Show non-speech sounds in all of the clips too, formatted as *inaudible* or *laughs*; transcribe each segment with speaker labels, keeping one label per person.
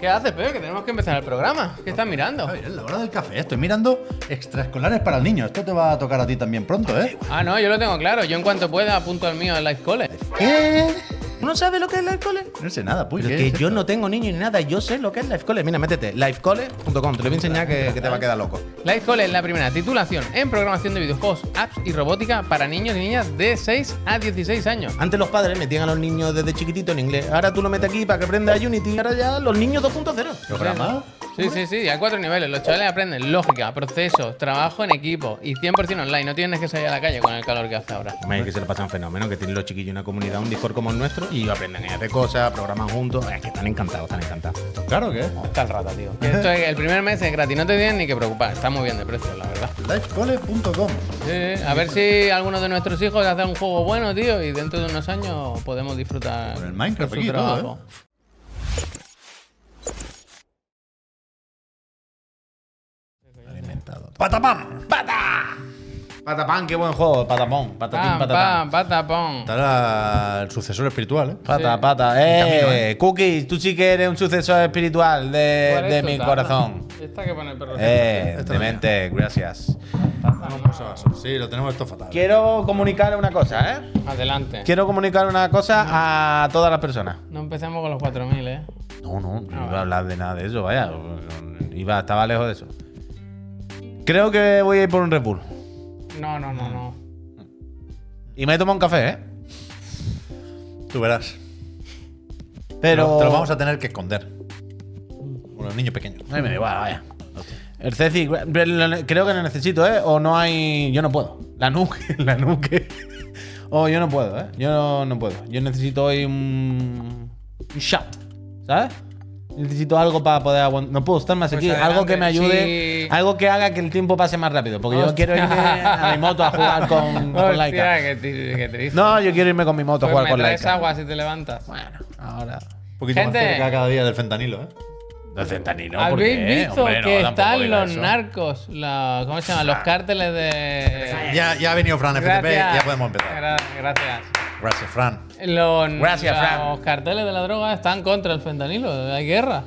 Speaker 1: ¿Qué haces, Pepe? Que tenemos que empezar el programa. ¿Qué estás mirando?
Speaker 2: Javier, es la hora del café. Estoy mirando extraescolares para el niño. Esto te va a tocar a ti también pronto, ¿eh?
Speaker 1: Ah, no, yo lo tengo claro. Yo en cuanto pueda apunto al mío en Life College.
Speaker 2: ¿Qué?
Speaker 3: ¿No sabes lo que es Life College?
Speaker 2: No sé nada, pues.
Speaker 3: Pero
Speaker 2: ¿qué
Speaker 3: que
Speaker 2: es
Speaker 3: yo
Speaker 2: esto?
Speaker 3: no tengo niños ni nada, yo sé lo que es Life College. Mira, métete, lifecollege.com, te lo voy a enseñar que, que te va a quedar loco.
Speaker 1: Life College es la primera titulación en programación de videojuegos, apps y robótica para niños y niñas de 6 a 16 años.
Speaker 3: Antes los padres metían a los niños desde chiquitito en inglés. Ahora tú lo metes aquí para que aprenda Unity. Ahora ya los niños 2.0.
Speaker 2: ¿Programa?
Speaker 1: Sí, sí, sí, hay cuatro niveles. Los chavales aprenden lógica, procesos, trabajo en equipo y 100% online. No tienes que salir a la calle con el calor que hace ahora.
Speaker 3: Hombre, que se le pasan fenómeno, que tienen los chiquillos una comunidad, un Discord como el nuestro, y aprenden a hacer cosas, programan juntos. Es que están encantados, están encantados.
Speaker 2: Claro que es.
Speaker 1: Está el rata, tío. Esto es- el primer mes es gratis, no te tienes ni que preocupar. Está muy bien de precio, la verdad.
Speaker 2: Lifecollege.com.
Speaker 1: Sí. A ver si alguno de nuestros hijos hace un juego bueno, tío, y dentro de unos años podemos disfrutar
Speaker 2: Con el Minecraft
Speaker 1: de su
Speaker 2: aquí todo.
Speaker 3: ¡Patapam! ¡Pata! Patapam, qué buen juego, patapón, patatín,
Speaker 1: Pam,
Speaker 3: patapam.
Speaker 1: pam, patapón.
Speaker 2: Estará el sucesor espiritual, ¿eh?
Speaker 3: Pata,
Speaker 1: Sí.
Speaker 3: pata. Eh, Cookies, tú sí que eres un sucesor espiritual de,
Speaker 1: ¿Cuál es
Speaker 3: de
Speaker 1: tu
Speaker 3: mi
Speaker 1: taza?
Speaker 3: corazón.
Speaker 1: Esta que pone el perro.
Speaker 3: Eh, *laughs*
Speaker 2: Esta
Speaker 3: demente, gracias.
Speaker 2: Sí, lo tenemos esto fatal.
Speaker 3: Quiero comunicar una cosa, ¿eh?
Speaker 1: Adelante.
Speaker 3: Quiero comunicar una cosa a todas las personas.
Speaker 1: No empecemos con los 4000, eh.
Speaker 3: No, no, no iba a hablar de nada de eso, vaya. Iba, estaba lejos de eso. Creo que voy a ir por un Red Bull.
Speaker 1: No, no, no, no.
Speaker 3: Y me he tomado un café, ¿eh?
Speaker 2: Tú verás.
Speaker 3: Pero.
Speaker 2: Te lo vamos a tener que esconder. Como los niños pequeños.
Speaker 3: Ay, me da igual, vaya. El Ceci, creo que lo necesito, ¿eh? O no hay. Yo no puedo. La nuque, *laughs* la nuque. O yo no puedo, ¿eh? Yo no, no puedo. Yo necesito hoy un. Un shot, ¿sabes? Necesito algo para poder aguantar. No puedo estar más
Speaker 1: Pues
Speaker 3: aquí. Algo que me ayude.
Speaker 1: sí.
Speaker 3: Algo que haga que el tiempo pase más rápido. Porque yo quiero irme a mi moto a jugar con, con Laika.
Speaker 1: Hostia, qué.
Speaker 3: No, yo quiero irme con mi moto a
Speaker 1: Pues
Speaker 3: jugar
Speaker 1: me
Speaker 3: con
Speaker 1: traes
Speaker 3: Laika.
Speaker 1: agua si te levantas.
Speaker 3: Bueno, ahora.
Speaker 2: Un poquito
Speaker 1: Gente.
Speaker 2: más cerca cada día del fentanilo, ¿eh?
Speaker 3: De centanilo, ¿por
Speaker 1: ¿Habéis
Speaker 3: qué?
Speaker 1: visto
Speaker 3: Hombre, no,
Speaker 1: que están los
Speaker 3: eso.
Speaker 1: narcos? La, ¿Cómo se llama? Los cárteles de.
Speaker 2: Ya, ya ha venido Fran FTP,
Speaker 1: Gracias.
Speaker 2: ya podemos empezar.
Speaker 1: Gra- gracias.
Speaker 2: Gracias, Fran.
Speaker 1: Los,
Speaker 3: Gracias,
Speaker 1: los
Speaker 3: Fran.
Speaker 1: carteles de la droga están contra el fentanilo. Hay guerra.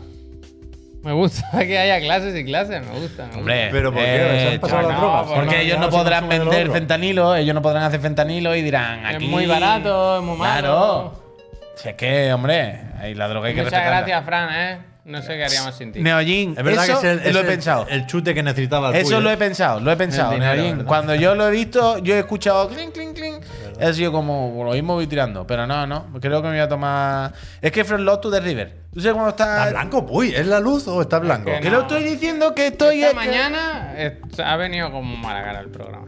Speaker 1: Me gusta *laughs* que haya clases y clases. Me gusta. me gusta.
Speaker 3: Hombre,
Speaker 2: Pero ¿por qué? ¿Se han pasado
Speaker 1: no,
Speaker 2: las drogas?
Speaker 1: porque
Speaker 3: Porque
Speaker 2: No,
Speaker 3: ellos no podrán vender fentanilo, ellos no podrán hacer fentanilo y dirán
Speaker 1: Es
Speaker 3: aquí.
Speaker 1: muy barato, es muy malo.
Speaker 3: Claro. Si es que, hombre, ahí la droga hay que
Speaker 1: Muchas
Speaker 3: respetarla.
Speaker 1: gracias, Fran, ¿eh? No sé qué haríamos sin ti.
Speaker 3: Neojin,
Speaker 2: Es verdad
Speaker 3: eso
Speaker 2: que es el, es
Speaker 3: lo he
Speaker 2: el-
Speaker 3: pensado.
Speaker 2: el chute que necesitaba el
Speaker 3: eso lo he pensado, lo he pensado,
Speaker 1: dinero,
Speaker 3: Neojin. Cuando yo lo he visto, yo he escuchado clink, clink, clink. He sido como lo mismo voy tirando. Pero no, no. Creo que me voy a tomar. Es que Lost to the River. ¿Tú sabes cuando está.
Speaker 2: ¿Está blanco, Puy? ¿Es la luz o está blanco?
Speaker 1: que
Speaker 3: Que
Speaker 1: no.
Speaker 3: lo estoy diciendo que estoy.
Speaker 1: Esta
Speaker 3: es
Speaker 1: mañana eh, ha venido como mala cara el programa.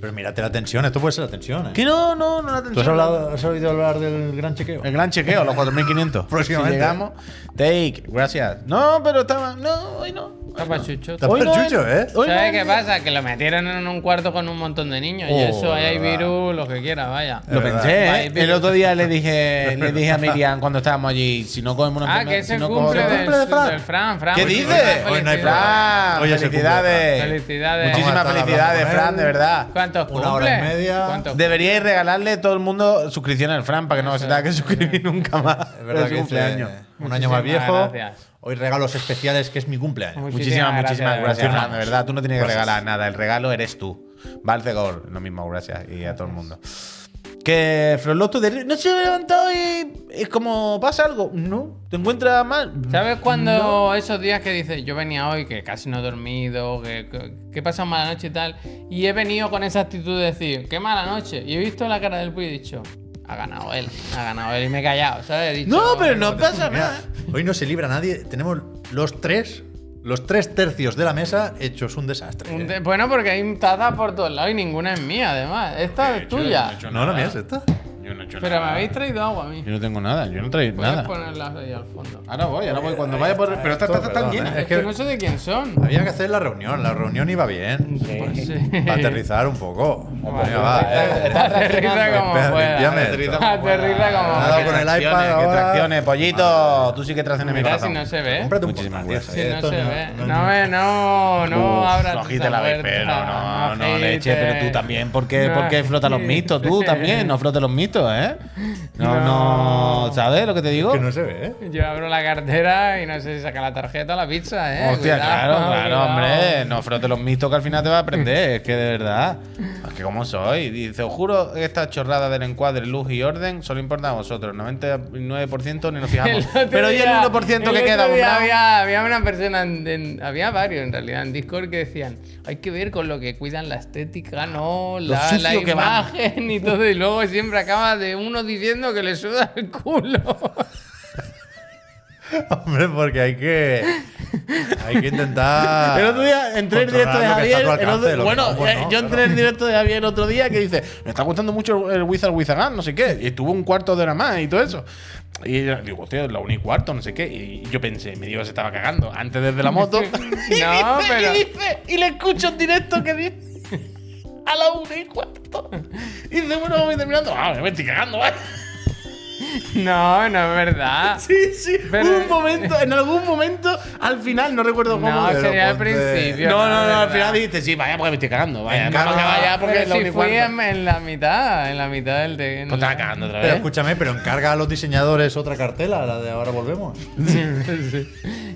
Speaker 2: Pero mírate la tensión, esto puede ser la tensión, ¿eh?
Speaker 3: Que no, no, no la
Speaker 2: ¿Tú has, hablado, has oído hablar del gran chequeo?
Speaker 3: El gran chequeo, los 4500. *laughs*
Speaker 2: Próximamente.
Speaker 3: Si llegamos. Take, gracias. No, pero estaba. No, hoy no.
Speaker 1: Está pa' chucho.
Speaker 2: Está
Speaker 3: Hoy no hay-
Speaker 2: ¿eh?
Speaker 1: ¿Sabes qué pasa? Que lo metieron en un cuarto con un montón de niños y
Speaker 2: Oh,
Speaker 1: eso, ahí hay virus, lo que quiera, vaya.
Speaker 3: Lo pensé, ¿eh? El otro día le dije, *laughs* le dije a Miriam cuando estábamos allí, si no cogemos una
Speaker 1: Ah, que es
Speaker 3: si
Speaker 1: el
Speaker 3: no
Speaker 1: cumple, del,
Speaker 2: cumple de Fran?
Speaker 1: del Fran. Fran,
Speaker 3: ¿Qué dices?
Speaker 1: felicidades.
Speaker 2: Hoy no hay
Speaker 3: Fran, felicidades.
Speaker 1: Felicidades.
Speaker 3: Muchísimas felicidades, Fran, de verdad.
Speaker 1: ¿Cuántos
Speaker 2: Una hora y media.
Speaker 1: ¿Cuántos
Speaker 3: Deberíais regalarle a todo el mundo suscripción al Fran para que no se tenga que suscribir nunca más.
Speaker 2: Es verdad
Speaker 3: de su
Speaker 2: que
Speaker 3: cumpleaños.
Speaker 2: es un año más viejo.
Speaker 1: gracias.
Speaker 2: Hoy regalos especiales que es mi cumpleaños.
Speaker 3: Muchísimas, muchísimas gracias, Fran, de verdad. Tú no tienes que regalar nada. El regalo eres tú. Valcegor, lo mismo, gracias. Y a todo el mundo. Que Frolotto de no se ha levantado y es como pasa algo. No, te encuentras mal.
Speaker 1: ¿Sabes cuando esos días que dices, yo venía hoy, que casi no he dormido, que, que, que he pasado mala noche y tal, y he venido con esa actitud de decir, qué mala noche, y he visto la cara del Puy y he dicho, ha ganado él, ha ganado él, y me he callado, ¿sabes? He dicho,
Speaker 3: No, pero no pasa
Speaker 2: Mira,
Speaker 3: nada.
Speaker 2: hoy no se libra nadie. Tenemos los tres, los tres tercios de la mesa hechos un desastre.
Speaker 1: Un de- Bueno, porque hay tazas por todos lados y ninguna es mía, además. Esta es tuya.
Speaker 2: No, la mía es esta.
Speaker 3: Yo no he hecho
Speaker 1: Pero me
Speaker 3: nada.
Speaker 1: habéis traído agua a mí.
Speaker 3: Yo no tengo nada, yo no traigo
Speaker 1: Puedes
Speaker 3: nada.
Speaker 1: ponerlas ahí al fondo.
Speaker 3: Ahora voy, ahora voy. Cuando vaya por. Pero estas están
Speaker 2: perdón,
Speaker 3: llenas.
Speaker 1: Es que no sé de quién son.
Speaker 2: Había que hacer la reunión. La reunión iba bien.
Speaker 1: Pues sí.
Speaker 2: Para aterrizar un poco. Venga, va.
Speaker 1: Aterriza como pueda. Aterriza como pueda.
Speaker 2: con el
Speaker 3: tracciones,
Speaker 2: iPad ahora.
Speaker 3: tracciones, pollito. Tú sí que tracciones mi corazón.
Speaker 1: si no se ve.
Speaker 2: Cómprate un
Speaker 3: Muchísimas gracias.
Speaker 1: Si no se ve. No me, no, no abras
Speaker 3: no agite la
Speaker 1: puerta,
Speaker 3: vespero, no, no, leche, pero tú también, ¿por qué,
Speaker 1: No
Speaker 3: por qué frotas los mixtos? Tú *laughs* también, no frotes los mixtos. Esto, ¿eh? No, no, ¿sabes lo que te digo?
Speaker 2: Que no se ve, ¿eh?
Speaker 1: Yo abro la cartera y no sé si saca la tarjeta o la pizza, ¿eh?
Speaker 3: Hostia,
Speaker 1: Cuidado,
Speaker 3: claro, claro,
Speaker 1: cuidado.
Speaker 3: hombre. No frote los mistos que al final te va a aprender. Es que de verdad. Es que como soy. Dice, os juro que esta chorrada del encuadre, luz y orden solo importa a vosotros. 99% ni nos *laughs* fijamos. Pero y el
Speaker 1: día-
Speaker 3: 1% que
Speaker 1: el
Speaker 3: queda,
Speaker 1: día había, había una persona, en- en- había varios en realidad en Discord que decían, hay que ver con lo que cuidan la estética, no, la, la
Speaker 3: que van".
Speaker 1: imagen y todo. Y luego siempre acaba de uno diciendo que le suda el culo. *laughs*
Speaker 2: Hombre, porque hay que. Hay que intentar.
Speaker 3: El otro día entré en directo de Javier. el otro- bueno,
Speaker 2: no, pues
Speaker 3: eh,
Speaker 2: no,
Speaker 3: yo
Speaker 2: claro.
Speaker 3: entré en directo de Javier el otro día que dice: Me está gustando mucho el Wizard Wizard no sé qué. Y estuvo un cuarto de hora más y todo eso. Y yo digo, hostia, la un y cuarto, no sé qué. Y yo pensé, me digo, se estaba cagando antes desde la moto. *laughs*
Speaker 1: No, *laughs*
Speaker 3: y dice,
Speaker 1: pero-
Speaker 3: Y, dice, y le escucho en directo que dice. A la una y cuarto. Y dice, bueno, voy terminando. Ah, me estoy cagando, ¿vale?
Speaker 1: no, no es verdad.
Speaker 3: Sí, sí.
Speaker 1: Pero-
Speaker 3: un momento, en algún momento, al final, no recuerdo cómo.
Speaker 1: No,
Speaker 2: pero
Speaker 1: sería al principio.
Speaker 3: No, no, no,
Speaker 1: es
Speaker 3: al final dijiste, sí, vaya porque me estoy cagando. Vaya, no, que vaya porque
Speaker 1: Pero
Speaker 3: es
Speaker 1: si fui en, en la mitad, en la mitad del... De,
Speaker 3: Pues vas cagando otra
Speaker 2: Pero
Speaker 3: vez.
Speaker 2: escúchame, pero encarga a los diseñadores otra cartela, la de ahora volvemos. *laughs*
Speaker 1: Sí.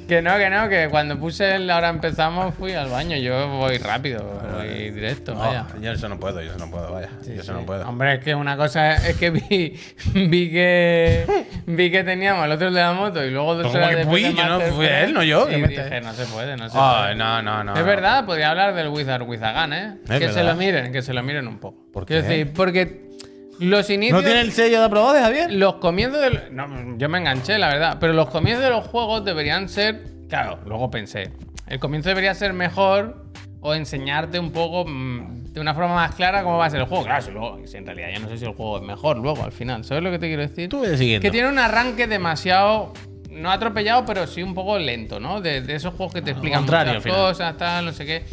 Speaker 1: Que no, que no, que cuando puse el ahora empezamos fui al baño. Yo voy rápido, voy directo, vaya.
Speaker 3: Yo eso no puedo, yo eso no puedo, vaya. yo eso no puedo.
Speaker 1: Hombre, es que una cosa es que vi, *laughs* vi que vi que teníamos el otro de la moto y luego dos
Speaker 3: ¿Cómo
Speaker 1: horas
Speaker 3: que fui? Yo no- fui él, no yo,
Speaker 1: Y
Speaker 3: ¿qué me
Speaker 1: dije, no se puede, no se puede.
Speaker 3: no, no, no.
Speaker 1: Es verdad, podría hablar del Wizard Wizagan, ¿eh?
Speaker 3: Es
Speaker 1: que se lo miren, que se lo miren un poco.
Speaker 3: ¿Por
Speaker 1: Quiero
Speaker 3: qué?
Speaker 1: decir, porque los inicios.
Speaker 3: ¿No tiene el sello de aprobado de Javier?
Speaker 1: Los comienzos del. No, yo me enganché, la verdad. Pero los comienzos de los juegos deberían ser. Claro, luego pensé. El comienzo debería ser mejor o enseñarte un poco mm, de una forma más clara cómo va a ser el juego. Claro, si luego, si en realidad yo no sé si el juego es mejor luego al final. ¿Sabes lo que te quiero decir?
Speaker 3: Tú.
Speaker 1: Que tiene un arranque demasiado. No atropellado, pero sí un poco lento, ¿no? De, de esos juegos que te explican muchas cosas, tal, no sé qué.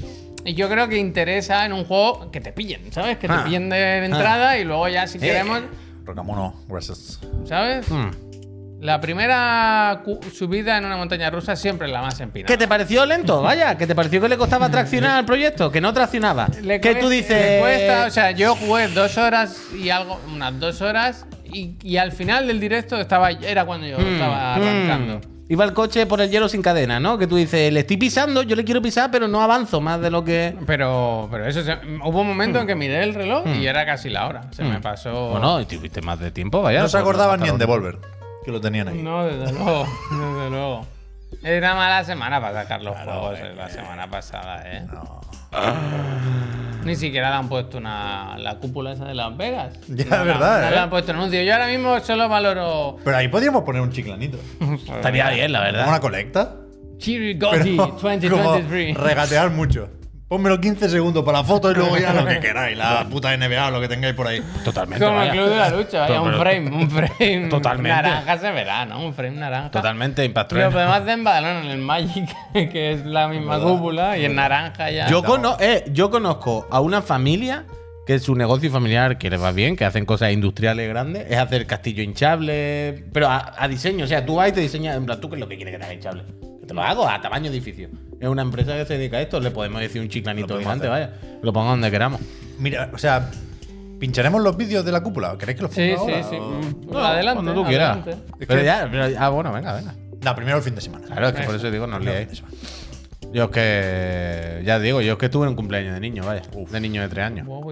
Speaker 1: Y yo creo que interesa en un juego que te pillen, ¿sabes? Que te
Speaker 3: Ah.
Speaker 1: pillen de entrada y luego ya si
Speaker 3: Eh.
Speaker 1: queremos,
Speaker 2: Rocamono, gracias.
Speaker 1: ¿sabes?
Speaker 3: Hmm.
Speaker 1: La primera subida en una montaña rusa siempre es la más empinada.
Speaker 3: ¿Qué te pareció lento? Vaya, ¿que te pareció que le costaba traccionar al proyecto? Que no traccionaba. *laughs*
Speaker 1: Cuesta-
Speaker 3: tú dices.
Speaker 1: le cuesta, o sea, yo jugué dos horas y algo, unas dos horas, y, y al final del directo estaba, era cuando yo estaba
Speaker 3: mm,
Speaker 1: arrancando.
Speaker 3: Iba el coche por el hielo sin cadena, ¿no? Que tú dices, le estoy pisando, yo le quiero pisar, pero no avanzo más de lo que.
Speaker 1: Pero, pero eso, se- hubo un momento en que miré el reloj y era casi la hora. Se me pasó.
Speaker 3: Bueno, y tuviste más de tiempo, vaya.
Speaker 2: No se acordaban ni en Devolver, que lo tenían ahí.
Speaker 1: No, desde luego, *laughs* desde luego. Era mala semana para sacar los juegos eh, la semana pasada, ¿eh?
Speaker 2: No.
Speaker 1: Ni siquiera le han puesto una, la cúpula esa de Las Vegas. *laughs*
Speaker 2: Ya,
Speaker 1: no,
Speaker 2: es verdad,
Speaker 1: No
Speaker 2: ¿eh?
Speaker 1: le han puesto anuncio. Yo ahora mismo solo valoro.
Speaker 2: Pero ahí podríamos poner un chiclanito.
Speaker 3: Estaría bien, la verdad.
Speaker 2: Una colecta.
Speaker 1: Chiri
Speaker 2: Pero
Speaker 1: Gotti
Speaker 2: como
Speaker 1: 2023.
Speaker 2: regatear mucho. Pónmelo 15 segundos para la foto y luego ya lo que queráis. La puta NBA o lo que tengáis por ahí.
Speaker 3: Totalmente.
Speaker 1: Como el
Speaker 3: vaya.
Speaker 1: club de la lucha, vaya, un frame, un frame. *laughs*
Speaker 3: Totalmente.
Speaker 1: Naranja se verá, ¿no? Un frame naranja.
Speaker 3: Totalmente Impact
Speaker 1: Pero
Speaker 3: Trail.
Speaker 1: podemos hacer en Badalona, en el Magic, *laughs* que es la misma
Speaker 2: ¿Verdad?
Speaker 1: cúpula, y en naranja ya.
Speaker 3: Yo, cono- eh, yo conozco a una familia que su negocio familiar, que les va bien, que hacen cosas industriales grandes, es hacer castillo hinchable, pero a, a diseño. O sea, tú vas y te diseñas, en plan, ¿tú qué es lo que quieres que te haga hinchable? Te lo hago a tamaño edificio. Es una empresa que se dedica a esto, le podemos decir un chiclanito delante, vaya. Lo pongamos donde queramos.
Speaker 2: Mira, o sea, ¿pincharemos los vídeos de la cúpula? ¿Queréis que los ponga
Speaker 1: Sí,
Speaker 2: ahora,
Speaker 1: sí, sí.
Speaker 2: o-
Speaker 1: Mm,
Speaker 3: No,
Speaker 1: adelante.
Speaker 3: Cuando tú quieras. Pero ya, pero- ah, bueno, venga, venga.
Speaker 2: No, primero el fin de semana.
Speaker 3: Claro, es que por eso digo, no os
Speaker 2: Primero el fin
Speaker 3: liéis.
Speaker 2: de semana.
Speaker 3: Yo es que, ya digo, yo es que tuve un cumpleaños de niño, vaya. De niño de tres años.
Speaker 1: Wow.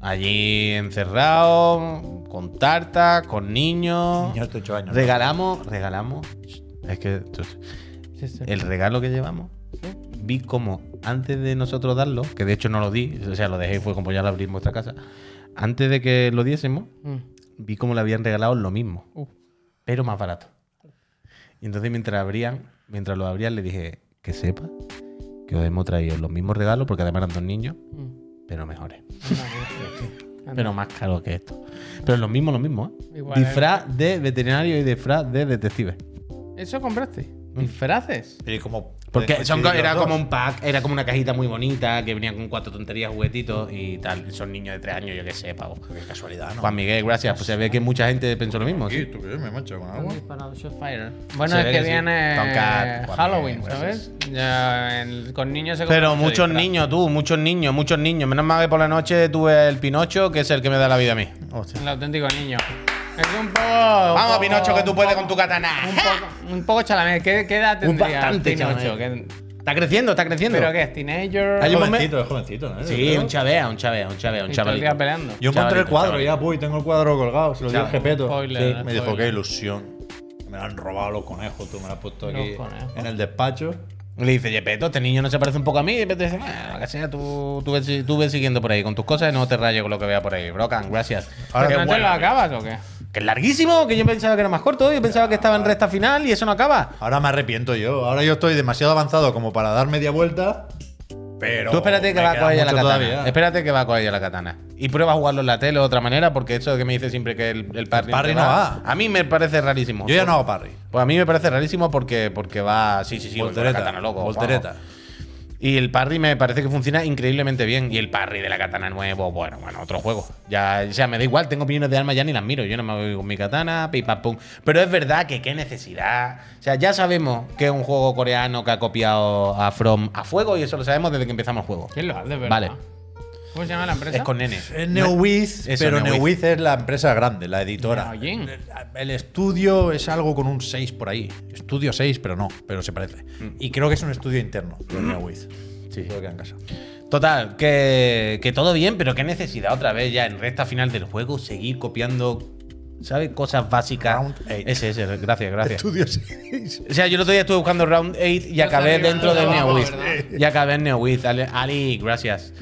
Speaker 3: Allí encerrado, con tarta, con niños.
Speaker 2: Niños de 8 años.
Speaker 3: Regalamos, regalamos. Es que
Speaker 1: Sí, sí.
Speaker 3: el regalo que llevamos, vi como antes de nosotros darlo, que de hecho no lo di, o sea, lo dejé y fue como ya lo abrí en vuestra casa. Antes de que lo diésemos,
Speaker 1: Mm.
Speaker 3: vi como le habían regalado lo mismo,
Speaker 1: Uh.
Speaker 3: pero más barato. Y entonces mientras abrían, mientras lo abrían, le dije que sepa que os hemos traído los mismos regalos, porque además eran dos niños,
Speaker 1: Mm.
Speaker 3: pero mejores. *laughs* Pero más caros que esto. Pero lo mismo, lo mismo, ¿eh?
Speaker 1: Igual
Speaker 3: disfraz de veterinario y disfraz de detective.
Speaker 1: ¿Eso compraste? ¿Disfraces?
Speaker 2: Y como
Speaker 3: Porque son, era como un pack, era como una cajita muy bonita que venía con cuatro tonterías, juguetitos y tal. Son niños de tres años, yo qué sé, pavo.
Speaker 2: Qué casualidad, ¿no?
Speaker 3: Juan Miguel, gracias. Pues se ve que mucha gente pensó lo mismo. ¿sí?
Speaker 2: ¿tú qué? ¿Me mancha con agua?
Speaker 1: Bueno,
Speaker 3: Se
Speaker 1: es que,
Speaker 3: que sí.
Speaker 1: viene
Speaker 3: Tomcat, Juan
Speaker 1: Halloween,
Speaker 3: Miguel,
Speaker 1: ¿sabes? Ya el- con niños se
Speaker 3: Pero
Speaker 1: mucho
Speaker 3: muchos
Speaker 1: disfraz.
Speaker 3: niños, tú, muchos niños, muchos niños. Menos mal que por la noche tuve el Pinocho, que es el que me da la vida a mí. Hostia.
Speaker 1: El auténtico niño. Es un poco.
Speaker 3: Vamos,
Speaker 1: un poco-
Speaker 3: Pinocho, que tú puedes con
Speaker 1: un
Speaker 3: tu katana.
Speaker 1: Un poco, un poco chalamé. ¿Qué, qué edad
Speaker 3: Un
Speaker 1: tendría
Speaker 3: bastante
Speaker 1: Pinocho?
Speaker 3: chalamé.
Speaker 1: ¿Qué-
Speaker 3: Está creciendo, está creciendo.
Speaker 1: ¿Pero qué es? ¿Teenager?
Speaker 3: Hay un
Speaker 2: jovencito, es jovencito, ¿no?
Speaker 3: Sí, un chavea, un chavea, un chavea, un chavalito.
Speaker 1: peleando.
Speaker 2: Yo encontré el cuadro
Speaker 3: chavalito.
Speaker 2: ya, pues, tengo el cuadro colgado, se lo dio jepeto.
Speaker 1: Spoiler,
Speaker 2: Sí, me dijo, qué ilusión. Me lo han robado los conejos, tú me lo has puesto
Speaker 1: Los
Speaker 2: aquí
Speaker 1: conejos.
Speaker 2: en el despacho.
Speaker 3: Le dice, Yepeto, este niño no se parece un poco a mí. Y Yepeto dice, "Ah, que sea, tú, tú, ves, tú ves siguiendo por ahí con tus cosas y no te rayes con lo que vea por ahí. Brocan, gracias.
Speaker 2: Ahora
Speaker 3: Qué
Speaker 1: ¿No te
Speaker 3: bueno.
Speaker 1: lo acabas o qué?
Speaker 3: Que es larguísimo, que yo pensaba que era más corto. Yo pensaba que estaba en recta final y eso no acaba.
Speaker 2: Ahora me arrepiento yo. Ahora yo estoy demasiado avanzado como para dar media vuelta. Pero.
Speaker 3: Tú espérate que va a coger ya la katana.
Speaker 2: todavía.
Speaker 3: Espérate que va a coger ya la katana. Y prueba a jugarlo en la tele de otra manera, porque eso que me dice siempre que el, el parry,
Speaker 2: parry no va.
Speaker 3: A mí me parece rarísimo.
Speaker 2: Yo ya no hago parry.
Speaker 3: Pues a mí me parece rarísimo porque, porque va. Sí, sí, sí,
Speaker 2: Voltereta.
Speaker 3: katana, loco.
Speaker 2: Voltereta.
Speaker 3: Y el parry me parece que funciona increíblemente bien. Y el parry de la katana nuevo, bueno, bueno, otro juego. Ya, o sea, me da igual, tengo millones de armas ya ni las miro. Yo no me voy con mi katana, pim pam pum. Pero es verdad que qué necesidad. O sea, ya sabemos que es un juego coreano que ha copiado a From a fuego y eso lo sabemos desde que empezamos el juego.
Speaker 1: ¿Quién lo hace, verdad?
Speaker 3: Vale.
Speaker 1: ¿Cómo se llama la empresa?
Speaker 3: Es con nene.
Speaker 2: Es Neowiz,
Speaker 3: Eso,
Speaker 2: pero
Speaker 3: Neowiz.
Speaker 2: Es la empresa grande, la editora. El estudio es algo con un 6 por ahí. Estudio 6, pero no, pero se parece. Y creo que es un estudio interno de Neowiz.
Speaker 3: Sí.
Speaker 2: Creo que en casa.
Speaker 3: Total, que, que todo bien, pero qué necesidad otra vez ya en recta final del juego seguir copiando, ¿sabes? Cosas básicas.
Speaker 2: Round eight.
Speaker 3: Ese, ese, gracias, gracias.
Speaker 2: Estudio 6.
Speaker 3: O sea, yo el otro día estuve buscando Round 8 y
Speaker 1: No
Speaker 3: acabé dentro
Speaker 1: abajo,
Speaker 3: NeoWiz. Y acabé en NeoWiz. Ali, Ali, gracias.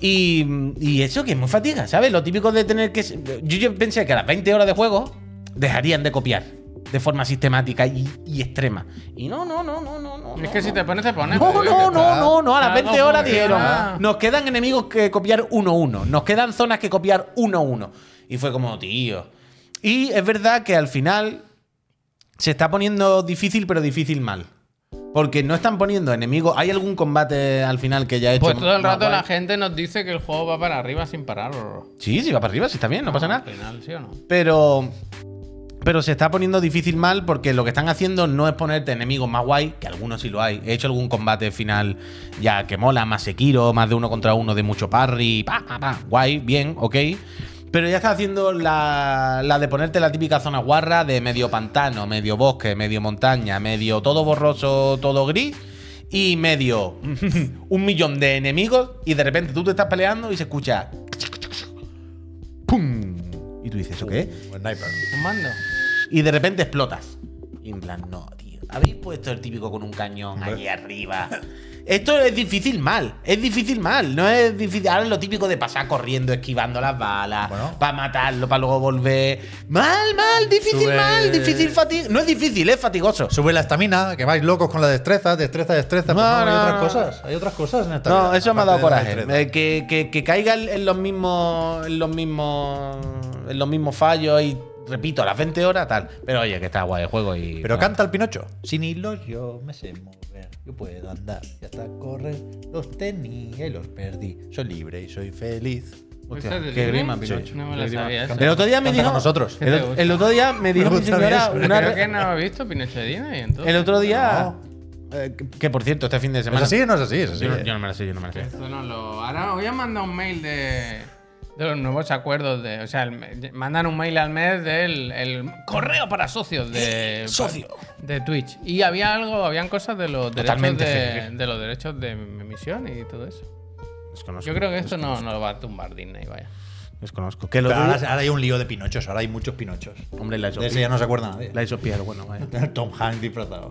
Speaker 3: Y, y eso que es muy fatiga, ¿sabes? Lo típico de tener que. Yo, yo pensé que a las 20 horas de juego dejarían de copiar de forma sistemática y, y extrema. Y no, no, no, no, no. no
Speaker 1: Es
Speaker 3: no,
Speaker 1: que si te pones, te pones.
Speaker 3: No, no, no, no, no. A las
Speaker 1: Algo
Speaker 3: 20 horas dijeron. Nos quedan enemigos que copiar 1-1. Nos quedan zonas que copiar 1-1. Y fue como, tío. Y es verdad que al final se está poniendo difícil, pero difícil mal. Porque no están poniendo enemigos. ¿Hay algún combate al final que ya he hecho?
Speaker 1: Pues todo el rato
Speaker 3: guay?
Speaker 1: la gente nos dice que el juego va para arriba sin parar.
Speaker 3: Sí, sí, va para arriba, sí está bien, no pasa nada.
Speaker 1: Al final, ¿sí o no?
Speaker 3: Pero. Pero se está poniendo difícil mal porque lo que están haciendo no es ponerte enemigos más guay, que algunos sí lo hay. He hecho algún combate final ya que mola, más Sekiro, más de uno contra uno de mucho parry, pa, pa, pa, guay, bien, ok. Pero ya está haciendo la, la de ponerte la típica zona guarra de medio pantano, medio bosque, medio montaña, medio todo borroso, todo gris y medio *laughs* un millón de enemigos y de repente tú te estás peleando y se escucha ¡pum! Y tú dices, ¿eso qué?
Speaker 2: Un sniper.
Speaker 1: Un mando.
Speaker 3: y de repente explotas. Y en plan, no, tío. Habéis puesto el típico con un cañón allí arriba. *laughs* Esto es difícil mal. Es difícil mal. No es difícil. Ahora es lo típico de pasar corriendo, esquivando las balas.
Speaker 2: Bueno.
Speaker 3: Para matarlo, para luego volver. Mal, mal, difícil,
Speaker 2: Sube-
Speaker 3: mal. Difícil, fatigoso. No es difícil, es fatigoso.
Speaker 2: Sube la estamina, que vais locos con la destreza, destreza, destreza. Pues
Speaker 3: No,
Speaker 2: no, hay
Speaker 3: no,
Speaker 2: otras
Speaker 3: no.
Speaker 2: cosas. Hay otras cosas en esta
Speaker 3: No,
Speaker 2: vida,
Speaker 3: eso me ha dado coraje. Eh, que, que, que caiga en en los mismos. En los mismos. En los mismos fallos y. Repito, a las 20 horas, tal. Pero oye, que está guay el juego y.
Speaker 2: Pero
Speaker 3: bueno.
Speaker 2: canta el Pinocho. Sin hilos yo me sé mover. Yo puedo andar y hasta correr. Los tenía y los perdí. Soy libre y soy feliz.
Speaker 3: Hostia,
Speaker 1: ¿Esa es
Speaker 3: qué grima,
Speaker 1: Sí.
Speaker 3: Pinocho.
Speaker 1: No me
Speaker 3: Qué
Speaker 1: la
Speaker 3: grima.
Speaker 1: sabía esa.
Speaker 3: El otro día me dijo.
Speaker 2: nosotros.
Speaker 1: ¿Qué te
Speaker 3: El, otro día me dijo mi señora una.
Speaker 1: Creo
Speaker 3: re-
Speaker 1: que no he visto Pinocho de Disney, entonces.
Speaker 3: El otro día. eh, que- que por cierto, este fin de
Speaker 2: ¿Es
Speaker 3: semana.
Speaker 2: así o no es así? Es así.
Speaker 3: Yo no, yo no me la sé, yo no me la sé.
Speaker 1: Esto no lo- Ahora voy a mandar un mail de, de los nuevos acuerdos de. O sea, el mandan un mail al mes del el correo para socios de. *laughs*
Speaker 3: Socio.
Speaker 1: De Twitch. Y había algo, habían cosas de los derechos de, los derechos de emisión y todo eso.
Speaker 3: Desconozco.
Speaker 1: Yo creo que esto no, no lo va a tumbar Disney, vaya.
Speaker 3: Desconozco. Que lo
Speaker 2: Pero ahora, ahora hay un lío de Pinochos. Ahora hay muchos Pinochos.
Speaker 3: Hombre, la
Speaker 2: De ese ya no se acuerda nadie.
Speaker 3: La piel, bueno, vaya. *laughs*
Speaker 2: Tom Hanks disfrazado.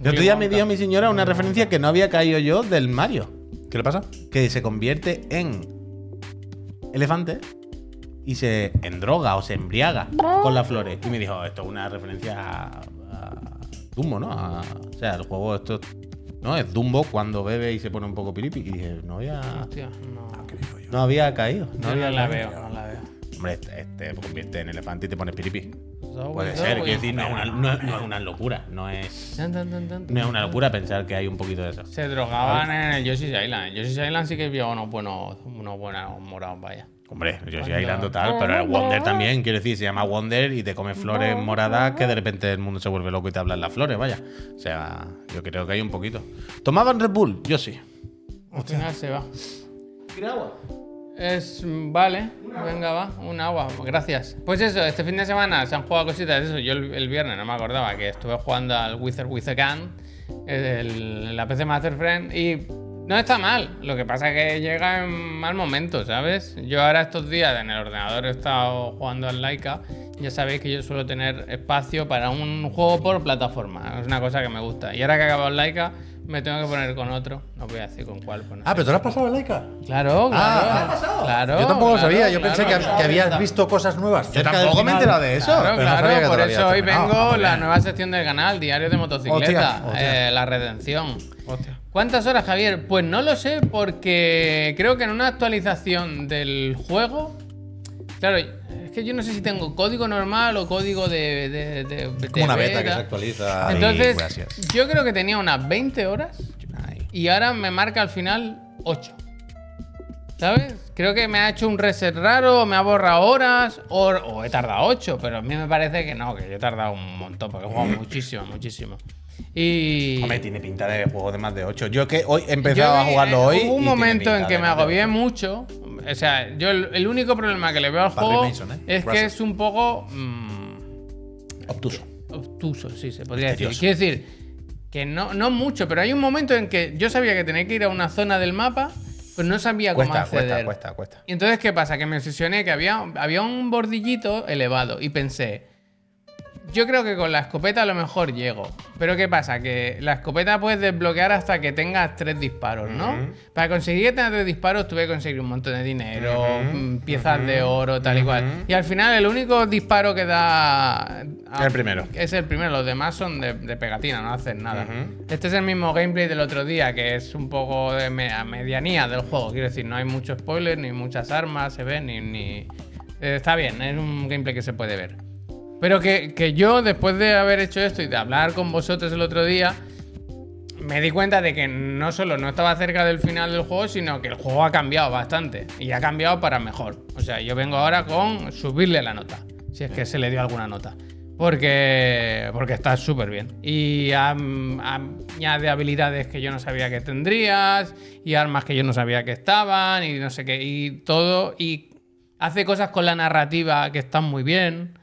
Speaker 3: El otro día me dio mi señora una referencia que no había caído yo del Mario.
Speaker 2: ¿Qué le pasa?
Speaker 3: Que se convierte en elefante y se endroga o se embriaga con las flores. Y me dijo, esto es una referencia a, a Dumbo, ¿no? A- o sea, el juego esto no es Dumbo cuando bebe y se pone un poco piripi. Y dije, no había,
Speaker 1: Hostia, no.
Speaker 3: no había caído. No
Speaker 1: Yo
Speaker 3: había
Speaker 1: no la
Speaker 3: caído.
Speaker 1: veo, no la veo.
Speaker 3: Hombre, este, este te convierte en elefante y te pones piripi. Puede ser, quiero decir, no es, una, no es- no es una locura. No es, no es una locura pensar que hay un poquito de eso.
Speaker 1: Se drogaban en el Yoshi's Island. En Yoshi's Island sí que había unos buenos, unos buenos morados, vaya.
Speaker 3: Hombre, yo soy
Speaker 1: Cuando-
Speaker 3: Island total, pero el Wonder también, quiero decir, se llama Wonder y te comes flores moradas que de repente el mundo se vuelve loco y te hablan las flores, vaya. O sea, yo creo que hay un poquito. ¿Tomaban Red Bull? Yo sí.
Speaker 1: Final se va.
Speaker 3: ¿Quiere agua?
Speaker 1: Es. Vale, venga, va, un agua, gracias. Pues eso, este fin de semana se han jugado cositas. Eso, yo el, viernes no me acordaba que estuve jugando al Wizard with a Gun, la PC Master Friend, y no está mal. Lo que pasa es que llega en mal momento, ¿sabes? Yo ahora estos días en el ordenador he estado jugando al Laika. Ya sabéis que yo suelo tener espacio para un juego por plataforma. Es una cosa que me gusta. Y ahora que he acabado el Laika, me tengo que poner con otro. No voy a decir con cuál. pues no
Speaker 2: Ah, pero tú lo has pasado a Laika.
Speaker 1: Claro, claro.
Speaker 2: Ah,
Speaker 1: claro.
Speaker 2: Yo tampoco lo
Speaker 1: claro,
Speaker 2: sabía. Yo
Speaker 1: claro,
Speaker 2: pensé que,
Speaker 1: claro.
Speaker 2: que habías visto cosas nuevas.
Speaker 3: Yo tampoco me he enterado de eso.
Speaker 1: Claro,
Speaker 2: pero no
Speaker 1: claro, por eso hoy vengo
Speaker 2: Ah,
Speaker 1: la nueva sección del canal, Diario de Motocicleta,
Speaker 2: Hostia, hostia.
Speaker 1: eh, la redención.
Speaker 3: Hostia.
Speaker 1: ¿Cuántas horas, Javier? Pues no lo sé, porque creo que en una actualización del juego. Claro, que yo no sé si tengo código normal o código de. de, de- de
Speaker 2: Como una beta que se actualiza.
Speaker 1: Entonces,
Speaker 3: gracias.
Speaker 1: yo creo que tenía unas 20 horas y ahora me marca al final 8. ¿Sabes? Creo que me ha hecho un reset raro, me ha borrado horas, o, o he tardado 8, pero a mí me parece que no, que yo he tardado un montón, porque he jugado muchísimo, muchísimo. Y.
Speaker 3: Hombre, tiene pinta de juego de más de 8. Yo que hoy he empezado
Speaker 1: Yo
Speaker 3: a jugarlo
Speaker 1: eh,
Speaker 3: hoy.
Speaker 1: Hubo un momento en que me agobié mucho. O sea, yo el, el único problema que le veo al
Speaker 2: Barry
Speaker 1: juego
Speaker 2: Mason, ¿eh?
Speaker 1: es que es un poco. mm,
Speaker 2: Obtuso.
Speaker 1: obtuso, sí, se podría decir. Quiero decir, que no, no mucho, pero hay un momento en que yo sabía que tenía que ir a una zona del mapa, pero no sabía cómo
Speaker 3: Cuesta,
Speaker 1: acceder.
Speaker 3: cuesta, cuesta, cuesta.
Speaker 1: Y entonces, ¿qué pasa? Que me obsesioné que había, había un bordillito elevado y pensé, yo creo que con la escopeta a lo mejor llego. Pero ¿qué pasa? Que la escopeta puedes desbloquear hasta que tengas tres disparos, ¿no? Para conseguir tener tres disparos tuve que conseguir un montón de dinero, mm, piezas de oro, tal y cual. Y al final el único disparo que da...
Speaker 3: El primero.
Speaker 1: Es el primero, los demás son de, de pegatina, no hacen nada. Este es el mismo gameplay del otro día, que es un poco de me- a medianía del juego. Quiero decir, no hay mucho spoiler, ni muchas armas se ven, ni. ni- Eh, está bien, es un gameplay que se puede ver. Pero que, que yo, después de haber hecho esto y de hablar con vosotros el otro día, me di cuenta de que no solo no estaba cerca del final del juego, sino que el juego ha cambiado bastante. Y ha cambiado para mejor. O sea, yo vengo ahora con subirle la nota. Si es que se le dio alguna nota. Porque, porque está súper bien. Y añade habilidades que yo no sabía que tendrías. Y armas que yo no sabía que estaban. Y no sé qué. Y todo. Y hace cosas con la narrativa que están muy bien.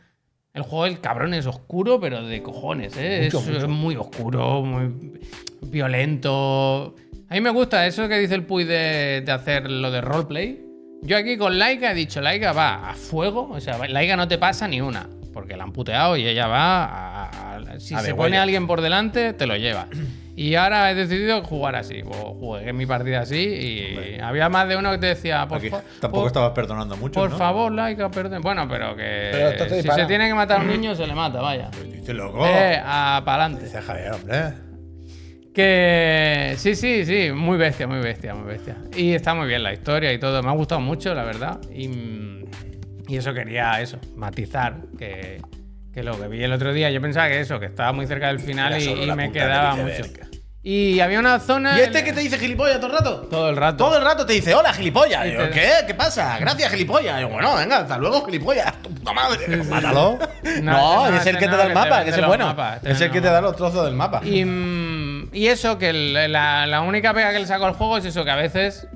Speaker 1: El juego, el cabrón es oscuro, pero de cojones, ¿eh?
Speaker 2: Mucho,
Speaker 1: es,
Speaker 2: mucho.
Speaker 1: es muy oscuro, muy violento. A mí me gusta eso que dice el Puy de, de hacer lo de roleplay. Yo aquí con Laika he dicho, Laika va a fuego, o sea, Laika no te pasa ni una, porque la han puteado y ella va a... a- si
Speaker 3: A
Speaker 1: se pone alguien por delante, te lo lleva. Y ahora he decidido jugar así, pues jugué mi partida así y había más de uno que te decía, por,
Speaker 2: Aquí tampoco
Speaker 1: por-
Speaker 2: estabas perdonando mucho.
Speaker 1: por
Speaker 2: ¿no?
Speaker 1: favor, Laika, perdón. Bueno, pero que
Speaker 3: Pero esto te
Speaker 1: si
Speaker 3: dispara.
Speaker 1: se tiene que matar a un niño, se le mata, vaya.
Speaker 2: Dice loco.
Speaker 1: Eh, a pa'lante.
Speaker 2: Dice Javier, hombre.
Speaker 1: Que sí, sí, sí, muy bestia, muy bestia, muy bestia. Y está muy bien la historia y todo, me ha gustado mucho, la verdad. Y, y eso quería, eso, matizar, que, que lo que vi el otro día, yo pensaba que eso, que estaba muy cerca del final y, me quedaba mucho. Y había una zona...
Speaker 3: ¿Y este
Speaker 1: en-
Speaker 3: que te dice gilipollas todo el rato?
Speaker 1: Todo el rato.
Speaker 3: Todo el rato te dice, hola, gilipollas. Yo, ¿qué? ¿Qué pasa? Gracias, gilipollas. Y yo, bueno, venga, hasta luego, gilipollas. Tu puta madre.
Speaker 2: Mátalo.
Speaker 3: No,
Speaker 1: no,
Speaker 3: es el
Speaker 1: este
Speaker 3: que te da el mapa, que es bueno.
Speaker 1: mapas, este
Speaker 3: Es el que te da los trozos del mapa.
Speaker 1: Y, mm, y eso, que el- la, la única pega que le saco al juego es eso, que a veces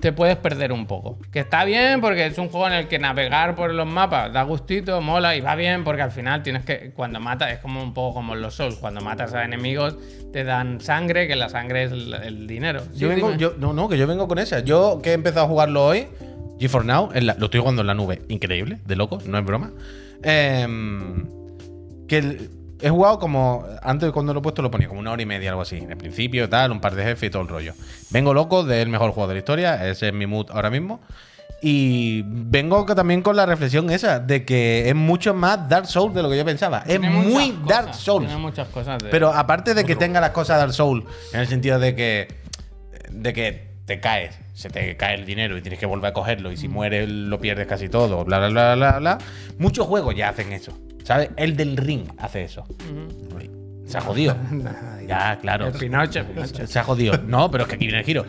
Speaker 1: te puedes perder un poco. Que está bien porque es un juego en el que navegar por los mapas da gustito, mola y va bien porque al final tienes que, cuando matas, es como un poco como en los Souls, cuando matas a enemigos te dan sangre, que la sangre es el, el dinero. Sí,
Speaker 3: Yo vengo, yo, no, no, que yo vengo con esa. Yo que he empezado a jugarlo hoy, G4 Now, en la- lo estoy jugando en la nube, increíble, de loco, no es broma. Em, que el- he jugado como, antes cuando lo he puesto lo ponía como una hora y media, algo así, en el principio, tal, un par de jefes y todo el rollo. Vengo loco del mejor juego de la historia, ese es mi mood ahora mismo. Y vengo también con la reflexión esa, de que es mucho más Dark Souls de lo que yo pensaba. Es
Speaker 1: Tiene
Speaker 3: muy
Speaker 1: cosas,
Speaker 3: Dark Souls.
Speaker 1: Tiene muchas cosas de-
Speaker 3: Pero aparte de que tenga las cosas Dark Soul, en el sentido de que, de que te caes, se te cae el dinero y tienes que volver a cogerlo, y si mueres lo pierdes casi todo, bla, bla, bla, bla, bla. Muchos juegos ya hacen eso. ¿Sabes? El del ring hace eso. Se ha jodido. *laughs* ya, claro.
Speaker 1: El Pinocho, Pinocho.
Speaker 3: Se ha jodido. No, pero es que aquí viene el giro.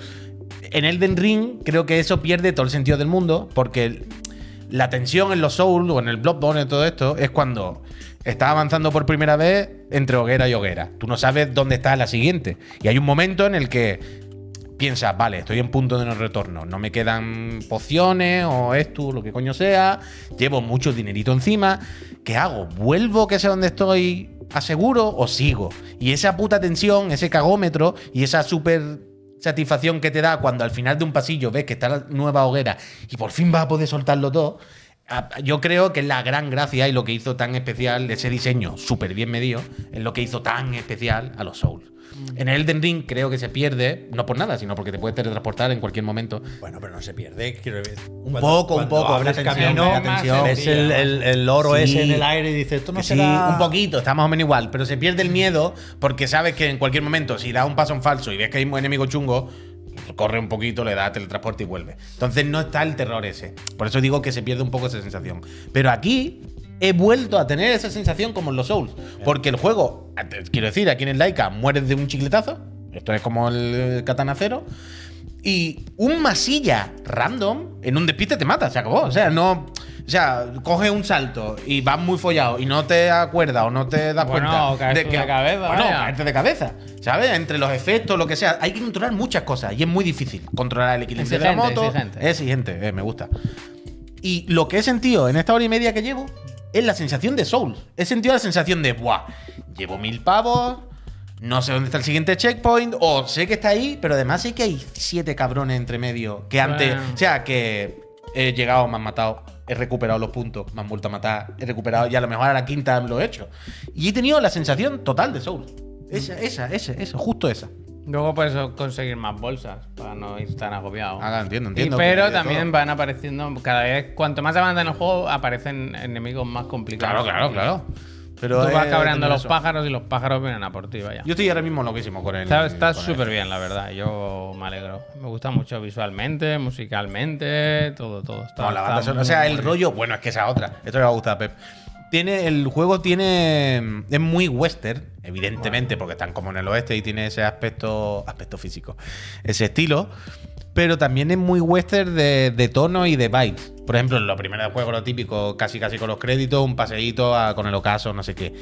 Speaker 3: En Elden Ring creo que eso pierde todo el sentido del mundo porque la tensión en los Souls o en el Bloodborne y todo esto es cuando estás avanzando por primera vez entre hoguera y hoguera. Tú no sabes dónde está la siguiente. Y hay un momento en el que piensas, vale, estoy en punto de no retorno, no me quedan pociones o esto, lo que coño sea, llevo mucho dinerito encima, ¿qué hago? ¿Vuelvo que sé dónde estoy aseguro o sigo? Y esa puta tensión, ese cagómetro y esa súper satisfacción que te da cuando al final de un pasillo ves que está la nueva hoguera y por fin vas a poder soltarlo todo, yo creo que es la gran gracia y lo que hizo tan especial ese diseño súper bien medido, es lo que hizo tan especial a los Souls. En el Elden Ring creo que se pierde, no por nada, sino porque te puedes teletransportar en cualquier momento.
Speaker 2: Bueno, pero no se pierde. Quiero decir,
Speaker 3: Un poco, un poco,
Speaker 2: Abres camino,
Speaker 3: una tensión.
Speaker 2: ves el, el- el oro
Speaker 3: Sí.
Speaker 2: ese en el aire y dices, esto no
Speaker 3: Que sí,
Speaker 2: será...
Speaker 3: un poquito, está más o menos igual, pero se pierde el miedo porque sabes que en cualquier momento, si das un paso en falso y ves que hay un enemigo chungo, corre un poquito, le da teletransporte y vuelve. Entonces no está el terror ese. Por eso digo que se pierde un poco esa sensación. Pero aquí he vuelto a tener esa sensación como en los Souls. Porque el juego, quiero decir, aquí en el Laika mueres de un chicletazo. Esto es como el Katana Cero. Y un masilla random en un despiste te mata, se acabó. O sea, no. O sea, coges un salto y vas muy follado y no te acuerdas o no te das
Speaker 1: Bueno,
Speaker 3: cuenta
Speaker 1: caes tú de cabeza,
Speaker 3: Bueno, caerte de cabeza. ¿Sabes? Entre los efectos, lo que sea. Hay que controlar muchas cosas y es muy difícil controlar el equilibrio de la
Speaker 1: Exigente,
Speaker 3: moto.
Speaker 1: exigente.
Speaker 3: Es exigente, eh, me gusta. Y lo que he sentido en esta hora y media que llevo es la sensación de Souls. He sentido la sensación de, ¡buah! Llevo mil pavos, no sé dónde está el siguiente checkpoint, o sé que está ahí, pero además sé que hay siete cabrones entre medio que antes. O sea, que he llegado, me han matado, he recuperado los puntos, me han vuelto a matar, he recuperado y a lo mejor a la quinta lo he hecho. Y he tenido la sensación total de Souls. Esa, esa, esa, esa, justo esa.
Speaker 1: Luego puedes conseguir más bolsas para no ir tan agobiado.
Speaker 3: Ah, entiendo,
Speaker 1: Y
Speaker 3: entiendo.
Speaker 1: pero también
Speaker 3: todo.
Speaker 1: van apareciendo, cada vez, cuanto más avanza en el juego, aparecen enemigos más complicados.
Speaker 3: Claro, claro, claro. Pero
Speaker 1: Tú vas
Speaker 3: he
Speaker 1: cabreando los
Speaker 3: eso.
Speaker 1: pájaros y los pájaros vienen a por ti, vaya.
Speaker 3: Yo estoy ahora mismo loquísimo con el.
Speaker 1: Está súper bien, la verdad. Yo me alegro. Me gusta mucho visualmente, musicalmente, todo, todo. Está,
Speaker 3: No, la banda
Speaker 1: está
Speaker 3: sonora- O
Speaker 1: muy,
Speaker 3: sea,
Speaker 1: muy
Speaker 3: el rollo. Bueno, es que esa otra. Esto le va a gustar a Pep. Tiene, el juego tiene. Es muy western, evidentemente, porque están como en el oeste y tiene ese aspecto. aspecto físico. Ese estilo. Pero también es muy western de, de tono y de vibes. Por ejemplo, en lo primero del juego, lo típico, casi casi con los créditos, un paseíto a- con el ocaso, no sé qué.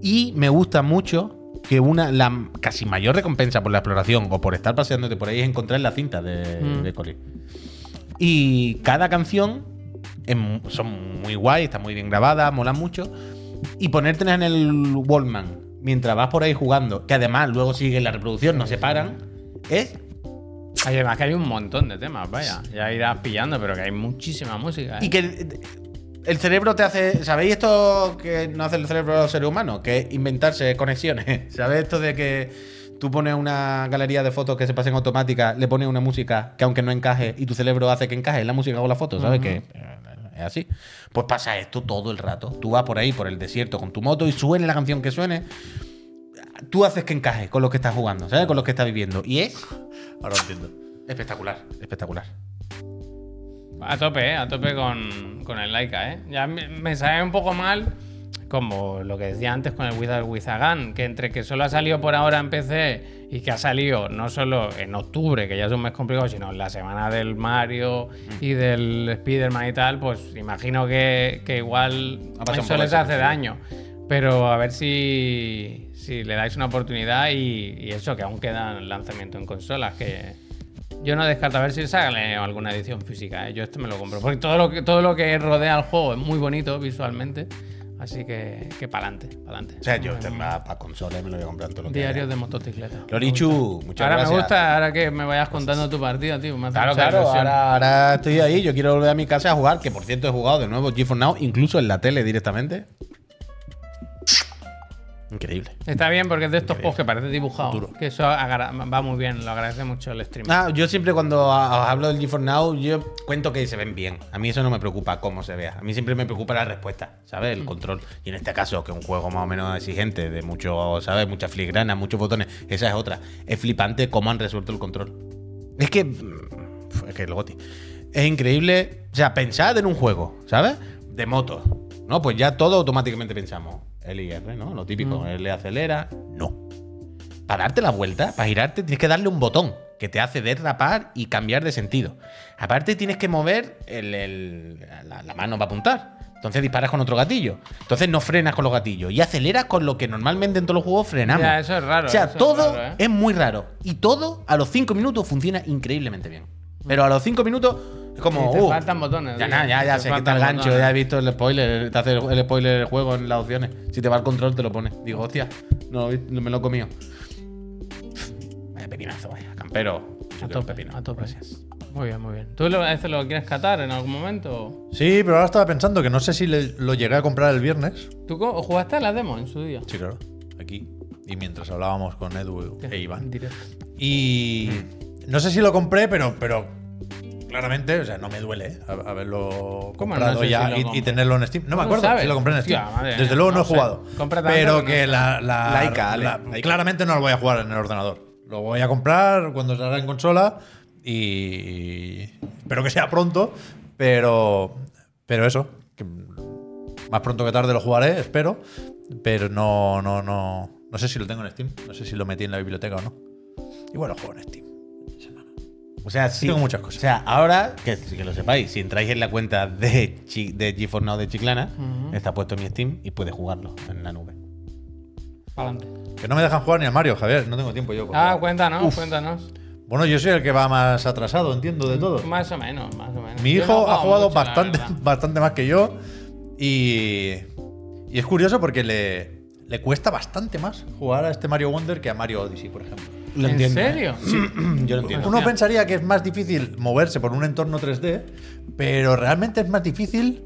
Speaker 3: Y me gusta mucho que una la casi mayor recompensa por la exploración o por estar paseándote por ahí es encontrar la cinta de,
Speaker 1: Mm.
Speaker 3: de Colin. Y cada canción es son muy guay, está muy bien grabada, mola mucho. Y ponértelas en el Wallman mientras vas por ahí jugando, que además luego sigue la reproducción, no se paran, es.
Speaker 1: Además que hay un montón de temas, vaya. Ya irás pillando, pero que hay muchísima música. ¿eh?
Speaker 3: Y que el, cerebro te hace. ¿Sabéis esto que no hace el cerebro de los seres humanos? Que es inventarse conexiones. *laughs* ¿Sabéis esto de que tú pones una galería de fotos que se pasen automática, le pones una música que aunque no encaje y tu cerebro hace que encaje la música con la foto? ¿Sabes que es así? Pues pasa esto todo el rato. Tú vas por ahí, por el desierto con tu moto y suene la canción que suene. Tú haces que encaje con lo que estás jugando, ¿sabes? Con lo que estás viviendo. Y es
Speaker 2: Ahora lo entiendo.
Speaker 3: espectacular, espectacular.
Speaker 1: A tope, ¿eh? A tope con, con el Laika, ¿eh? Ya me, me sabe un poco mal, como lo que decía antes con el Wizard with a Gun, que entre que solo ha salido por ahora en PC y que ha salido no solo en octubre, que ya es un mes complicado, sino en la semana del Mario y del Spider-Man y tal, pues imagino que, que igual eso les hace daño. Pero a ver si, si le dais una oportunidad y, y eso, que aún queda el lanzamiento en consolas, que, yo no descarto a ver si sale alguna edición física. ¿eh? Yo este me lo compro. Porque todo lo que, todo lo que rodea al juego es muy bonito visualmente. Así que, que pa'lante, pa'lante.
Speaker 3: O sea, yo para me lo voy a comprar todo lo que
Speaker 1: Diario
Speaker 3: haya.
Speaker 1: de motocicleta.
Speaker 3: Lorichu, muchas
Speaker 1: Ahora
Speaker 3: gracias.
Speaker 1: me gusta, ahora que me vayas contando tu partida, tío. Me hace
Speaker 3: Claro, claro, ahora, ahora estoy ahí, yo quiero volver a mi casa a jugar, que por cierto he jugado de nuevo GeForce Now, incluso en la tele directamente. Increíble.
Speaker 1: Está bien porque es de estos juegos que parece dibujado.
Speaker 3: Futuro.
Speaker 1: Que eso va muy bien, lo agradece mucho el stream.
Speaker 3: Ah, yo siempre cuando hablo del GeForce Now, yo cuento que se ven bien. A mí eso no me preocupa cómo se vea. A mí siempre me preocupa la respuesta, ¿sabes? El control. Y en este caso, que es un juego más o menos exigente, de mucho, ¿sabes? Muchas filigranas, muchos botones. Esa es otra. Es flipante cómo han resuelto el control. Es que. mm, Es que el goti. Es increíble. O sea, pensad en un juego, ¿sabes? De motos. ¿No? Pues ya todo automáticamente pensamos. L y R, ¿no? Lo típico. L acelera. No. Para darte la vuelta, para girarte, tienes que darle un botón que te hace derrapar y cambiar de sentido. Aparte, tienes que mover el- el- la, la mano para apuntar. Entonces disparas con otro gatillo. Entonces no frenas con los gatillos. Y aceleras con lo que normalmente en todos los juegos frenamos.
Speaker 1: Ya, eso es raro,
Speaker 3: O sea,
Speaker 1: es
Speaker 3: todo
Speaker 1: raro, ¿eh?
Speaker 3: es muy raro. Y todo a los 5 minutos funciona increíblemente bien. Pero a los 5 minutos es como.
Speaker 1: Sí, te
Speaker 3: uh,
Speaker 1: faltan botones,
Speaker 3: Ya,
Speaker 1: tío.
Speaker 3: nada, ya, ya,
Speaker 1: Te
Speaker 3: sé que está
Speaker 1: faltan
Speaker 3: el gancho,
Speaker 1: botones.
Speaker 3: ya he visto el spoiler. Te hace el, spoiler del juego en las opciones. Si te va el control, te lo pone. Digo, hostia, no, no me lo he comido. Vaya pepinazo, vaya. Campero.
Speaker 1: A tope,
Speaker 3: pepino.
Speaker 1: a tope. Muy bien, muy bien. ¿Tú lo, a veces lo quieres catar en algún momento?
Speaker 2: Sí, pero ahora estaba pensando que no sé si le- lo llegué a comprar el viernes.
Speaker 1: ¿Tú jugaste a la demo en su día?
Speaker 2: Sí, claro. Aquí. Y mientras hablábamos con Edu e Iván.
Speaker 1: Directo.
Speaker 2: Y no sé si lo compré, pero, pero claramente, o sea, no me duele haberlo
Speaker 1: ¿Cómo
Speaker 2: comprado
Speaker 1: no sé
Speaker 2: ya
Speaker 1: si lo
Speaker 2: y- tenerlo en Steam. No me
Speaker 1: ¿Cómo
Speaker 2: acuerdo
Speaker 1: sabes?
Speaker 2: si lo compré en Steam.
Speaker 1: Hostia,
Speaker 2: Desde luego no,
Speaker 1: no
Speaker 2: he
Speaker 1: sé.
Speaker 2: jugado. Pero
Speaker 1: que no
Speaker 2: la, la-
Speaker 3: Laica, Ale,
Speaker 2: la-
Speaker 3: laica.
Speaker 2: claramente no lo voy a jugar en el ordenador. Lo voy a comprar cuando salga en consola y espero que sea pronto, pero pero eso, que más pronto que tarde lo jugaré, espero, pero no no no no sé si lo tengo en Steam, no sé si lo metí en la biblioteca o no. Igual lo juego en Steam.
Speaker 3: O sea, sí.
Speaker 2: Tengo muchas cosas.
Speaker 3: O sea, ahora, que, que lo sepáis, si entráis en la cuenta de, Chi- de GeForce Now de Chiclana, está puesto en mi Steam y puedes jugarlo en la nube.
Speaker 1: Pa'lante.
Speaker 2: Que no me dejan jugar ni a Mario, Javier. No tengo tiempo yo.
Speaker 1: Ah, cuéntanos, cuéntanos.
Speaker 2: Bueno, yo soy el que va más atrasado, entiendo, de todo.
Speaker 1: Más o menos, más o menos.
Speaker 2: Mi hijo
Speaker 1: no
Speaker 2: ha jugado
Speaker 1: mucho,
Speaker 2: bastante, bastante más que yo. Y, y es curioso porque le, le cuesta bastante más jugar a este Mario Wonder que a Mario Odyssey, por ejemplo.
Speaker 3: Lo
Speaker 1: ¿En
Speaker 3: entiendo, ¿eh?
Speaker 1: serio? *clears throat*
Speaker 3: Yo lo entiendo.
Speaker 2: Uno pensaría que es más difícil moverse por un entorno 3D, pero realmente es más difícil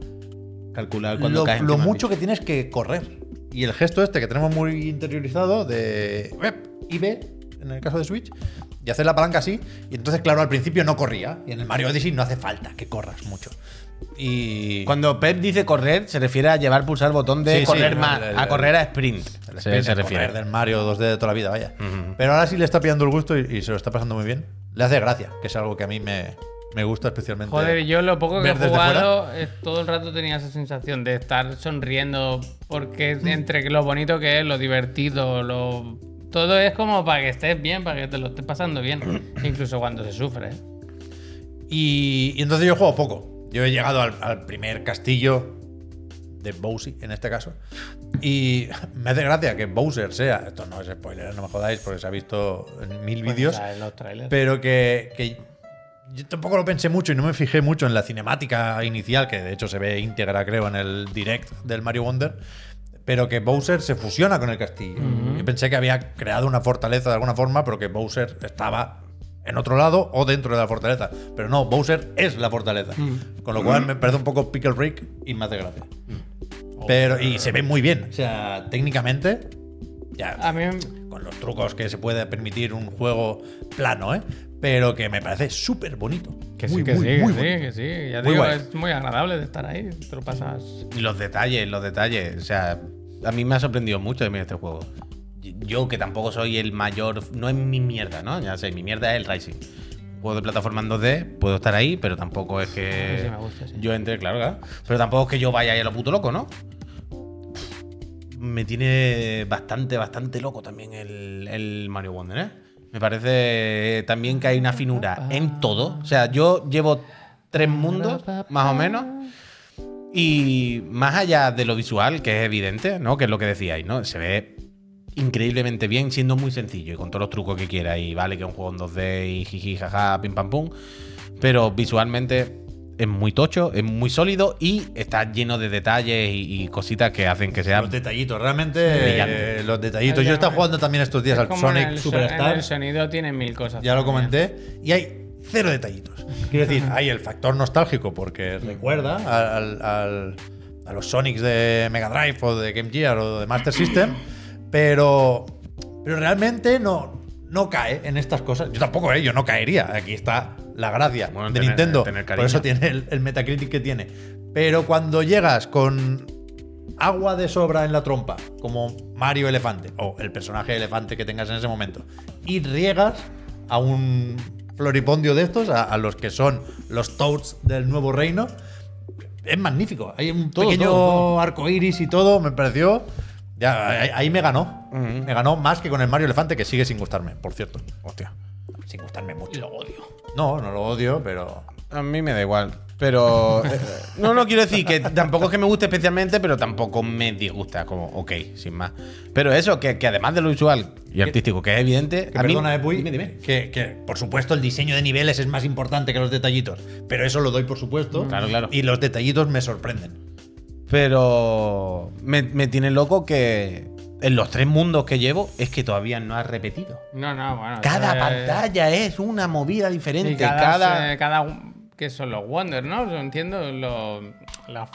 Speaker 3: Calcular cuando
Speaker 2: lo,
Speaker 3: caes
Speaker 2: lo
Speaker 3: encima,
Speaker 2: mucho que tienes que correr. Y el gesto este que tenemos muy interiorizado de web y B, en el caso de Switch, y hacer la palanca así. Y entonces, claro, al principio no corría. Y en el Mario Odyssey no hace falta que corras mucho. Y.
Speaker 3: Cuando Pep dice correr, se refiere a llevar pulsar el botón de
Speaker 2: Sí,
Speaker 3: correr más,
Speaker 2: el-
Speaker 3: a correr a sprint.
Speaker 2: el
Speaker 3: se,
Speaker 2: sprint,
Speaker 3: se refiere.
Speaker 2: correr del Mario 2D de toda la vida, vaya. Pero ahora sí le está pillando el gusto y, y se lo está pasando muy bien. Le hace gracia, que es algo que a mí me, me gusta especialmente.
Speaker 1: Joder, y yo lo poco que he jugado, eh, todo el rato tenía esa sensación de estar sonriendo, porque entre lo bonito que es, lo divertido, lo... Todo es como para que estés bien, para que te lo estés pasando bien, incluso cuando se sufre.
Speaker 2: Y, y entonces yo juego poco. Yo he llegado al, al primer castillo de Bowsy, en este caso. Y me hace gracia que Bowser sea. Esto no es spoiler, no me jodáis, porque se ha visto en mil vídeos. Pero que, que yo tampoco lo pensé mucho y no me fijé mucho en la cinemática inicial, que de hecho se ve íntegra, creo, en el direct del Mario Wonder. Pero que Bowser se fusiona con el castillo. Yo pensé que había creado una fortaleza de alguna forma, pero que Bowser estaba en otro lado o dentro de la fortaleza. Pero no, Bowser es la fortaleza. Con lo cual me parece un poco Pickle Rick y me hace gracia. Pero, y se ve muy bien. O sea, técnicamente, ya
Speaker 1: A mí
Speaker 2: con los trucos que se puede permitir un juego plano, ¿eh? Pero que me parece súper bonito.
Speaker 1: que
Speaker 2: Muy,
Speaker 1: sí, que
Speaker 2: muy,
Speaker 1: sí,
Speaker 2: muy
Speaker 1: que sí, que sí. Ya
Speaker 2: Muy
Speaker 1: digo,
Speaker 2: guay.
Speaker 1: es muy agradable de estar ahí, te lo pasas...
Speaker 3: Y los detalles, los detalles. O sea, a mí me ha sorprendido mucho de mí este juego. Yo, que tampoco soy el mayor. No es mi mierda, ¿no? Ya sé, mi mierda es el Rising. Juego de plataforma en 2D, puedo estar ahí, pero tampoco es que.
Speaker 1: Sí, me gusta, sí.
Speaker 3: Yo entré, claro, claro. Pero tampoco es que yo vaya ahí a lo puto loco, ¿no? Me tiene bastante, bastante loco también el, el Mario Wonder, ¿eh? Me parece también que hay una finura en todo. O sea, yo llevo tres mundos, más o menos. Y más allá de lo visual, que es evidente, ¿no? Que es lo que decíais, ¿no? Se ve increíblemente bien, siendo muy sencillo y con todos los trucos que quiera. Y vale que es un juego en 2D y jiji, jaja, pim pam pum. Pero visualmente es muy tocho, es muy sólido y está lleno de detalles y, y cositas que hacen que sea.
Speaker 2: Los detallitos, realmente eh, los detallitos. Yo he estado jugando también estos días
Speaker 1: Es
Speaker 2: al Sonic
Speaker 1: el
Speaker 2: Superstar.
Speaker 1: En el sonido tiene mil cosas.
Speaker 2: Ya lo comenté. Y hay cero detallitos. Quiero decir, hay el factor nostálgico porque recuerda al- al- a los Sonics de Mega Drive o de Game Gear o de Master System, pero, pero realmente no, no cae en estas cosas. Yo tampoco, ¿eh? yo no caería. Aquí está la gracia
Speaker 3: Bueno,
Speaker 2: de
Speaker 3: tener-
Speaker 2: Nintendo.
Speaker 3: tener
Speaker 2: Por eso tiene el, el Metacritic que tiene. Pero cuando llegas con agua de sobra en la trompa, como Mario Elefante, o el personaje elefante que tengas en ese momento, y riegas a un floripondio de estos, a, a los que son los Toads del nuevo reino, es magnífico. Hay un
Speaker 3: Todo,
Speaker 2: pequeño
Speaker 3: todo, todo.
Speaker 2: arco iris y todo, me pareció. Ya, ahí, ahí me ganó. Me ganó más que con el Mario Elefante, que sigue sin gustarme, por cierto.
Speaker 3: Hostia.
Speaker 2: Sin gustarme mucho.
Speaker 1: Lo odio.
Speaker 2: No, no lo odio, pero.
Speaker 3: A mí me da igual. Pero. *laughs* eh, no, no quiero decir que tampoco es que me guste especialmente, pero tampoco me disgusta. Como, ok, sin más. Pero eso, que, que además de lo visual y artístico, que es evidente.
Speaker 2: Que
Speaker 3: a mí-
Speaker 2: perdona, eh, Puy,
Speaker 3: Dime, dime.
Speaker 2: Que, que, por supuesto el diseño de niveles es más importante que los detallitos, pero eso lo doy por supuesto.
Speaker 3: Claro, claro.
Speaker 2: Y los detallitos me sorprenden.
Speaker 3: Pero me, me tiene loco que en los tres mundos que llevo es que todavía no has repetido.
Speaker 1: No, no, bueno.
Speaker 3: Cada
Speaker 1: eh,
Speaker 3: pantalla es una movida diferente.
Speaker 1: y cada,
Speaker 3: cada...
Speaker 1: eh, cada que son los Wonders, ¿no? Yo entiendo lo, la-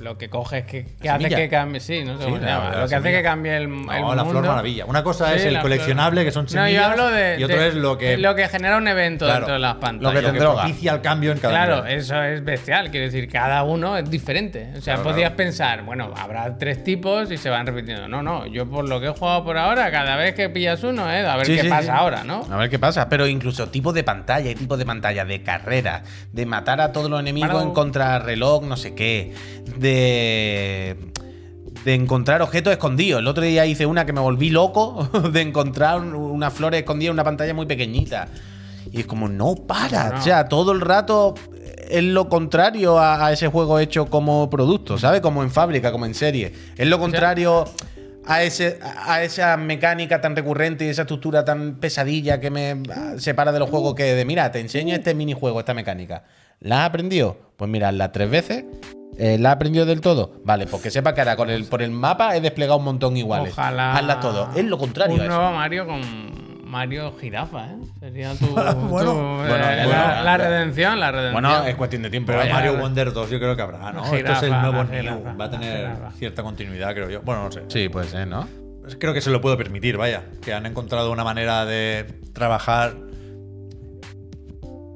Speaker 1: lo que coges que, que hace que cambie. Sí, no sé cómo se llama. Lo que hace que cambie el, el
Speaker 2: No, la flor maravilla. Una cosa
Speaker 1: Sí,
Speaker 2: es el coleccionable,
Speaker 1: flor.
Speaker 2: que son
Speaker 1: No,
Speaker 2: semillas.
Speaker 1: yo hablo de.
Speaker 2: y otro
Speaker 1: de-
Speaker 2: es lo que,
Speaker 1: lo que genera un evento
Speaker 2: Claro,
Speaker 1: dentro de las
Speaker 3: lo
Speaker 1: pantallas.
Speaker 3: que
Speaker 2: lo que propicia el cambio en cada
Speaker 1: Claro,
Speaker 2: nivel.
Speaker 1: eso es bestial. Quiero decir, cada uno es diferente. O sea,
Speaker 2: Claro,
Speaker 1: podías
Speaker 2: claro.
Speaker 1: pensar, bueno, habrá tres tipos y se van repitiendo. No, no, yo por lo que he jugado por ahora, cada vez que pillas uno, ¿eh? A ver
Speaker 3: Sí,
Speaker 1: qué pasa ahora, ¿no?
Speaker 3: A ver qué pasa. Pero incluso tipo de pantalla y tipo de pantalla, de carrera, de matar a todos los enemigos en contrarreloj, no sé qué. De. De encontrar objetos escondidos. El otro día hice una que me volví loco *laughs* de encontrar un- una flor escondida en una pantalla muy pequeñita. Y es como, no para.
Speaker 1: No.
Speaker 3: O sea, todo el rato es lo contrario a, a ese juego hecho como producto, ¿sabes? Como en fábrica, como en serie. Es lo contrario a, ese, a esa mecánica tan recurrente y esa estructura tan pesadilla que me ah, separa de los juegos que de, mira, te enseño este minijuego, esta mecánica. ¿La has aprendido? Pues mira, las tres veces. Eh, ¿La has aprendido del todo? Vale, pues que sepa que ahora con el, por el mapa he desplegado un montón iguales.
Speaker 1: Ojalá.
Speaker 3: Hazlas todo. Es lo contrario
Speaker 1: Un
Speaker 3: a eso.
Speaker 1: nuevo Mario con Mario Jirafa, ¿eh? Sería tu.
Speaker 2: Bueno, *laughs*
Speaker 1: tu,
Speaker 2: bueno,
Speaker 1: eh,
Speaker 3: bueno.
Speaker 1: la, la redención, la redención.
Speaker 3: Bueno, es cuestión de tiempo.
Speaker 2: Pero
Speaker 3: vaya.
Speaker 2: Mario Wonder 2 yo creo que habrá, ¿no? Esto es el
Speaker 1: Jirafa,
Speaker 2: nuevo New.
Speaker 1: jirafa,
Speaker 2: Va a tener
Speaker 1: jirafa.
Speaker 2: cierta continuidad, creo yo. Bueno, no sé.
Speaker 3: Sí, puede ser, ¿no?
Speaker 2: Pues Creo que se lo puedo permitir, vaya. Que han encontrado una manera de trabajar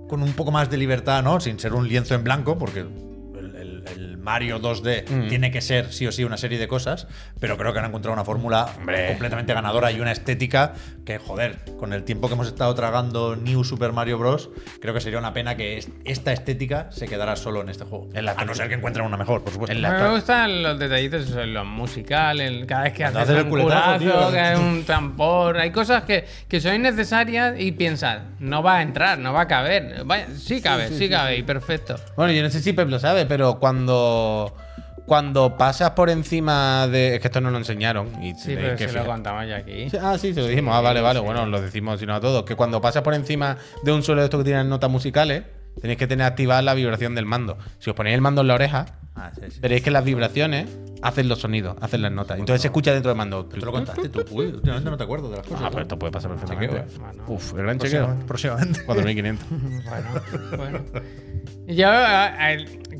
Speaker 2: con un poco más de libertad, ¿no? Sin ser un lienzo en blanco, porque Mario 2D
Speaker 3: Mm.
Speaker 2: tiene que ser sí o sí una serie de cosas, pero creo que han encontrado una fórmula completamente ganadora y una estética que, joder, con el tiempo que hemos estado tragando New Super Mario Bros., creo que sería una pena que es- esta estética se quedara solo en este juego.
Speaker 3: En la
Speaker 2: a no ser que encuentren una mejor, por supuesto.
Speaker 3: En la-
Speaker 1: me gustan los detallitos, eso, lo musical, el- cada vez que haces
Speaker 2: haces el
Speaker 1: un
Speaker 2: culetazo, tío.
Speaker 1: que hay un tambor, hay cosas que, que son innecesarias y piensas, no va a entrar, no va a caber. Vaya, sí cabe, sí, cabe, y perfecto.
Speaker 3: Bueno, yo no sé si Pep lo sabe, pero cuando. Cuando pasas por encima de. Es que esto no lo enseñaron. Y
Speaker 1: Sí, pero
Speaker 3: que
Speaker 1: se lo contamos ya aquí.
Speaker 3: Ah, sí, se lo dijimos. Ah, vale, vale. Bueno, lo decimos sino a todos. Que cuando pasas por encima de un suelo de estos que tienen notas musicales, tenéis que tener activada la vibración del mando. Si os ponéis el mando en la oreja,
Speaker 2: Ah, sí, sí.
Speaker 3: veréis que las vibraciones hacen los sonidos, hacen las notas. Entonces se escucha dentro del mando.
Speaker 2: Te lo contaste tú, Uy, últimamente no te acuerdo de las cosas.
Speaker 3: Ah, pero esto puede pasar perfectamente.
Speaker 2: Chequeo, eh.
Speaker 3: Uf, el gran chequeo.
Speaker 2: Próximamente.
Speaker 3: 4500. *laughs*
Speaker 1: Bueno, bueno. Y Yo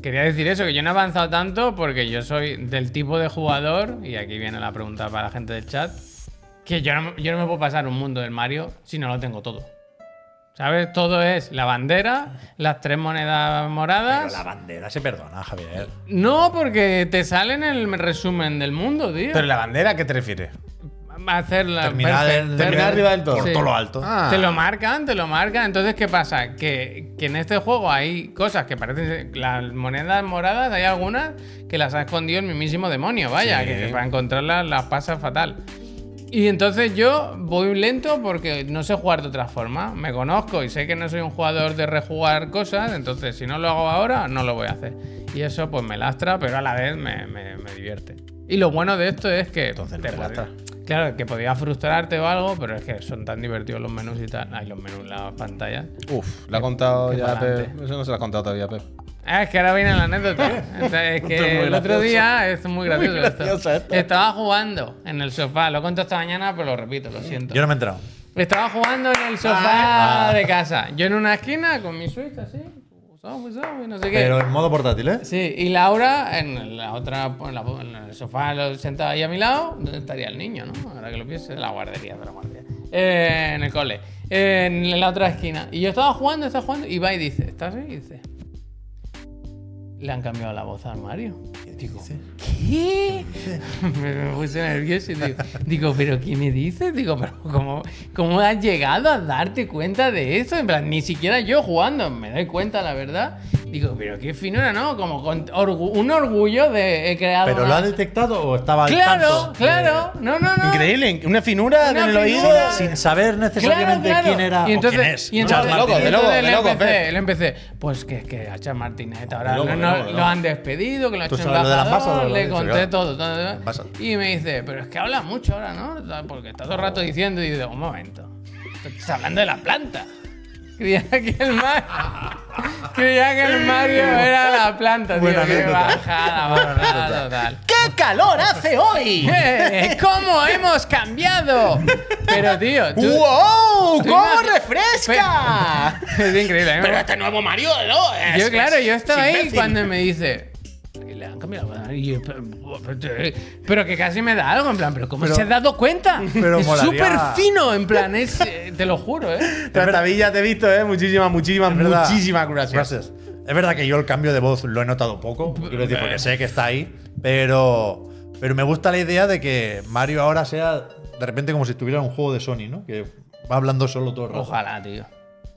Speaker 1: quería decir eso, que yo no he avanzado tanto porque yo soy del tipo de jugador, y aquí viene la pregunta para la gente del chat, que yo no, yo no me puedo pasar un mundo del Mario si no lo tengo todo. ¿Sabes? Todo es la bandera, las tres monedas
Speaker 2: Pero
Speaker 1: moradas.
Speaker 2: la bandera se perdona, Javier.
Speaker 1: No, porque te sale en el resumen del mundo, tío.
Speaker 3: Pero la bandera, ¿a qué te refieres?
Speaker 1: Hacer la
Speaker 2: Terminar, el-
Speaker 3: terminar arriba del todo.
Speaker 2: Por
Speaker 1: Sí.
Speaker 2: todo lo alto.
Speaker 3: Ah.
Speaker 1: Te lo marcan, te lo marcan. Entonces, ¿qué pasa? Que, que en este juego hay cosas que parecen. Las monedas moradas, hay algunas que las ha escondido el mismísimo demonio, vaya,
Speaker 3: Sí.
Speaker 1: que para encontrarlas las pasa fatal. Y entonces yo voy lento porque no sé jugar de otra forma. Me conozco y sé que no soy un jugador de rejugar cosas, entonces si no lo hago ahora, no lo voy a hacer. Y eso pues me lastra, pero a la vez me, me- me divierte. Y lo bueno de esto es que...
Speaker 3: Entonces no
Speaker 1: te
Speaker 3: lastra.
Speaker 1: Claro, que podía frustrarte o algo, pero es que son tan divertidos los menús y tal. Hay los menús, las pantallas.
Speaker 3: Uf, lo ha contado
Speaker 1: qué
Speaker 3: ya
Speaker 1: pa'lante.
Speaker 3: Pep. Eso no se lo ha contado todavía Pep.
Speaker 1: Ah, es que ahora viene la anécdota. *laughs* Entonces, es
Speaker 3: Esto es
Speaker 1: que el otro día es muy gracioso.
Speaker 3: Muy
Speaker 1: esto.
Speaker 3: gracioso esto.
Speaker 1: Estaba jugando en el sofá. Lo conto esta mañana, pero lo repito, lo siento.
Speaker 2: Yo no me he enterado.
Speaker 1: Estaba jugando en el sofá de casa. Yo en una esquina con mi Switch así. Y no sé qué.
Speaker 2: Pero en modo portátil, ¿eh?
Speaker 1: Sí, y Laura en la otra, en, la- en el sofá sentada ahí a mi lado, ¿dónde estaría el niño, no? Ahora que lo pienso, en la guardería, de la guardería. Eh, en el cole, en la otra esquina. Y yo estaba jugando, estaba jugando, y va y dice, ¿estás ahí? Y dice, le han cambiado la voz al Mario. Digo, ¿qué? *laughs* me puse nervioso y digo, digo, ¿pero qué me dices? Digo, ¿pero cómo, cómo has llegado a darte cuenta de eso? En plan, ni siquiera yo jugando, me doy cuenta, la verdad. Digo, pero qué finura, ¿no? Como con orgu- un orgullo de he creado.
Speaker 2: ¿Pero lo ha
Speaker 1: una-
Speaker 2: detectado o estaba al
Speaker 1: Claro,
Speaker 2: tanto de-
Speaker 1: claro. No, no, no.
Speaker 3: Increíble, una finura
Speaker 1: Una
Speaker 3: en el oído.
Speaker 1: finura.
Speaker 2: Sin saber necesariamente
Speaker 1: Claro, claro.
Speaker 2: quién era
Speaker 1: y entonces,
Speaker 2: o quién es.
Speaker 1: y entonces,
Speaker 3: de loco, de loco, de
Speaker 1: le
Speaker 3: loco,
Speaker 1: empecé, le empecé, pues que, que a Charles Martinet ahora
Speaker 2: De loco,
Speaker 1: lo,
Speaker 2: de
Speaker 1: no-
Speaker 2: loco, de
Speaker 1: lo han despedido, que lo ha
Speaker 2: ¿Tú
Speaker 1: hecho embajador, le conté
Speaker 2: claro.
Speaker 1: todo, todo, todo. Y me dice, pero es que habla mucho ahora, ¿no? Porque está todo el rato diciendo y digo, un momento, estás hablando de la planta. *laughs* Creía que el Mario, creía que el Mario era la planta, tío.
Speaker 2: Buena
Speaker 1: Qué
Speaker 2: anécdota.
Speaker 1: bajada, bajada total.
Speaker 3: ¡Qué calor hace hoy! *laughs*
Speaker 1: ¡Eh! ¿Cómo hemos cambiado? Pero, tío, tú,
Speaker 3: ¡Wow!
Speaker 1: tú
Speaker 3: ¡Cómo
Speaker 1: imagi-
Speaker 3: refresca! *laughs*
Speaker 1: es increíble. me-
Speaker 3: Pero este nuevo Mario, ¿no? Es-
Speaker 1: yo, claro,
Speaker 3: es-
Speaker 1: yo estaba
Speaker 3: es
Speaker 1: ahí
Speaker 3: imbécil.
Speaker 1: cuando me dice. "Que Le han cambiado y yo, pero, que casi me da algo, en plan, pero ¿cómo
Speaker 2: Pero-
Speaker 1: se ha dado cuenta?
Speaker 2: pero
Speaker 1: es súper fino, en plan, es, eh, te lo juro, ¿eh? *laughs*
Speaker 3: Trastabilla te he visto, ¿eh? Muchísimas, muchísimas, muchísimas gracias.
Speaker 2: Gracias. Es verdad que yo el cambio de voz lo he notado poco, quiero decir, porque sé que está ahí, pero, pero me gusta la idea de que Mario ahora sea de repente como si estuviera en un juego de Sony, ¿no? Que va hablando solo todo el rato.
Speaker 1: Ojalá, tío.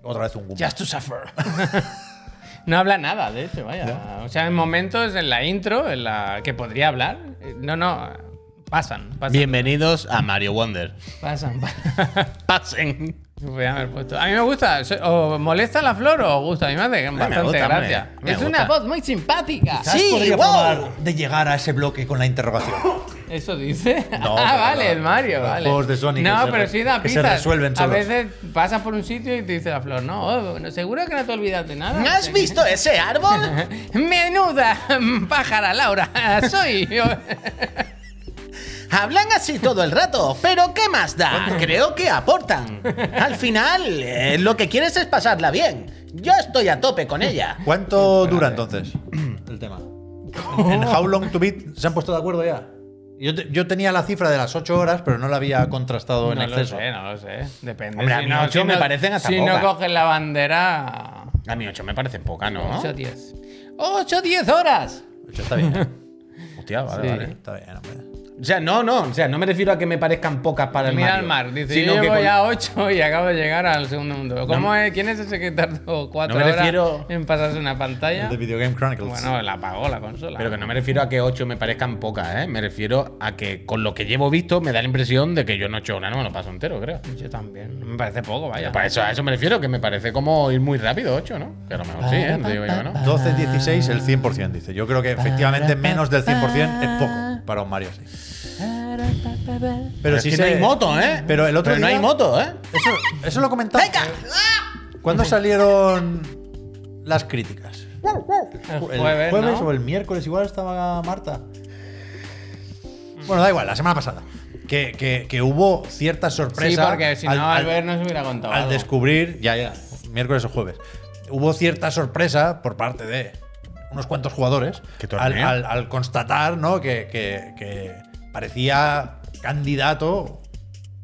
Speaker 2: Otra vez un Goomba.
Speaker 1: Just to suffer. *laughs* no habla nada, de hecho, vaya. O sea, en momentos en la intro, en la que podría hablar. eh, No, no. Pasan, pasan.
Speaker 3: Bienvenidos a Mario Wonder.
Speaker 1: Pasan, pasan. *laughs*
Speaker 3: Pasen.
Speaker 1: Haber puesto. A mí me gusta. ¿O molesta la flor o gusta? A mí me hace bastante
Speaker 3: gusta,
Speaker 1: gracia.
Speaker 3: Me
Speaker 1: es
Speaker 3: gusta.
Speaker 1: una voz muy simpática.
Speaker 3: Sí,
Speaker 2: podría
Speaker 3: wow.
Speaker 2: probar de llegar a ese bloque con la interrogación. *laughs*
Speaker 1: ¿Eso dice?
Speaker 2: No, *laughs*
Speaker 1: ah,
Speaker 2: pero
Speaker 1: vale,
Speaker 2: no.
Speaker 1: el Mario,
Speaker 2: Los
Speaker 1: vale.
Speaker 2: juegos de que
Speaker 1: No, pero sí da
Speaker 2: que se
Speaker 1: pistas.
Speaker 2: resuelven
Speaker 1: A
Speaker 2: solos.
Speaker 1: veces pasas por un sitio y te dice la flor, no, oh, seguro que no te olvidas de nada.
Speaker 3: ¿Has visto ese árbol? *laughs*
Speaker 1: Menuda *laughs* pájara, Laura. Soy yo.
Speaker 3: Hablan así todo el rato, pero ¿qué más da? Creo que aportan. Al final, eh, lo que quieres es pasarla bien. Yo estoy a tope con ella.
Speaker 2: ¿Cuánto dura entonces *clears throat* el tema? En How Long to Beat se han puesto de acuerdo ya. Yo, te- yo tenía la cifra de las 8 horas, pero no la había contrastado en
Speaker 1: No lo sé, no lo sé. Depende.
Speaker 3: Hombre, a
Speaker 1: si
Speaker 3: mí
Speaker 1: no,
Speaker 3: ocho
Speaker 1: si
Speaker 3: me
Speaker 1: no-
Speaker 3: parecen hasta
Speaker 1: Si no
Speaker 3: pocas.
Speaker 1: coges la bandera.
Speaker 3: A mí 8 me parece poca, ¿no?
Speaker 1: 8 10. 8 10 horas.
Speaker 2: Ocho está bien. *laughs*
Speaker 3: Hostia, vale,
Speaker 1: Sí.
Speaker 3: vale.
Speaker 2: Está bien, hombre.
Speaker 3: O sea, no, no, o sea, no me refiero a que me parezcan pocas para el
Speaker 1: Mira
Speaker 3: Mario,
Speaker 1: al mar, dice,
Speaker 3: sino
Speaker 1: yo
Speaker 3: que
Speaker 1: llevo
Speaker 3: con-
Speaker 1: ya 8 *laughs* y acabo de llegar al segundo mundo. ¿Cómo es? ¿Quién es ese que tardó 4
Speaker 3: No me
Speaker 1: horas
Speaker 3: refiero-
Speaker 1: en pasarse una pantalla?
Speaker 2: The Video Game Chronicles.
Speaker 1: Bueno, la apagó la consola.
Speaker 3: Pero que no me refiero a que 8 me parezcan pocas, ¿eh? Me refiero a que con lo que llevo visto me da la impresión de que yo no he hecho una, no me lo paso entero, creo.
Speaker 1: Yo también. Me parece poco, vaya.
Speaker 3: Para eso, a eso me refiero, que me parece como ir muy rápido 8, ¿no? Que a lo mejor sí, ¿eh? Digo yo, ¿no?
Speaker 2: 12, 16, el 100%, dice. Yo creo que efectivamente menos del 100% es poco para un Mario así. Pero
Speaker 3: es
Speaker 2: sí
Speaker 3: que
Speaker 2: se-
Speaker 3: no hay moto, ¿eh?
Speaker 2: Pero el otro
Speaker 3: no hay
Speaker 2: día-
Speaker 3: moto, ¿eh?
Speaker 2: Eso, eso lo comentaste. ¿Cuándo salieron las críticas?
Speaker 1: El
Speaker 2: ¿El
Speaker 1: jueves,
Speaker 2: jueves
Speaker 1: ¿no?
Speaker 2: o el miércoles? Igual estaba Marta. Bueno, da igual, la semana pasada. Que, que- que hubo cierta sorpresa.
Speaker 1: Sí, porque si no,
Speaker 2: al- al-
Speaker 1: Albert nos hubiera contado.
Speaker 2: al
Speaker 1: algo.
Speaker 2: descubrir, ya, ya, miércoles o jueves, hubo cierta sorpresa por parte de unos cuantos jugadores
Speaker 3: ¿Qué
Speaker 2: al, al- al constatar ¿no? que, que- que parecía candidato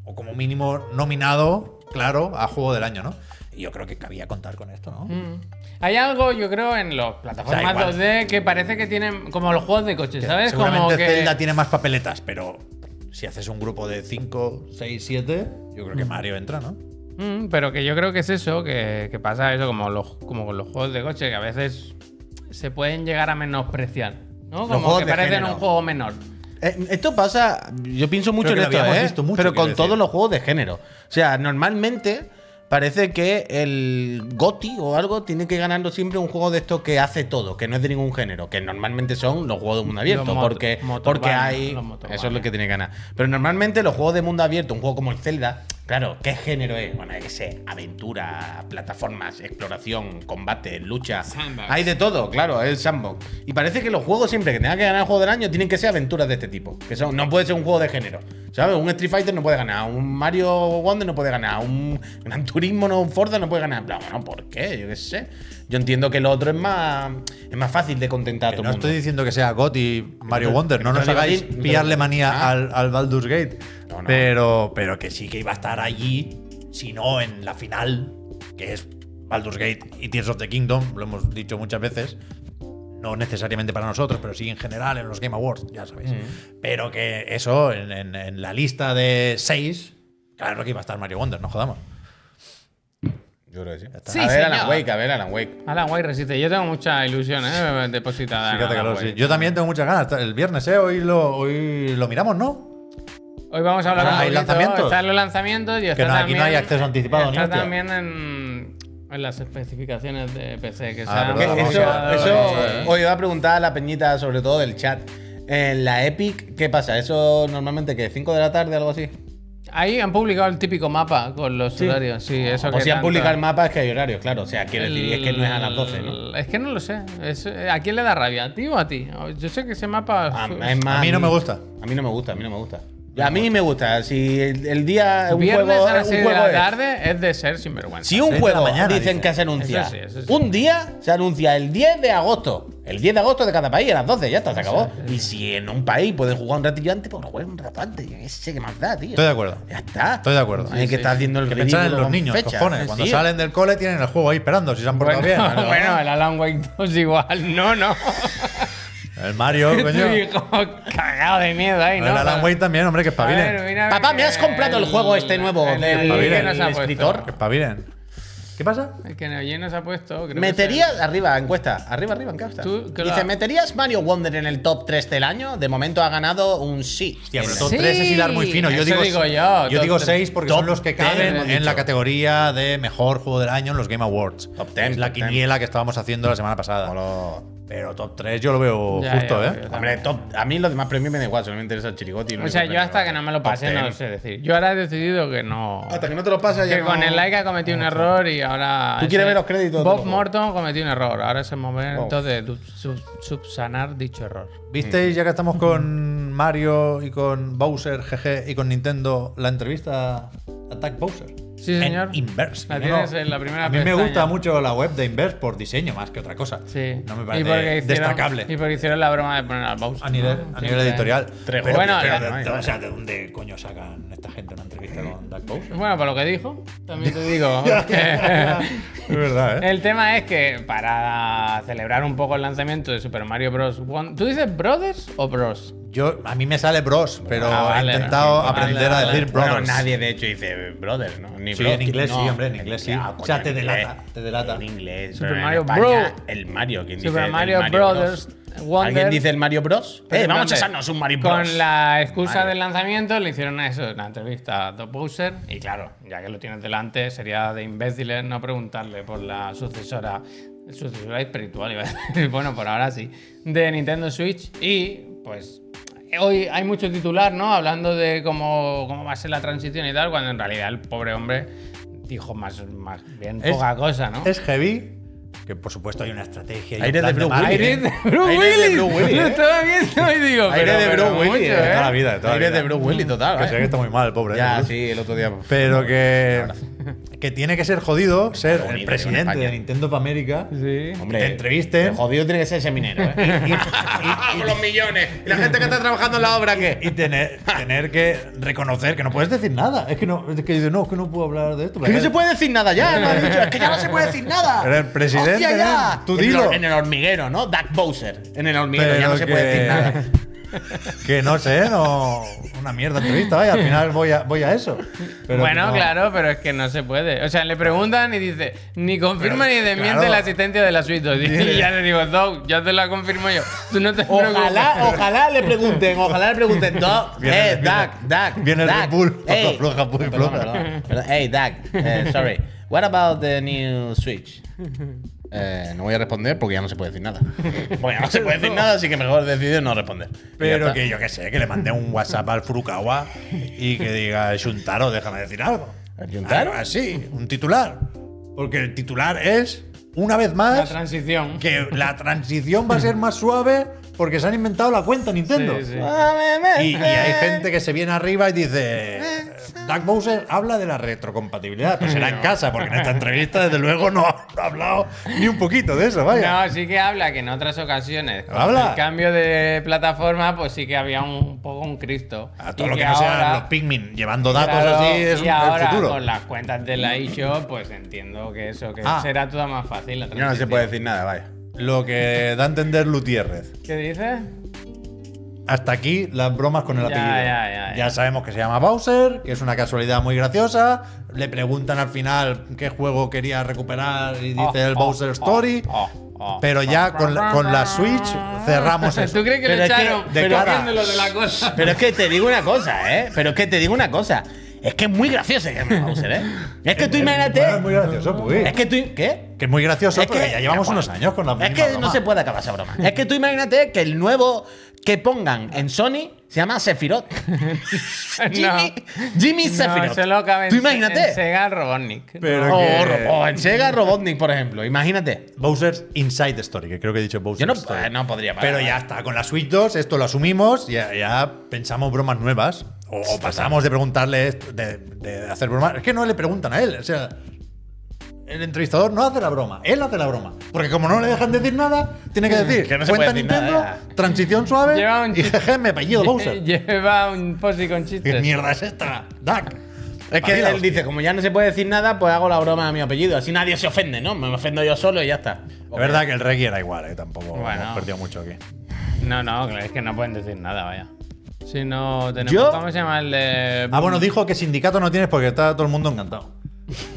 Speaker 2: o como mínimo nominado, claro, a juego del año, ¿no? Y yo creo que cabía contar con esto, ¿no?
Speaker 1: Mm. Hay algo, yo creo, en las plataformas
Speaker 2: O sea, igual.
Speaker 1: 2D que parece que tienen como los juegos de coches, ¿sabes? Como que.
Speaker 2: Zelda tiene más papeletas, pero si haces un grupo de 5, 6, 7, yo creo que Mario entra, ¿no?
Speaker 1: Mm, pero que yo creo que es eso, que, que pasa eso como, los, como con los juegos de coche, que a veces se pueden llegar a menospreciar. ¿no? Como que parecen
Speaker 3: género.
Speaker 1: un juego menor.
Speaker 3: Eh, Esto pasa, yo pienso mucho en esto, ¿eh?
Speaker 2: mucho,
Speaker 3: pero con
Speaker 2: decir.
Speaker 3: todos los juegos de género. O sea, normalmente parece que el GOTI o algo tiene que ganando siempre un juego de esto que hace todo, que no es de ningún género, que normalmente son los juegos de mundo abierto, porque, porque hay... Eso es lo que tiene que ganar. Pero normalmente los juegos de mundo abierto, un juego como el Zelda, claro, ¿qué género es? Bueno, hay que sé, aventura, plataformas, exploración, combate, lucha.
Speaker 1: Sandbox.
Speaker 3: Hay de todo, claro, es sandbox. Y parece que los juegos siempre que tengan que ganar el juego del año tienen que ser aventuras de este tipo. Que son, no puede ser un juego de género. ¿Sabes? Un Street Fighter no puede ganar, un Mario Wonder no puede ganar, un Gran Turismo, no, un Forza no puede ganar. Pero, bueno, ¿por qué? Yo qué sé. Yo entiendo que lo otro es más, es más fácil de contentar a
Speaker 2: Que
Speaker 3: todo
Speaker 2: no
Speaker 3: mundo.
Speaker 2: estoy diciendo que sea GOTY Mario
Speaker 3: no-
Speaker 2: Wonder, no
Speaker 3: no
Speaker 2: nos hagáis pillarle manía
Speaker 3: Ah.
Speaker 2: al, al Baldur's Gate.
Speaker 3: No, no.
Speaker 2: Pero, pero que sí que iba a estar allí, si no en la final, que es Baldur's Gate y Tears of the Kingdom, lo hemos dicho muchas veces. No necesariamente para nosotros, pero sí en general en los Game Awards, ya sabéis. Pero que eso, en, en- en la lista de seis, claro que iba a estar Mario Wonder, no jodamos.
Speaker 3: Yo creo que sí.
Speaker 1: Sí,
Speaker 3: a ver, Alan
Speaker 1: señor.
Speaker 3: Wake, a ver, Alan Wake.
Speaker 1: Alan Wake resiste. Yo tengo mucha ilusión, ¿eh? Depositada.
Speaker 2: Fíjate que
Speaker 1: Alan
Speaker 2: lo- sí. Yo también tengo muchas ganas. El viernes, ¿eh? Hoy lo, hoy lo miramos, ¿no?
Speaker 1: Hoy vamos a hablar
Speaker 2: Ah,
Speaker 1: un
Speaker 2: ¿hay
Speaker 1: poquito.
Speaker 2: lanzamientos?
Speaker 1: Están los lanzamientos y está
Speaker 2: no, aquí
Speaker 1: también,
Speaker 2: no hay acceso anticipado ni
Speaker 1: Está
Speaker 2: hostia.
Speaker 1: también en, en las especificaciones de PC que se
Speaker 2: Ah,
Speaker 1: han
Speaker 3: Que
Speaker 2: vamos
Speaker 3: eso,
Speaker 2: a
Speaker 3: eso
Speaker 2: vamos a ver.
Speaker 3: os iba a preguntar a la peñita, sobre todo del chat. En la Epic, ¿qué pasa? ¿Eso normalmente que 5 de la tarde algo así?
Speaker 1: Ahí han publicado el típico mapa con los horarios. Sí, eso
Speaker 3: O
Speaker 1: que
Speaker 3: si han publicado el mapa es que hay horarios, claro. O sea, quiero decir, es que no es a las 12, ¿no?
Speaker 1: Es que no lo sé. Es- ¿A quién le da rabia? ¿A ti o a ti? Yo sé que ese mapa.
Speaker 3: Ah, es más-
Speaker 2: A mí no me gusta.
Speaker 3: A mí no me gusta, a mí no me gusta. A mí me gusta. Si el, el día. Un
Speaker 1: Viernes
Speaker 3: juego,
Speaker 1: a las
Speaker 3: un
Speaker 1: 6 de
Speaker 3: juego
Speaker 1: la
Speaker 3: es-
Speaker 1: tarde es de ser sinvergüenza.
Speaker 3: Si un
Speaker 2: Seis de la
Speaker 3: juego
Speaker 2: mañana,
Speaker 3: dicen
Speaker 2: dicen.
Speaker 3: que se anuncia
Speaker 1: Eso sí, eso sí.
Speaker 3: un día, se anuncia el 10 de agosto. El 10 de agosto de cada país, a las 12, ya está, se acabó. Y si en un país pueden jugar un ratillo antes, pues jueguen un rato antes. Yo qué sé qué más da, tío.
Speaker 2: Estoy de acuerdo.
Speaker 3: Ya está.
Speaker 2: Estoy de acuerdo.
Speaker 3: Hay que estar haciendo el
Speaker 2: Que pensar en los
Speaker 3: con
Speaker 2: niños,
Speaker 3: fechas.
Speaker 2: cojones. Cuando
Speaker 3: Sí.
Speaker 2: salen del cole tienen el juego ahí esperando si se han portado
Speaker 1: Bueno,
Speaker 2: bien.
Speaker 1: bueno, el Alan Wake 2 igual. No, no. *laughs*
Speaker 2: El Mario, *laughs* coño.
Speaker 1: hijo cagado de miedo ahí, ¿no?
Speaker 2: el Alan Wake también, hombre, que
Speaker 1: A ver,
Speaker 2: espabilen.
Speaker 1: mira,
Speaker 3: Papá, ¿me
Speaker 1: que
Speaker 3: has comprado el juego este nuevo
Speaker 1: el-
Speaker 3: del-
Speaker 1: el que nos ha
Speaker 3: escritor?
Speaker 2: Que espabilen. ¿Qué pasa?
Speaker 1: El que Neoye nos ha puesto. creo que
Speaker 3: ¿Meterías,
Speaker 1: es
Speaker 3: arriba, encuesta, arriba, arriba, encuesta.
Speaker 1: Tú, claro.
Speaker 3: Dice, ¿meterías Mario Wonder en el top 3 del año? De momento ha ganado un sí.
Speaker 2: Hostia, pero top
Speaker 1: Sí,
Speaker 2: 3 es hilar muy fino. Yo
Speaker 1: eso
Speaker 2: digo,
Speaker 1: digo yo,
Speaker 2: yo digo
Speaker 1: tres.
Speaker 2: 6 porque son los que caben en la categoría de mejor juego del año en los Game Awards.
Speaker 3: Top ten,
Speaker 2: Es la quiniela que estábamos haciendo la semana pasada. Pero top 3 yo lo veo
Speaker 1: Ya,
Speaker 2: justo,
Speaker 1: ya,
Speaker 2: ¿eh?
Speaker 1: ya.
Speaker 3: Hombre, top. A mí los demás premios me da igual, solo me interesa el chirigoti.
Speaker 1: O sea, yo hasta que no me lo pase no lo sé decir. Yo ahora he decidido que no.
Speaker 3: Hasta que no te lo pases, ya
Speaker 1: Que
Speaker 3: no-
Speaker 1: con el like ha cometido un error y ahora.
Speaker 3: ¿Tú quieres ver los créditos
Speaker 1: Bob? Morton cometió un error. Ahora es el momento de sub- subsanar dicho error.
Speaker 2: ¿Visteis, ya que estamos con Mario y con Bowser, GG, y con Nintendo, la entrevista a Attack Bowser?
Speaker 1: Sí,
Speaker 2: En
Speaker 1: señor.
Speaker 2: Inverse.
Speaker 1: La tienes en la primera
Speaker 2: A mí me
Speaker 1: pestaña.
Speaker 2: gusta mucho la web de Inverse por diseño más que otra cosa.
Speaker 1: Sí.
Speaker 2: No me
Speaker 1: Y
Speaker 2: parece
Speaker 1: porque hicieron-
Speaker 2: destacable.
Speaker 1: Y porque hicieron la broma de poner al Bowser.
Speaker 2: A nivel,
Speaker 1: ¿no?
Speaker 2: a nivel
Speaker 1: sí.
Speaker 2: editorial.
Speaker 3: Tres
Speaker 2: pero,
Speaker 1: Bueno,
Speaker 2: pero de-
Speaker 3: no no
Speaker 2: o sea, ¿de dónde coño sacan esta gente una entrevista con Doug Bowser?
Speaker 1: Bueno, por lo que dijo, también te digo. *laughs* *laughs*
Speaker 2: es verdad, ¿eh?
Speaker 1: El tema es que para celebrar un poco el lanzamiento de Super Mario Bros. One- ¿Tú dices Brothers o Bros?
Speaker 2: Yo, a mí me sale Bros, pero
Speaker 1: Ah, vale,
Speaker 2: he intentado
Speaker 1: vale,
Speaker 2: aprender
Speaker 1: vale.
Speaker 2: a decir
Speaker 3: Bueno,
Speaker 2: Brothers.
Speaker 3: nadie de hecho dice brother, ¿no? Ni
Speaker 2: Sí,
Speaker 3: bro-
Speaker 2: en inglés
Speaker 3: no,
Speaker 2: sí, hombre, en inglés sí.
Speaker 3: Ah,
Speaker 2: O sea, te delata, te delata.
Speaker 3: En inglés.
Speaker 1: Super Mario
Speaker 3: España,
Speaker 1: Bro.
Speaker 3: El Mario, ¿quién dice?
Speaker 1: Super
Speaker 3: el
Speaker 1: Mario, Brothers. Wonder.
Speaker 3: ¿Alguien dice el Mario Bros? Eh, vamos a echarnos un Mario Bros.
Speaker 1: Con la excusa
Speaker 3: Mario.
Speaker 1: del lanzamiento le hicieron eso, una entrevista a Doc Bowser. Y claro, ya que lo tienes delante, sería de imbéciles no preguntarle por la sucesora, sucesora espiritual, iba a decir. *laughs* bueno, por ahora sí, de Nintendo Switch. Y pues hoy hay mucho titular, ¿no? Hablando de cómo, cómo va a ser la transición y tal, cuando en realidad el pobre hombre dijo más, más bien
Speaker 2: Es-
Speaker 1: poca cosa, ¿no?
Speaker 2: Es heavy, que por supuesto hay una estrategia.
Speaker 3: Aire de Bruce
Speaker 2: marketing.
Speaker 1: Aire de Bruce Willis.
Speaker 3: Willis,
Speaker 1: Lo
Speaker 3: ¿eh?
Speaker 1: estaba viendo y digo,
Speaker 3: Aire de Bruce Willis,
Speaker 1: mucho,
Speaker 3: de
Speaker 2: De toda la
Speaker 1: ¿eh?
Speaker 2: vida, de toda la
Speaker 3: Aire
Speaker 2: vida.
Speaker 3: de Bruce Willis, total.
Speaker 2: Que
Speaker 3: ¿eh?
Speaker 2: sé que está muy mal el pobre.
Speaker 3: Ya,
Speaker 2: ¿eh?
Speaker 3: sí, el otro día.
Speaker 2: Pero que, que tiene que ser jodido ser
Speaker 3: bonito
Speaker 2: el
Speaker 3: en
Speaker 2: presidente de Nintendo para América.
Speaker 1: Sí.
Speaker 3: Hombre,
Speaker 2: te entrevisten.
Speaker 3: el jodido tiene que ser ese minero, ¿eh? *laughs* Con los millones. ¿Y la gente que está trabajando en la obra qué?
Speaker 2: Y tener, tener que reconocer que no puedes decir nada. Es que no, es que no, es que no puedo hablar de esto.
Speaker 3: Que no se puede decir nada ya, me has dicho. Es que ya no se puede decir nada.
Speaker 2: Pero el presidente,
Speaker 3: Hostia, ya.
Speaker 2: tú
Speaker 3: En el
Speaker 2: dilo.
Speaker 3: En el hormiguero, ¿no? Doug Bowser. En el hormiguero,
Speaker 2: Pero
Speaker 3: ya no se puede decir nada.
Speaker 2: Que no sé, no. Una mierda entrevista, vaya. Al final voy a, voy a eso. Pero
Speaker 1: bueno,
Speaker 2: no.
Speaker 1: claro, pero es que no se puede. O sea, le preguntan y dice, ni confirma
Speaker 2: Pero,
Speaker 1: ni desmiente
Speaker 2: claro.
Speaker 1: la asistencia de la suite. *laughs* Y ya le digo, Doc, ya te la confirmo yo. Tú no te
Speaker 3: Ojalá,
Speaker 1: preocupes.
Speaker 3: ojalá le pregunten, ojalá le pregunten. Doug,
Speaker 2: Viene-
Speaker 3: eh,
Speaker 2: viene-
Speaker 3: Doug, Doug.
Speaker 2: viene el
Speaker 3: Doug,
Speaker 2: Red Bull,
Speaker 3: hey.
Speaker 2: floja, floja.
Speaker 3: perdón, perdón. Hey, Doug, eh, sorry. What about the new Switch? Eh, no voy a responder porque ya no se puede decir nada. *laughs* Porque ya no se puede decir nada, así que mejor decidido no responder.
Speaker 2: Pero que yo que sé, que le mandé un WhatsApp al Furukawa y que diga, Shuntaro, déjame decir algo.
Speaker 3: ¿El Shuntaro?
Speaker 2: Algo así, un titular. Porque el titular es, una vez
Speaker 1: La
Speaker 2: más,
Speaker 1: transición.
Speaker 2: que la transición va a ser más suave porque se han inventado la cuenta Nintendo.
Speaker 1: Sí, sí.
Speaker 2: Y, y hay gente que se viene arriba y dice, Doug Bowser habla de la retrocompatibilidad. Pues será en casa, porque en esta entrevista, desde luego, no ha no ha hablado ni un poquito de eso, vaya.
Speaker 1: No, sí que habla que en otras ocasiones, con
Speaker 2: Habla.
Speaker 1: el cambio de plataforma, pues sí que había un poco un Cristo.
Speaker 2: A todo
Speaker 1: Y
Speaker 2: lo que no sean los Pikmin llevando datos
Speaker 1: Claro,
Speaker 2: así es
Speaker 1: y
Speaker 2: un, el
Speaker 1: ahora
Speaker 2: futuro.
Speaker 1: con las cuentas de la eShop, pues entiendo que eso, que
Speaker 2: Ah.
Speaker 1: será todo más fácil. la
Speaker 3: Ya no se puede decir nada, vaya.
Speaker 2: Lo que da a entender Lutierrez.
Speaker 1: ¿Qué dices?
Speaker 2: hasta aquí las bromas con el
Speaker 1: Ya,
Speaker 2: apellido.
Speaker 1: ya, ya, ya.
Speaker 2: sabemos que se llama Bowser, que es una casualidad muy graciosa. Le preguntan al final qué juego quería recuperar y dice
Speaker 1: Oh,
Speaker 2: el
Speaker 1: oh,
Speaker 2: Bowser
Speaker 1: oh,
Speaker 2: Story.
Speaker 1: oh, oh.
Speaker 2: Pero ya con la, con la Switch cerramos eso.
Speaker 1: ¿Tú crees que
Speaker 3: Pero
Speaker 1: le
Speaker 3: es que
Speaker 1: echaron
Speaker 2: de
Speaker 1: pero
Speaker 2: cara-
Speaker 1: de la cosa?
Speaker 3: Pero es que te digo una cosa, ¿eh? Pero es que te digo una cosa. Es que es muy gracioso que llame Bowser, ¿eh? Es que tú imagínate.
Speaker 2: Bueno, es muy gracioso, pues.
Speaker 3: Es que tú. ¿Qué?
Speaker 2: Que es muy gracioso,
Speaker 3: Es
Speaker 2: pero
Speaker 3: que-
Speaker 2: ya llevamos unos años con la
Speaker 3: Es que
Speaker 2: broma.
Speaker 3: no se puede acabar esa broma. Es que tú imagínate que el nuevo que pongan en Sony se llama Sephiroth. *laughs* Jimmy, Jimmy Sephiroth.
Speaker 1: No, se lo cabe
Speaker 3: Tú imagínate.
Speaker 1: En Sega Robotnik.
Speaker 2: Pero
Speaker 3: o,
Speaker 2: que-
Speaker 3: o en Sega Robotnik, por ejemplo. Imagínate.
Speaker 2: Bowser's Inside Story, que creo que he dicho Bowser
Speaker 3: Yo no,
Speaker 2: Story.
Speaker 3: eh, no podría parar.
Speaker 2: Pero ya está, con la Switch 2 esto lo asumimos, ya, ya pensamos bromas nuevas. O, o pasamos de preguntarle, de, de hacer bromas. Es que no le preguntan a él, o sea, el entrevistador no hace la broma, él hace la broma. Porque como no le dejan decir nada, tiene que decir,
Speaker 3: Que no se
Speaker 2: cuenta
Speaker 3: puede decir
Speaker 2: Nintendo,
Speaker 3: nada,
Speaker 2: transición suave
Speaker 1: Lleva un
Speaker 2: y jeje, me apellido *laughs* Bowser.
Speaker 1: Lleva un posi con
Speaker 2: ¿Qué
Speaker 1: chistes.
Speaker 2: mierda es esta? Duck.
Speaker 3: Es que él
Speaker 2: hostia.
Speaker 3: dice, como ya no se puede decir nada, pues hago la broma a mi apellido. Así nadie se ofende, ¿no? Me ofendo yo solo y ya está.
Speaker 2: Es verdad que el reggae era igual, eh, tampoco
Speaker 1: Bueno.
Speaker 2: hemos perdido mucho aquí.
Speaker 1: No, no, es que no pueden decir nada, vaya. Si no tenemos.
Speaker 3: Yo-
Speaker 1: ¿Cómo se llama el de.?
Speaker 2: Ah, bueno, dijo que sindicato no tienes porque está todo el mundo encantado.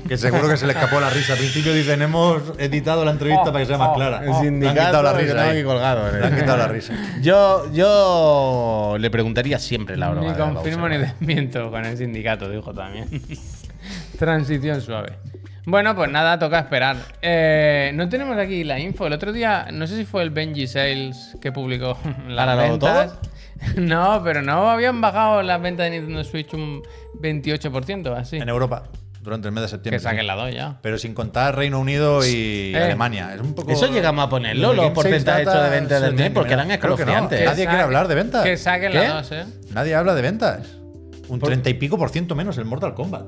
Speaker 2: Que seguro que se le escapó la risa. Al principio dicen, hemos editado la entrevista
Speaker 1: Oh,
Speaker 2: para que sea más
Speaker 1: oh,
Speaker 2: clara.
Speaker 3: El
Speaker 2: Le han
Speaker 3: sindicato
Speaker 2: quitado la risa. ahí.
Speaker 3: colgado,
Speaker 2: han
Speaker 3: eh.
Speaker 2: quitado la *laughs* risa.
Speaker 3: Yo, yo le preguntaría siempre la broma.
Speaker 1: Ni
Speaker 3: de
Speaker 1: confirmo ni desmiento con el sindicato, dijo también. *laughs* Transición suave. Bueno, pues nada, toca esperar. Eh, no tenemos aquí la info. El otro día, no sé si fue el Benji Sales que publicó *laughs* las
Speaker 3: ¿Para lo
Speaker 1: ventas.
Speaker 3: todo?
Speaker 1: No, pero no habían bajado las ventas de Nintendo Switch un 28%, así.
Speaker 2: En Europa, durante el mes de
Speaker 1: Que
Speaker 2: septiembre.
Speaker 1: saquen
Speaker 2: sí.
Speaker 1: la 2 ya.
Speaker 2: Pero sin contar Reino Unido y
Speaker 1: Eh.
Speaker 2: Alemania. Es un poco.
Speaker 3: Eso llegamos a ponerlo, los porcentajes de ventas del mes, porque eran
Speaker 2: que no.
Speaker 3: escalofriantes.
Speaker 2: Nadie quiere hablar de ventas.
Speaker 1: Que saquen
Speaker 3: ¿Qué?
Speaker 1: la 2, ¿eh?
Speaker 2: Nadie habla de ventas. Un treinta y pico por ciento menos el Mortal Kombat.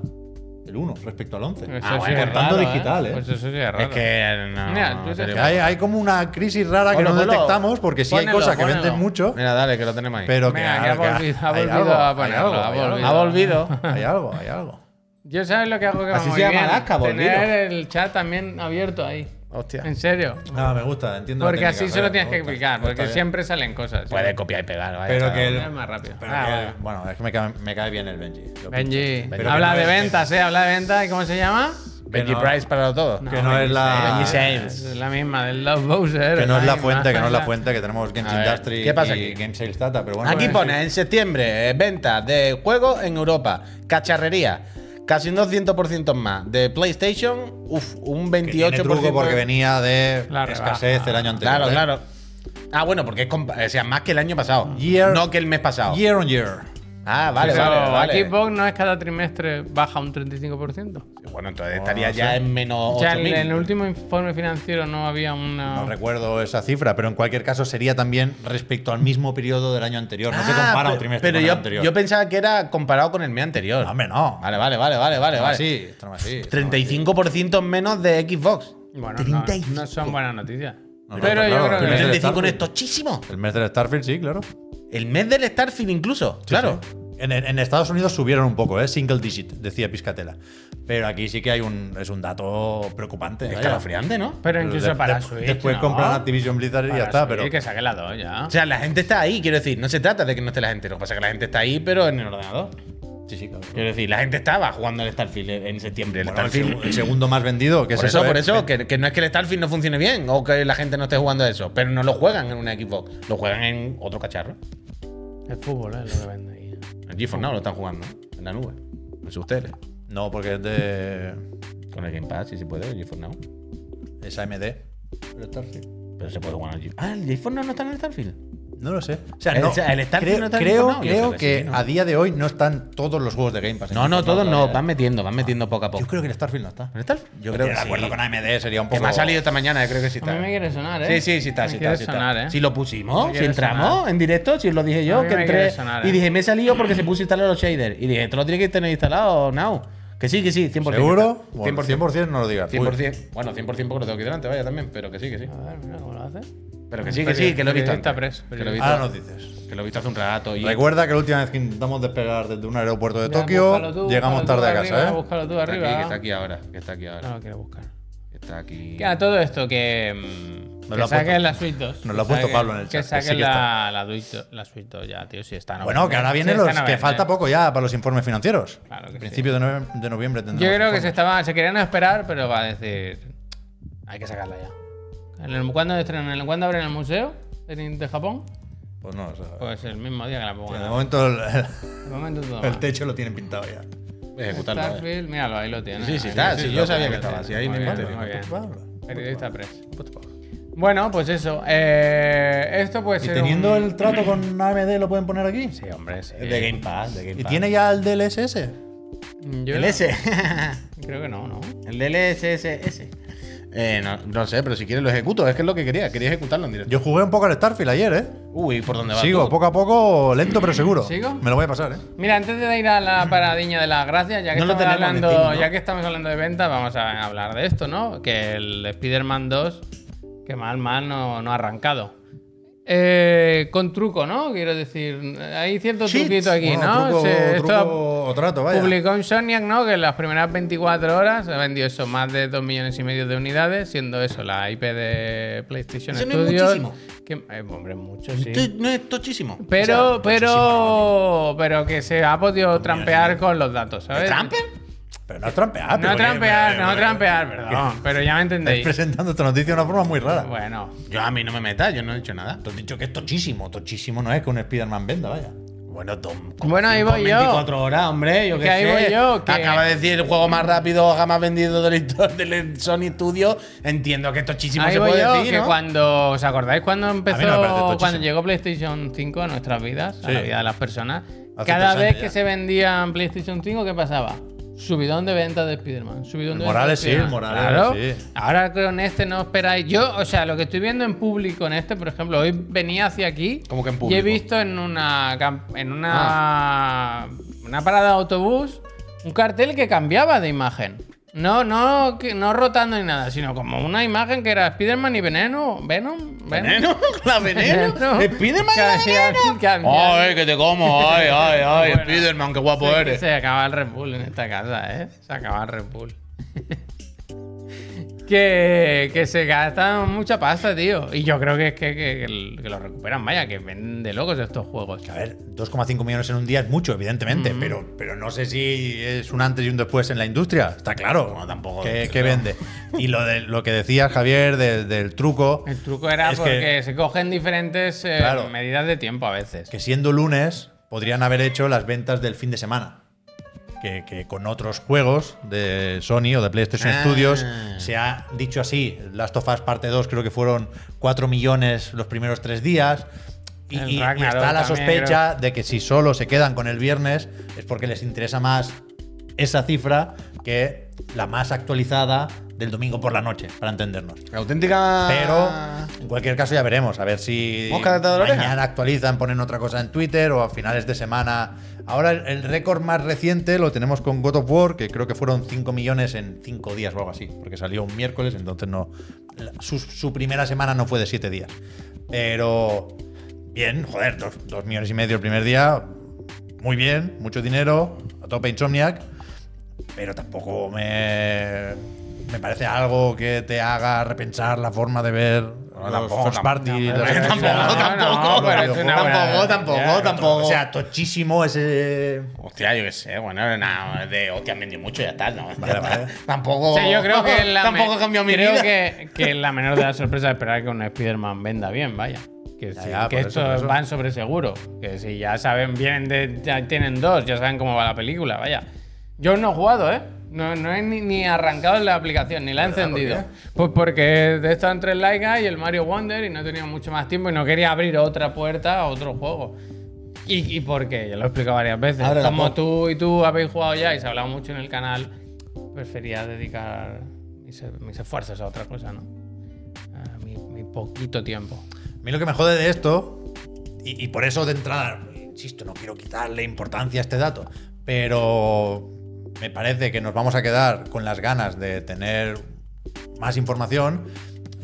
Speaker 2: El 1 respecto al 11.
Speaker 1: Eso
Speaker 3: Ah,
Speaker 1: sí
Speaker 3: bueno,
Speaker 1: es raro,
Speaker 2: digital, ¿eh?
Speaker 1: Pues eso sí es raro.
Speaker 3: Es que no.
Speaker 1: Mira, tú
Speaker 2: Que hay, hay como una crisis rara que
Speaker 3: Ponlo,
Speaker 2: no detectamos porque sí hay
Speaker 1: Ponelo,
Speaker 2: cosas que
Speaker 1: ponelo.
Speaker 2: venden mucho.
Speaker 3: Mira, dale, que lo tenemos ahí.
Speaker 2: Pero que,
Speaker 1: que ha
Speaker 2: que
Speaker 1: volvido- ha
Speaker 2: hay
Speaker 1: volvido a
Speaker 2: hay
Speaker 1: ponerlo,
Speaker 2: hay
Speaker 3: ha volvido.
Speaker 2: Hay algo, hay algo.
Speaker 1: Yo sabes lo que hago que
Speaker 3: Así
Speaker 1: va
Speaker 3: se
Speaker 1: muy
Speaker 3: llama
Speaker 1: bien.
Speaker 3: Alaska, volvido.
Speaker 1: Tener el chat también abierto ahí.
Speaker 3: Hostia.
Speaker 1: En serio.
Speaker 2: Ah, me gusta, entiendo. la
Speaker 1: Porque
Speaker 2: técnica,
Speaker 1: así solo tienes que
Speaker 2: gusta.
Speaker 1: explicar, porque
Speaker 2: bien.
Speaker 1: siempre salen cosas.
Speaker 3: Puede copiar y pegar, vaya.
Speaker 2: Pero que el-.
Speaker 1: Es más rápido.
Speaker 2: Pero
Speaker 1: Ah,
Speaker 2: que-
Speaker 1: vale.
Speaker 2: bueno, es que me cae, me cae bien el Benji. Lo
Speaker 1: Benji,
Speaker 2: Pero
Speaker 1: habla
Speaker 2: no
Speaker 1: de
Speaker 2: es-
Speaker 1: ventas, ¿eh? Habla de ventas. ¿Y cómo se llama?
Speaker 3: Benji
Speaker 2: no-
Speaker 3: Price para todo.
Speaker 2: Que no es la-
Speaker 3: Benji Sales.
Speaker 1: Es la misma, del Love Bowser.
Speaker 2: Que no es la
Speaker 1: misma.
Speaker 2: fuente, que no es la *laughs* fuente, que tenemos Games
Speaker 3: A ver,
Speaker 2: Industry
Speaker 3: ¿qué pasa
Speaker 2: y
Speaker 3: aquí?
Speaker 2: Game Sales Data, pero bueno.
Speaker 3: Aquí
Speaker 2: eh,
Speaker 3: pone en septiembre eh, ventas de juegos en Europa, cacharrería, casi un 200% más. De PlayStation, uff, un
Speaker 2: que tiene
Speaker 3: 28%.
Speaker 2: truco porque venía de
Speaker 1: La
Speaker 2: escasez el año anterior.
Speaker 3: Claro,
Speaker 2: ¿eh?
Speaker 3: claro. Ah, bueno, porque es o sea, más que el año pasado.
Speaker 2: Year-
Speaker 3: no que el mes pasado.
Speaker 2: Year on year.
Speaker 3: Ah, vale,
Speaker 1: Pero
Speaker 3: vale, vale.
Speaker 1: Aquí Xbox no es cada trimestre baja un 35%.
Speaker 3: Bueno, entonces estaría ya en menos
Speaker 1: O sea, en
Speaker 3: 8000.
Speaker 1: en el último informe financiero no había una.
Speaker 2: No recuerdo esa cifra, pero en cualquier caso sería también respecto al mismo periodo del año anterior. No se
Speaker 3: Ah,
Speaker 2: compara
Speaker 3: pe-
Speaker 2: un trimestre
Speaker 3: Pero
Speaker 2: con el
Speaker 3: yo,
Speaker 2: anterior.
Speaker 3: yo pensaba que era comparado con el mes anterior.
Speaker 2: No, hombre, no.
Speaker 3: Vale, vale, vale, vale, vale. Vale.
Speaker 2: no así, esto no así.
Speaker 3: 35% menos de Xbox.
Speaker 1: Bueno, no,
Speaker 3: 35.
Speaker 1: no son buenas noticias.
Speaker 2: No, no,
Speaker 1: pero
Speaker 2: está
Speaker 1: yo
Speaker 2: claro,
Speaker 1: creo
Speaker 2: el
Speaker 1: que.
Speaker 2: mes del
Speaker 3: 35 es
Speaker 2: Starfield.
Speaker 3: tochísimo.
Speaker 2: El mes del Starfield, sí, claro.
Speaker 3: El mes del Starfield incluso. claro.
Speaker 2: Sí. En, en Estados Unidos subieron un poco, ¿eh? Single digit, decía Piscatela. Pero aquí sí que hay un, es un dato preocupante.
Speaker 3: Escalofriante, ¿no?
Speaker 1: Pero incluso
Speaker 2: De-
Speaker 1: para
Speaker 2: de-
Speaker 1: Switch.
Speaker 2: Después
Speaker 1: ¿no?
Speaker 2: compran Activision Blizzard y
Speaker 1: Para
Speaker 2: ya está,
Speaker 1: Switch,
Speaker 2: pero.
Speaker 1: que saque la 2 ya.
Speaker 3: O sea, la gente está ahí, quiero decir. No se trata de que no esté la gente. Lo que pasa es que la gente está ahí, pero en el ordenador.
Speaker 2: Sí, sí, claro.
Speaker 3: Quiero decir, la gente estaba jugando el Starfield en septiembre. El
Speaker 2: Bueno, el,
Speaker 3: Starfield.
Speaker 2: el segundo más vendido, que
Speaker 3: por
Speaker 2: es
Speaker 3: eso,
Speaker 2: eso,
Speaker 3: por
Speaker 2: ¿eh?
Speaker 3: eso, que, que no es que el Starfield no funcione bien o que la gente no esté jugando eso, pero no lo juegan en una Xbox, lo juegan en otro cacharro.
Speaker 1: El fútbol, ¿eh? Lo que vende
Speaker 3: En GeForce Now lo están jugando, en la nube, en sus teles.
Speaker 2: No, porque es de.
Speaker 3: Con el Game Pass, si se puede, el GeForce Now.
Speaker 2: Es AMD. El Starfield.
Speaker 3: Pero se puede jugar al GeForce Ah, el GeForce Now no está en el Starfield.
Speaker 2: No lo sé. O sea,
Speaker 3: El-
Speaker 2: no,
Speaker 3: o sea, el Starfield
Speaker 2: creo,
Speaker 3: no está en
Speaker 2: creo.
Speaker 3: Yo que
Speaker 2: que
Speaker 3: sí, ¿no?
Speaker 2: a día de hoy no están todos los juegos de Game Pass.
Speaker 3: No, no, todos no, van metiendo, van metiendo poco a poco.
Speaker 2: Yo creo que el Starfield no está.
Speaker 3: ¿El Starfield? Yo creo que
Speaker 2: de
Speaker 3: sí.
Speaker 2: acuerdo con AMD sería un
Speaker 3: Que
Speaker 2: poco.
Speaker 3: me ha salido esta mañana, creo que sí
Speaker 1: A
Speaker 3: está.
Speaker 1: mí me quiere sonar, ¿eh?
Speaker 3: Sí, sí, sí está,
Speaker 1: Me
Speaker 3: sí está, sí
Speaker 1: sonar,
Speaker 3: está.
Speaker 1: ¿eh?
Speaker 3: Si lo pusimos, si entramos
Speaker 1: sonar.
Speaker 3: en directo, si os lo dije
Speaker 1: A
Speaker 3: yo, que entré y
Speaker 1: ¿eh?
Speaker 3: dije, me he salido porque se puso a instalar los shaders. Y dije, esto lo tiene que tener instalado now. Que sí, que sí, 100%.
Speaker 2: ¿Seguro?
Speaker 3: está.
Speaker 2: Bueno,
Speaker 3: 100%.
Speaker 2: 100% no lo digas.
Speaker 3: 100%. Bueno, 100% porque lo tengo aquí delante, vaya también, pero que sí, que sí.
Speaker 1: A ver, mira cómo lo hace.
Speaker 3: Pero que sí, que sí, que lo he visto. Antes.
Speaker 1: press,
Speaker 3: Que lo he
Speaker 2: Uy,
Speaker 3: visto,
Speaker 2: Ahora nos dices.
Speaker 3: que lo he visto hace un rato. Y
Speaker 2: Recuerda que la última vez que intentamos despegar desde un aeropuerto de Tokio,
Speaker 1: tú,
Speaker 2: llegamos tarde a casa,
Speaker 1: arriba,
Speaker 2: ¿eh?
Speaker 1: Búscalo tú
Speaker 3: está aquí,
Speaker 1: arriba.
Speaker 3: que está aquí ahora. Que está aquí ahora.
Speaker 1: No lo quiero buscar.
Speaker 3: que está aquí.
Speaker 1: Que a todo esto que. mm,
Speaker 2: Me
Speaker 1: que saquen
Speaker 2: puesto.
Speaker 1: la Switch 2.
Speaker 2: Nos lo ha puesto
Speaker 1: saquen-
Speaker 2: Pablo en el
Speaker 1: Que
Speaker 2: chat, que sí
Speaker 1: saquen
Speaker 2: que
Speaker 1: la, la, Switch, la Switch 2 ya, tío, si está a
Speaker 2: Bueno, que ahora
Speaker 1: sí
Speaker 2: vienen
Speaker 1: está
Speaker 2: los que
Speaker 1: 90.
Speaker 2: falta poco ya para los informes financieros.
Speaker 1: Claro que sí.
Speaker 2: Principio de, nove- de noviembre tendremos.
Speaker 1: Yo creo que se estaban, se querían esperar, pero va a decir. Hay que sacarla ya. ¿En el- ¿Cuándo, estrenan? ¿Cuándo abren el museo de, de Japón?
Speaker 2: Pues no, o sea,
Speaker 1: Pues el mismo día que la
Speaker 2: de
Speaker 1: pongan.
Speaker 2: momento el,
Speaker 1: De momento todo
Speaker 2: el
Speaker 1: mal.
Speaker 2: techo lo tienen pintado ya.
Speaker 3: Ejecutarlo. eh.
Speaker 1: Starfield, míralo, ahí lo tiene.
Speaker 3: Sí, sí, está, sí, yo sabía que estaba,
Speaker 1: tiene.
Speaker 3: sí, ahí
Speaker 1: Muy bien, muy bien. Periodista press. Bueno, pues eso. eh, esto
Speaker 2: Y
Speaker 1: ser.
Speaker 2: teniendo
Speaker 1: un-
Speaker 2: el trato con AMD, ¿lo pueden poner aquí?
Speaker 1: Sí, hombre, sí.
Speaker 3: De Game Pass, de Game
Speaker 2: ¿Y tiene ya el DLSS?
Speaker 1: Yo
Speaker 3: el
Speaker 1: no-
Speaker 3: S.
Speaker 1: Creo que no, ¿no?
Speaker 3: el DLSS. Eh, no, no sé, pero si quieres lo ejecuto. Es que es lo que quería. Quería ejecutarlo en directo.
Speaker 2: Yo jugué un poco al Starfield ayer, ¿eh?
Speaker 3: Uy, ¿por dónde va?
Speaker 2: Sigo, poco a poco, lento pero seguro.
Speaker 1: ¿Sigo?
Speaker 2: Me lo voy a pasar, ¿eh?
Speaker 1: Mira, antes de ir a la paradiña de las gracias, ya que,
Speaker 3: No
Speaker 1: estamos, hablando,
Speaker 3: Steam, ¿no?
Speaker 1: ya que estamos hablando de ventas, vamos a hablar de esto, ¿no? Que el Spider-Man 2, que mal, mal no, no ha arrancado. Eh, con truco, ¿no? Quiero decir, hay cierto
Speaker 2: Cheats.
Speaker 1: truquito aquí,
Speaker 2: Bueno,
Speaker 1: ¿no?
Speaker 2: truco-
Speaker 1: Se- esto
Speaker 2: truco o trato, vaya.
Speaker 1: publicó Insomniac, ¿no? Que en las primeras 24 horas se ha vendido eso, más de 2 millones y medio de unidades, siendo eso la IP de PlayStation
Speaker 3: Eso no es
Speaker 1: Studios.
Speaker 3: muchísimo.
Speaker 1: que, eh, hombre, mucho, sí.
Speaker 3: Esto no es tochísimo.
Speaker 1: Pero,
Speaker 2: O sea,
Speaker 1: pero, pero que se ha podido trampear con los datos, ¿sabes?
Speaker 3: ¿Trampe?
Speaker 2: Pero no trampear.
Speaker 1: No trampear, no trampear, perdón. Pero ya me
Speaker 2: Estáis
Speaker 1: entendéis.
Speaker 2: presentando esta noticia de una forma muy rara.
Speaker 1: Bueno,
Speaker 3: Yo a mí no me metas, yo no he hecho nada.
Speaker 2: Te has dicho que es tochísimo. Tochísimo no es que un Spider-Man venda, vaya.
Speaker 3: Bueno, Tom.
Speaker 1: Bueno, ahí voy yo.
Speaker 3: 24 horas, hombre. Yo
Speaker 1: Que ahí
Speaker 3: sé.
Speaker 1: voy yo, que-
Speaker 3: Acaba de decir el juego más rápido jamás vendido *laughs* del Sony Studio. Entiendo que tochísimo
Speaker 1: ahí
Speaker 3: se
Speaker 1: voy
Speaker 3: puede
Speaker 1: yo,
Speaker 3: decir,
Speaker 1: que
Speaker 3: ¿no?
Speaker 1: cuando, ¿os acordáis cuando empezó,
Speaker 2: tochísimo.
Speaker 1: cuando llegó PlayStation 5 a nuestras vidas, a la vida de las personas?
Speaker 2: Hace
Speaker 1: cada vez que
Speaker 2: ya.
Speaker 1: se vendían PlayStation 5, ¿qué pasaba? Subidón de ventas de Spider-Man. Subidón de
Speaker 2: Morales
Speaker 1: de
Speaker 2: sí. Morales
Speaker 1: Claro.
Speaker 2: sí.
Speaker 1: Ahora con este no esperáis. Yo, o sea, lo que estoy viendo en público en este, por ejemplo, hoy venía hacia aquí.
Speaker 3: ¿Cómo que en
Speaker 1: Y he
Speaker 3: público?
Speaker 1: visto en una, en una,
Speaker 2: Ah.
Speaker 1: una parada de autobús un cartel que cambiaba de imagen. No, no, no rotando ni nada, sino como una imagen que era Spider-Man y Veneno. Venom.
Speaker 3: ¿Veneno? *laughs* ¿La veneno? ¿Spiderman y la veneno? Ay, que te como. Ay, *laughs* ay, ay.
Speaker 1: Bueno.
Speaker 3: Spiderman, qué guapo
Speaker 1: Se-
Speaker 3: eres.
Speaker 1: Se acaba el Red Bull en esta casa, ¿eh? Se acaba el Red Bull. *laughs* que, que se gastan mucha pasta, tío. Y yo creo que es que, que- que lo recuperan, vaya, que venden de locos estos juegos.
Speaker 2: A ver, 2,5 millones en un día es mucho, evidentemente,
Speaker 1: Mm.
Speaker 2: pero, pero no sé si es un antes y un después en la industria. Está claro.
Speaker 3: No, tampoco
Speaker 2: ¿Qué, vende? Y lo, de, lo que decía Javier del, del truco,
Speaker 1: El truco era porque se cogen diferentes eh,
Speaker 2: Claro.
Speaker 1: medidas de tiempo a veces.
Speaker 2: que siendo lunes podrían haber hecho las ventas del fin de semana. Que, que con otros juegos de Sony o de PlayStation
Speaker 3: Ah.
Speaker 2: Studios se ha dicho así. Last of Us parte 2 creo que fueron 4 millones los primeros tres días. Y, está la sospecha de que si solo se quedan con el viernes es porque les interesa más esa cifra que la más actualizada del domingo por la noche, para entendernos.
Speaker 3: Auténtica.
Speaker 2: Pero en cualquier caso ya veremos, a ver si
Speaker 3: la
Speaker 2: mañana actualizan, ponen otra cosa en Twitter o a finales de semana. Ahora el, el récord más reciente lo tenemos con God of War, que creo que fueron 5 millones en 5 días o algo así, porque salió un miércoles, entonces no la- su, su primera semana no fue de 7 días. Pero bien, joder, 2 millones y medio el primer día, muy bien, mucho dinero, a tope Insomniac, pero tampoco me, me parece algo que te haga repensar la forma de ver
Speaker 3: tampoco,
Speaker 2: first party.
Speaker 3: Tampoco, tampoco. Tampoco, tampoco,
Speaker 1: Ya,
Speaker 3: tampoco.
Speaker 2: O sea, tochísimo ese.
Speaker 3: Hostia, yo qué sé, bueno, nada, de hostia, han vendido mucho y ya está, ¿no?
Speaker 2: Vale, vale.
Speaker 3: tampoco.
Speaker 1: O sea, yo creo que la *laughs*
Speaker 3: tampoco cambiado mi
Speaker 1: creo
Speaker 3: vida.
Speaker 1: que, que la menor de las sorpresas es esperar que un Spider-Man venda bien, vaya. Que,
Speaker 2: Ya,
Speaker 1: sí,
Speaker 2: ya,
Speaker 1: que estos
Speaker 2: eso.
Speaker 1: van sobre seguro. Que si ya saben, vienen de. Ya tienen dos, ya saben cómo va la película, vaya. Yo no he jugado, ¿eh? No, no he ni, ni arrancado la aplicación, ni la he encendido.
Speaker 2: ¿Por
Speaker 1: Pues porque he estado entre el Laika y el Mario Wonder y no he tenido mucho más tiempo y no quería abrir otra puerta a otro juego. ¿Y, y por qué? Ya lo he explicado varias veces.
Speaker 3: Ábrela,
Speaker 1: Como tú y tú habéis jugado ya y se ha hablado mucho en el canal, prefería dedicar mis, mis esfuerzos a otra cosa, ¿no? A mi, mi poquito tiempo.
Speaker 2: A mí lo que me jode de esto, y, y por eso de entrada, insisto, no quiero quitarle importancia a este dato, pero me parece que nos vamos a quedar con las ganas de tener más información.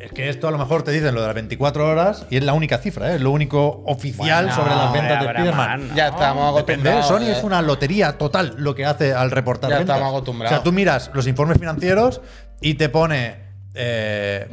Speaker 2: Es que esto a lo mejor te dicen lo de las 24 horas y es la única cifra, ¿eh? es lo único oficial
Speaker 1: Bueno,
Speaker 2: sobre las ventas de Spider-Man.
Speaker 1: ¿no?
Speaker 3: Ya estamos
Speaker 2: Depende, ¿eh?
Speaker 3: acostumbrados.
Speaker 2: Sony
Speaker 3: eh.
Speaker 2: es una lotería total lo que hace al reportar
Speaker 3: Ya
Speaker 2: ventas.
Speaker 3: estamos acostumbrados.
Speaker 2: O sea, tú miras los informes financieros y te pone eh,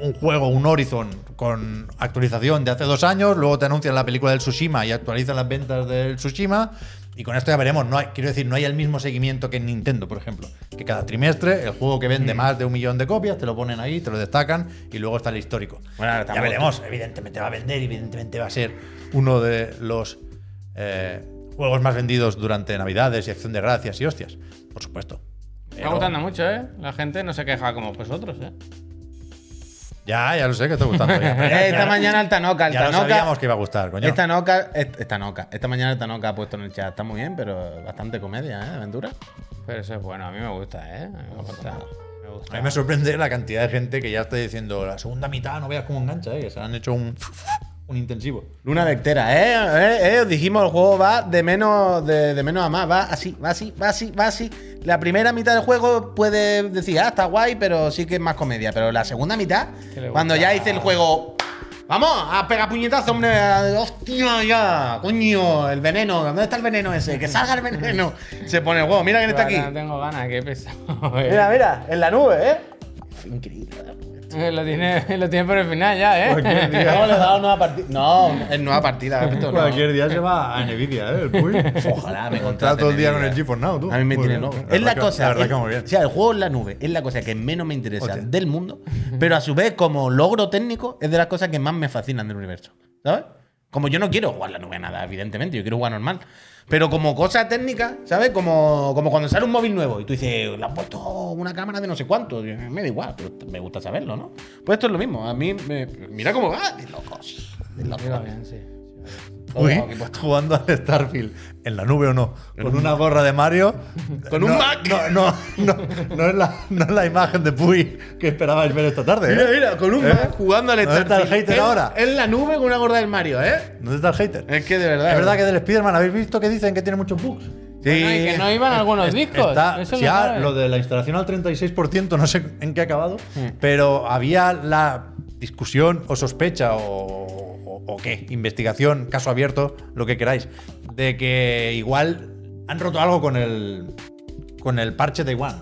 Speaker 2: un juego, un Horizon, con actualización de hace dos años, luego te anuncian la película del Tsushima y actualizan las ventas del Tsushima. Y con esto ya veremos, no hay, quiero decir, no hay el mismo seguimiento que en Nintendo, por ejemplo. Que cada trimestre el juego que vende más de un millón de copias, te lo ponen ahí, te lo destacan y luego está el histórico.
Speaker 3: Bueno, ahora
Speaker 2: ya veremos, evidentemente va a vender, evidentemente va a ser uno de los eh, juegos más vendidos durante Navidades y Acción de Gracias y hostias. Por supuesto.
Speaker 1: Está gustando mucho, ¿eh? La gente no se queja como vosotros, ¿eh?
Speaker 2: Ya, ya lo sé que está gustando. ya,
Speaker 3: Esta
Speaker 2: ya-
Speaker 3: mañana el Tanoca, el
Speaker 2: Ya lo
Speaker 3: Tanoca.
Speaker 2: sabíamos que iba a gustar, coño.
Speaker 3: Esta noca, est- esta noca, esta mañana el Tanoca ha puesto en el chat, está muy bien, pero bastante comedia, ¿eh? Aventura.
Speaker 1: Pero eso es bueno, a mí me gusta, ¿eh? A mí me gusta. Me gusta.
Speaker 2: A mí me sorprende la cantidad de gente que ya está diciendo la segunda mitad, no veas cómo engancha, ¿eh? que se han hecho un, un intensivo.
Speaker 3: Luna Vectera, ¿eh? ¿eh? ¿eh? Os dijimos, el juego va de menos, de, de menos a más, va así, va así, va así, va así. La primera mitad del juego puede decir, ah, está guay, pero sí que es más comedia. Pero la segunda mitad, cuando ya dice el juego, vamos, a pegar puñetazo, hombre, hostia, ya, coño, el veneno, ¿dónde está el veneno ese? Que salga el veneno. *laughs* Se pone el juego, mira quién está aquí.
Speaker 1: No tengo ganas, qué pesado.
Speaker 3: Mira, mira, en la nube, ¿eh? Increíble.
Speaker 1: Eh, Lo tiene, *laughs* lo tiene por el final ya, ¿eh?
Speaker 2: Cualquier día. *laughs*
Speaker 3: No, le he dado nueva partida. No, es nueva partida, repito, no.
Speaker 2: Cualquier día se va a Nvidia, ¿eh? El Puy. *laughs*
Speaker 3: Ojalá me
Speaker 2: Está
Speaker 3: contraten
Speaker 2: todo el día con el. GeForce Now, tú.
Speaker 3: A mí me tiene loco. Es la cosa.
Speaker 2: La verdad
Speaker 3: es-
Speaker 2: que muy bien.
Speaker 3: O sea, el juego en la nube es la cosa que menos me interesa
Speaker 2: Hostia.
Speaker 3: del mundo, pero a su vez, como logro técnico, es de las cosas que más me fascinan del universo. ¿Sabes? Como yo no quiero jugar la nube a nada, evidentemente, yo quiero jugar normal. Pero como cosa técnica, ¿sabes? Como, como cuando sale un móvil nuevo y tú dices, le han puesto una cámara de no sé cuánto. Me da igual, pero me gusta saberlo, ¿no? Pues esto es lo mismo. A mí, me- mira cómo va, de locos. De
Speaker 1: Sí,
Speaker 3: locos.
Speaker 1: va bien, sí.
Speaker 2: Uy,
Speaker 3: aquí puesto. *laughs*
Speaker 2: jugando al Starfield en la nube o no, con una gorra de Mario. *laughs*
Speaker 3: Con un Mac.
Speaker 2: No, no, no, no es la, no es la imagen de Puy que esperabais ver esta tarde.
Speaker 3: Mira,
Speaker 2: ¿eh?
Speaker 3: mira, con un
Speaker 2: ¿Eh?
Speaker 3: Mac jugando al
Speaker 2: ¿Dónde está el
Speaker 3: Starfield.
Speaker 2: hater
Speaker 3: En-
Speaker 2: ahora?
Speaker 3: En la nube con una gorda del Mario, ¿eh?
Speaker 2: ¿Dónde está el hater?
Speaker 3: Es que de verdad.
Speaker 2: Es verdad que del Spider-Man habéis visto que dicen que tiene muchos bugs.
Speaker 1: Bueno, y que no iban algunos discos.
Speaker 2: está-
Speaker 1: eso
Speaker 2: ya
Speaker 1: lo
Speaker 2: de la instalación al 36%, no sé en qué ha acabado,
Speaker 3: Hmm.
Speaker 2: pero había la discusión o sospecha o, o- qué, investigación, caso abierto, lo que queráis, de que igual han roto algo con el, con el parche de One.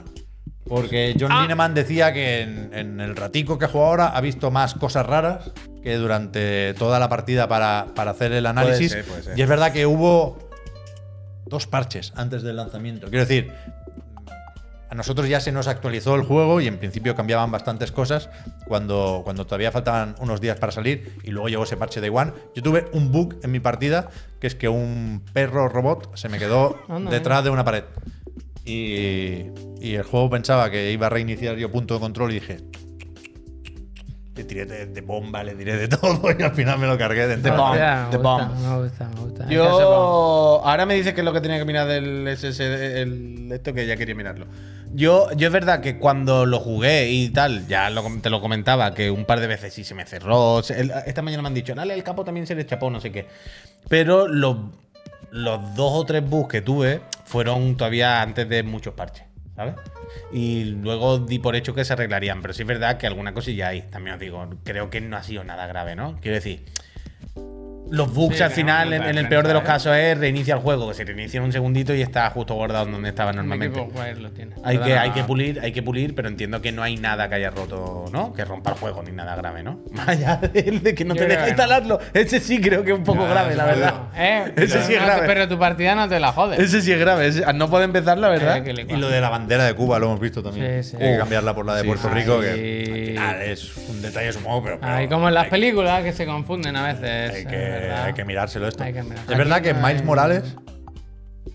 Speaker 2: Porque John
Speaker 1: Ah.
Speaker 2: Lineman decía que en, en el ratico que ha jugado ahora ha visto más cosas raras que durante toda la partida para, para hacer el análisis.
Speaker 3: ser, puede ser.
Speaker 2: Y es verdad que hubo dos parches antes del lanzamiento. Quiero decir, a nosotros ya se nos actualizó el juego y en principio cambiaban bastantes cosas cuando, cuando todavía faltaban unos días para salir y luego llegó ese parche de One. Yo tuve un bug en mi partida que es que un perro robot se me quedó *laughs* detrás de una pared. Y, y el juego pensaba que iba a reiniciar yo punto de control y dije... Le tiré de, de bomba, le tiré de *laughs* todo y al final me lo cargué de
Speaker 3: bomb.
Speaker 1: Hostia,
Speaker 3: The
Speaker 1: me gusta,
Speaker 3: bomb.
Speaker 1: me gusta, me.
Speaker 3: Yo. Ahora me dice que es lo que tenía que mirar del SSD. El, esto que ya quería mirarlo. Yo, yo es verdad que cuando lo jugué y tal, ya lo te lo comentaba, que un par de veces sí se me cerró. se- el- esta mañana me han dicho, dale, el capo también se le chapó, no sé qué. Pero los, los dos o tres bugs que tuve fueron todavía antes de muchos parches, ¿sabes? Y luego di por hecho que se arreglarían. Pero sí es verdad que alguna cosilla hay. También os digo, creo que no ha sido nada grave, ¿no? Quiero decir. Los bugs
Speaker 1: Sí,
Speaker 3: al final,
Speaker 1: no
Speaker 3: en, el peor de los casos, es reinicia el juego, que se reinicia en un segundito y está justo guardado donde estaba normalmente.
Speaker 1: lo tiene.
Speaker 3: Hay que, hay que pulir, hay que pulir, pero entiendo que no hay nada que haya roto, ¿no? Que rompa el juego ni nada grave, ¿no? *laughs* Más allá del de que no
Speaker 1: Yo
Speaker 3: te
Speaker 1: no.
Speaker 3: instalarlo. Ese sí creo que es un poco grave, la verdad.
Speaker 1: Eh, *laughs*
Speaker 3: Ese sí es grave.
Speaker 1: Pero tu partida no te la jodes.
Speaker 3: Ese sí es grave. ese- no poder empezar, la verdad.
Speaker 1: Eh,
Speaker 2: Y lo de la bandera de Cuba lo hemos visto también.
Speaker 1: Sí, sí.
Speaker 2: Hay que cambiarla por la de
Speaker 3: Sí,
Speaker 2: Puerto
Speaker 3: sí,
Speaker 2: Rico,
Speaker 1: sí.
Speaker 2: que al final es un detalle supongo, pero. pero
Speaker 1: Ahí como en las
Speaker 2: hay-
Speaker 1: películas que se confunden a veces.
Speaker 2: Hay
Speaker 1: es
Speaker 2: que,
Speaker 1: verdad.
Speaker 2: hay que mirárselo esto.
Speaker 1: Hay que mirar.
Speaker 2: Es verdad que Miles Morales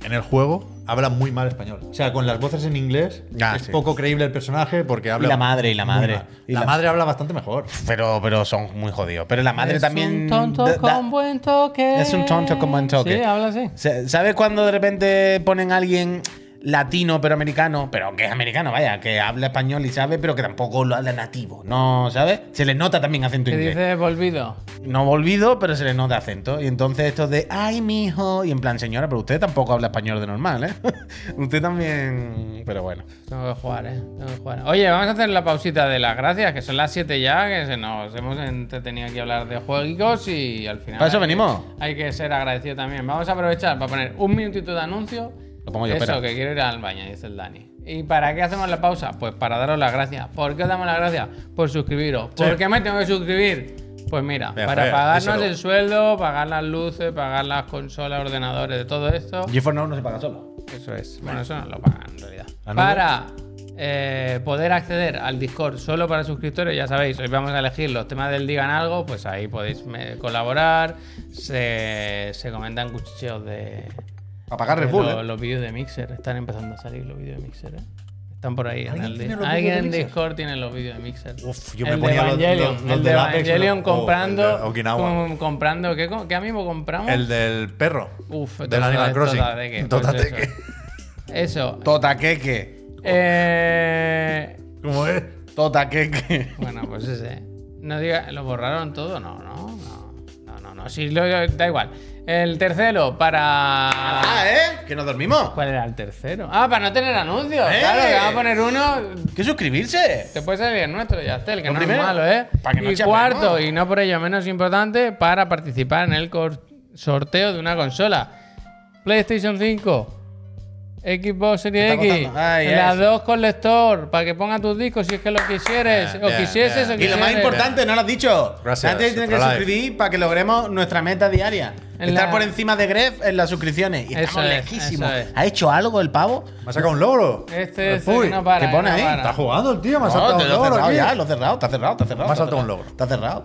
Speaker 2: en el juego habla muy mal español. O sea, con las voces en inglés
Speaker 3: Ah,
Speaker 2: es
Speaker 3: sí.
Speaker 2: poco creíble el personaje porque habla.
Speaker 3: la madre, y la madre. Y
Speaker 2: la,
Speaker 3: la-
Speaker 2: madre habla bastante mejor.
Speaker 3: Pero, pero son muy jodidos. Pero la madre
Speaker 1: Es
Speaker 3: también.
Speaker 1: Un tonto
Speaker 3: da- da-
Speaker 1: con buen toque.
Speaker 3: Es un tonto con buen toque.
Speaker 1: Sí, habla así.
Speaker 3: Sa- ¿Sabes cuando de repente ponen a alguien latino pero americano? Pero que es americano, vaya, que habla español y sabe, pero que tampoco lo habla nativo, ¿no? ¿Sabes? Se le nota también acento
Speaker 1: ¿Qué
Speaker 3: inglés.
Speaker 1: dice Volvido?
Speaker 3: No volvido, pero se le nota acento. Y entonces esto de, ay, mijo. Y en plan, señora, pero usted tampoco habla español de normal, ¿eh? *laughs* usted también. Pero bueno.
Speaker 1: Tengo que jugar, eh. Tengo que jugar. Oye, vamos a hacer la pausita de las gracias, que son las 7 ya, que se nos hemos entretenido aquí a hablar de juegos y al final.
Speaker 3: ¿Para eso
Speaker 1: que-
Speaker 3: venimos?
Speaker 1: hay que ser agradecido también. Vamos a aprovechar para poner un minutito de anuncio
Speaker 3: Lo pongo yo,
Speaker 1: Eso,
Speaker 3: espera.
Speaker 1: que quiero ir al baño, dice el Dani. ¿Y para qué hacemos la pausa? Pues para daros las gracias. ¿Por qué os damos las gracias? Por suscribiros. ¿Por qué me tengo que suscribir? Pues mira, para
Speaker 2: Fer,
Speaker 1: pagarnos
Speaker 2: díselo.
Speaker 1: el sueldo, pagar las luces, pagar las consolas, ordenadores, de todo esto.
Speaker 3: GeForce Now no se paga solo.
Speaker 1: Eso es. Bueno, eso no lo pagan en realidad.
Speaker 3: ¿La nube?
Speaker 1: Para eh, poder acceder al Discord solo para suscriptores, ya sabéis, hoy vamos a elegir los temas del Digan Algo, pues ahí podéis me- colaborar. Se, se comentan cuchicheos de.
Speaker 3: Para pagar Red Bull. ¿eh?
Speaker 1: los vídeos de Mixer. Están empezando a salir los vídeos de Mixer, ¿eh? Están por ahí. En
Speaker 2: ¿Alguien
Speaker 1: el Alguien en? Discord tiene los vídeos de Mixer.
Speaker 2: Uf, yo me
Speaker 1: el de
Speaker 2: ponía los- los- los
Speaker 1: el de Evangelion comprando.
Speaker 2: o el de Okinawa.
Speaker 1: com- comprando ¿qué, ¿Qué amigo compramos?
Speaker 2: El del perro.
Speaker 1: Uf,
Speaker 2: del Animal Crossing.
Speaker 1: Totateque, pues
Speaker 2: Totateque.
Speaker 1: eso. Eso.
Speaker 3: Totaqueque.
Speaker 1: Eh,
Speaker 2: ¿Cómo es?
Speaker 3: Totaqueque.
Speaker 1: bueno, pues ese. No diga, ¿lo borraron todo? No, no, no. No, no, no. Sí, lo, da igual. El tercero, para.
Speaker 3: Ah, ¿eh? Que nos dormimos.
Speaker 1: ¿Cuál era el tercero? Ah, para no tener anuncios.
Speaker 3: ¡Eh!
Speaker 1: Claro, que vamos a poner uno.
Speaker 3: ¿Qué suscribirse?
Speaker 1: Te puede salir el nuestro, ya está, el que
Speaker 3: Lo
Speaker 1: no
Speaker 3: primero,
Speaker 1: es malo, ¿eh?
Speaker 3: para que no
Speaker 1: y cuarto, y no por ello menos importante, para participar en el sorteo de una consola. PlayStation 5. Xbox Series X.
Speaker 3: Ahí
Speaker 1: las dos con lector, para que ponga tus discos si es que lo quisieres,
Speaker 2: Bien,
Speaker 1: o
Speaker 2: bien,
Speaker 1: quisieses
Speaker 2: bien.
Speaker 1: o
Speaker 3: Y lo más importante, no lo has dicho.
Speaker 2: Gracias,
Speaker 3: Antes tiene que
Speaker 2: Ultralife.
Speaker 3: suscribir para que logremos nuestra meta diaria.
Speaker 1: En
Speaker 3: Estar
Speaker 1: la-
Speaker 3: por encima de Gref en las suscripciones. Y
Speaker 1: Eso
Speaker 3: estamos
Speaker 1: es,
Speaker 3: lejísimos.
Speaker 1: es.
Speaker 3: ¿Ha hecho algo el pavo?
Speaker 2: ¿Me ha sacado un logro?
Speaker 1: Este es
Speaker 2: Uy,
Speaker 1: el que no para.
Speaker 3: ¿qué pone
Speaker 1: no
Speaker 3: ahí?
Speaker 1: para.
Speaker 2: Está jugando el tío, me ha
Speaker 3: No,
Speaker 2: saltado
Speaker 3: te
Speaker 2: un logro
Speaker 3: cerrado ya, lo he cerrado, está cerrado, está cerrado.
Speaker 2: Me ha saltado un
Speaker 3: cerrado.
Speaker 2: logro.
Speaker 3: Está cerrado.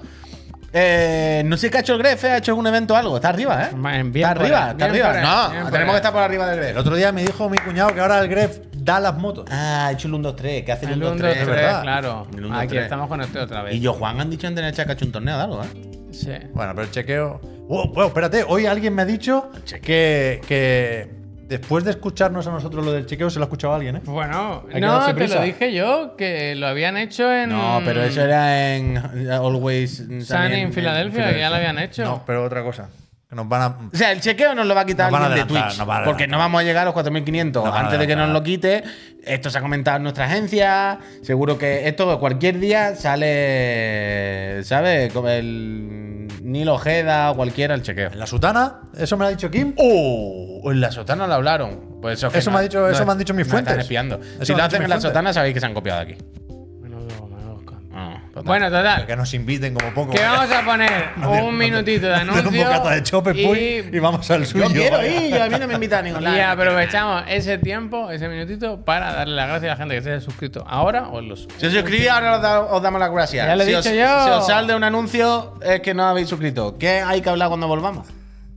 Speaker 3: Eh, no sé qué ha hecho el Gref, ¿eh? ¿ha hecho algún evento o algo? Está arriba, ¿eh?
Speaker 1: Bien,
Speaker 3: está arriba,
Speaker 1: él,
Speaker 3: está
Speaker 1: bien
Speaker 3: arriba.
Speaker 1: él,
Speaker 3: no, tenemos que estar por arriba del
Speaker 2: El
Speaker 3: Gref.
Speaker 2: otro día me dijo mi cuñado que ahora el Gref da las motos.
Speaker 3: Ah, ha hecho el 1, 2, 3. ¿Qué hace el
Speaker 1: El
Speaker 3: 1,
Speaker 1: 1,
Speaker 3: 2,
Speaker 1: 2,
Speaker 3: 3?
Speaker 1: 3,
Speaker 2: verdad.
Speaker 1: claro.
Speaker 3: El 1, 2,
Speaker 1: Aquí
Speaker 3: 3.
Speaker 1: estamos con este otra vez.
Speaker 3: Y yo, Juan, han dicho en el chat que ha hecho un torneo de algo, ¿eh?
Speaker 1: Sí.
Speaker 2: Bueno, pero el chequeo. Oh, bueno, espérate, hoy alguien me ha dicho que, que después de escucharnos a nosotros lo del chequeo se lo ha escuchado alguien, ¿eh?
Speaker 1: Bueno,
Speaker 2: Hay
Speaker 1: no, te
Speaker 2: prisa.
Speaker 1: lo dije yo, que lo habían hecho en.
Speaker 3: No, pero eso era en Always
Speaker 1: Sunny
Speaker 3: también
Speaker 1: en Filadelfia, que ya lo habían hecho.
Speaker 2: No, pero otra cosa. Que nos van a.
Speaker 3: O sea, el chequeo nos lo va a quitar alguien de Twitch.
Speaker 2: nos van a
Speaker 3: porque no vamos a llegar a los 4.500
Speaker 2: van a
Speaker 3: antes de que nos lo quite. Esto se ha comentado en nuestra agencia. Seguro que esto cualquier día sale, ¿sabes? Como el Nilo Ojeda o cualquiera el chequeo.
Speaker 2: En la sutana, eso me lo ha dicho Kim.
Speaker 3: ¡Oh! En la sotana lo hablaron. Pues eso,
Speaker 2: Eso me ha dicho- eso me han dicho mis fuentes.
Speaker 3: Están espiando.
Speaker 2: Eso
Speaker 3: si lo hacen en la
Speaker 2: fuentes.
Speaker 3: sotana, sabéis que se han copiado de aquí. Total.
Speaker 1: Bueno, total.
Speaker 2: Que nos inviten como poco.
Speaker 1: Que vamos a poner *laughs* un minutito de anuncio.
Speaker 2: un bocata de chope, puy, y vamos al suyo.
Speaker 3: yo quiero ir, yo a mí no me invitan a ningún lado.
Speaker 1: Y aprovechamos ese tiempo, ese minutito, para darle las gracias a la gente que se haya suscrito ahora o en los.
Speaker 3: Si os suscribís, ahora os, da- os damos las gracias.
Speaker 1: Ya lo he
Speaker 3: si
Speaker 1: dicho
Speaker 3: os,
Speaker 1: yo.
Speaker 3: Si os sale un anuncio, es que no habéis suscrito. ¿Qué hay que hablar cuando volvamos?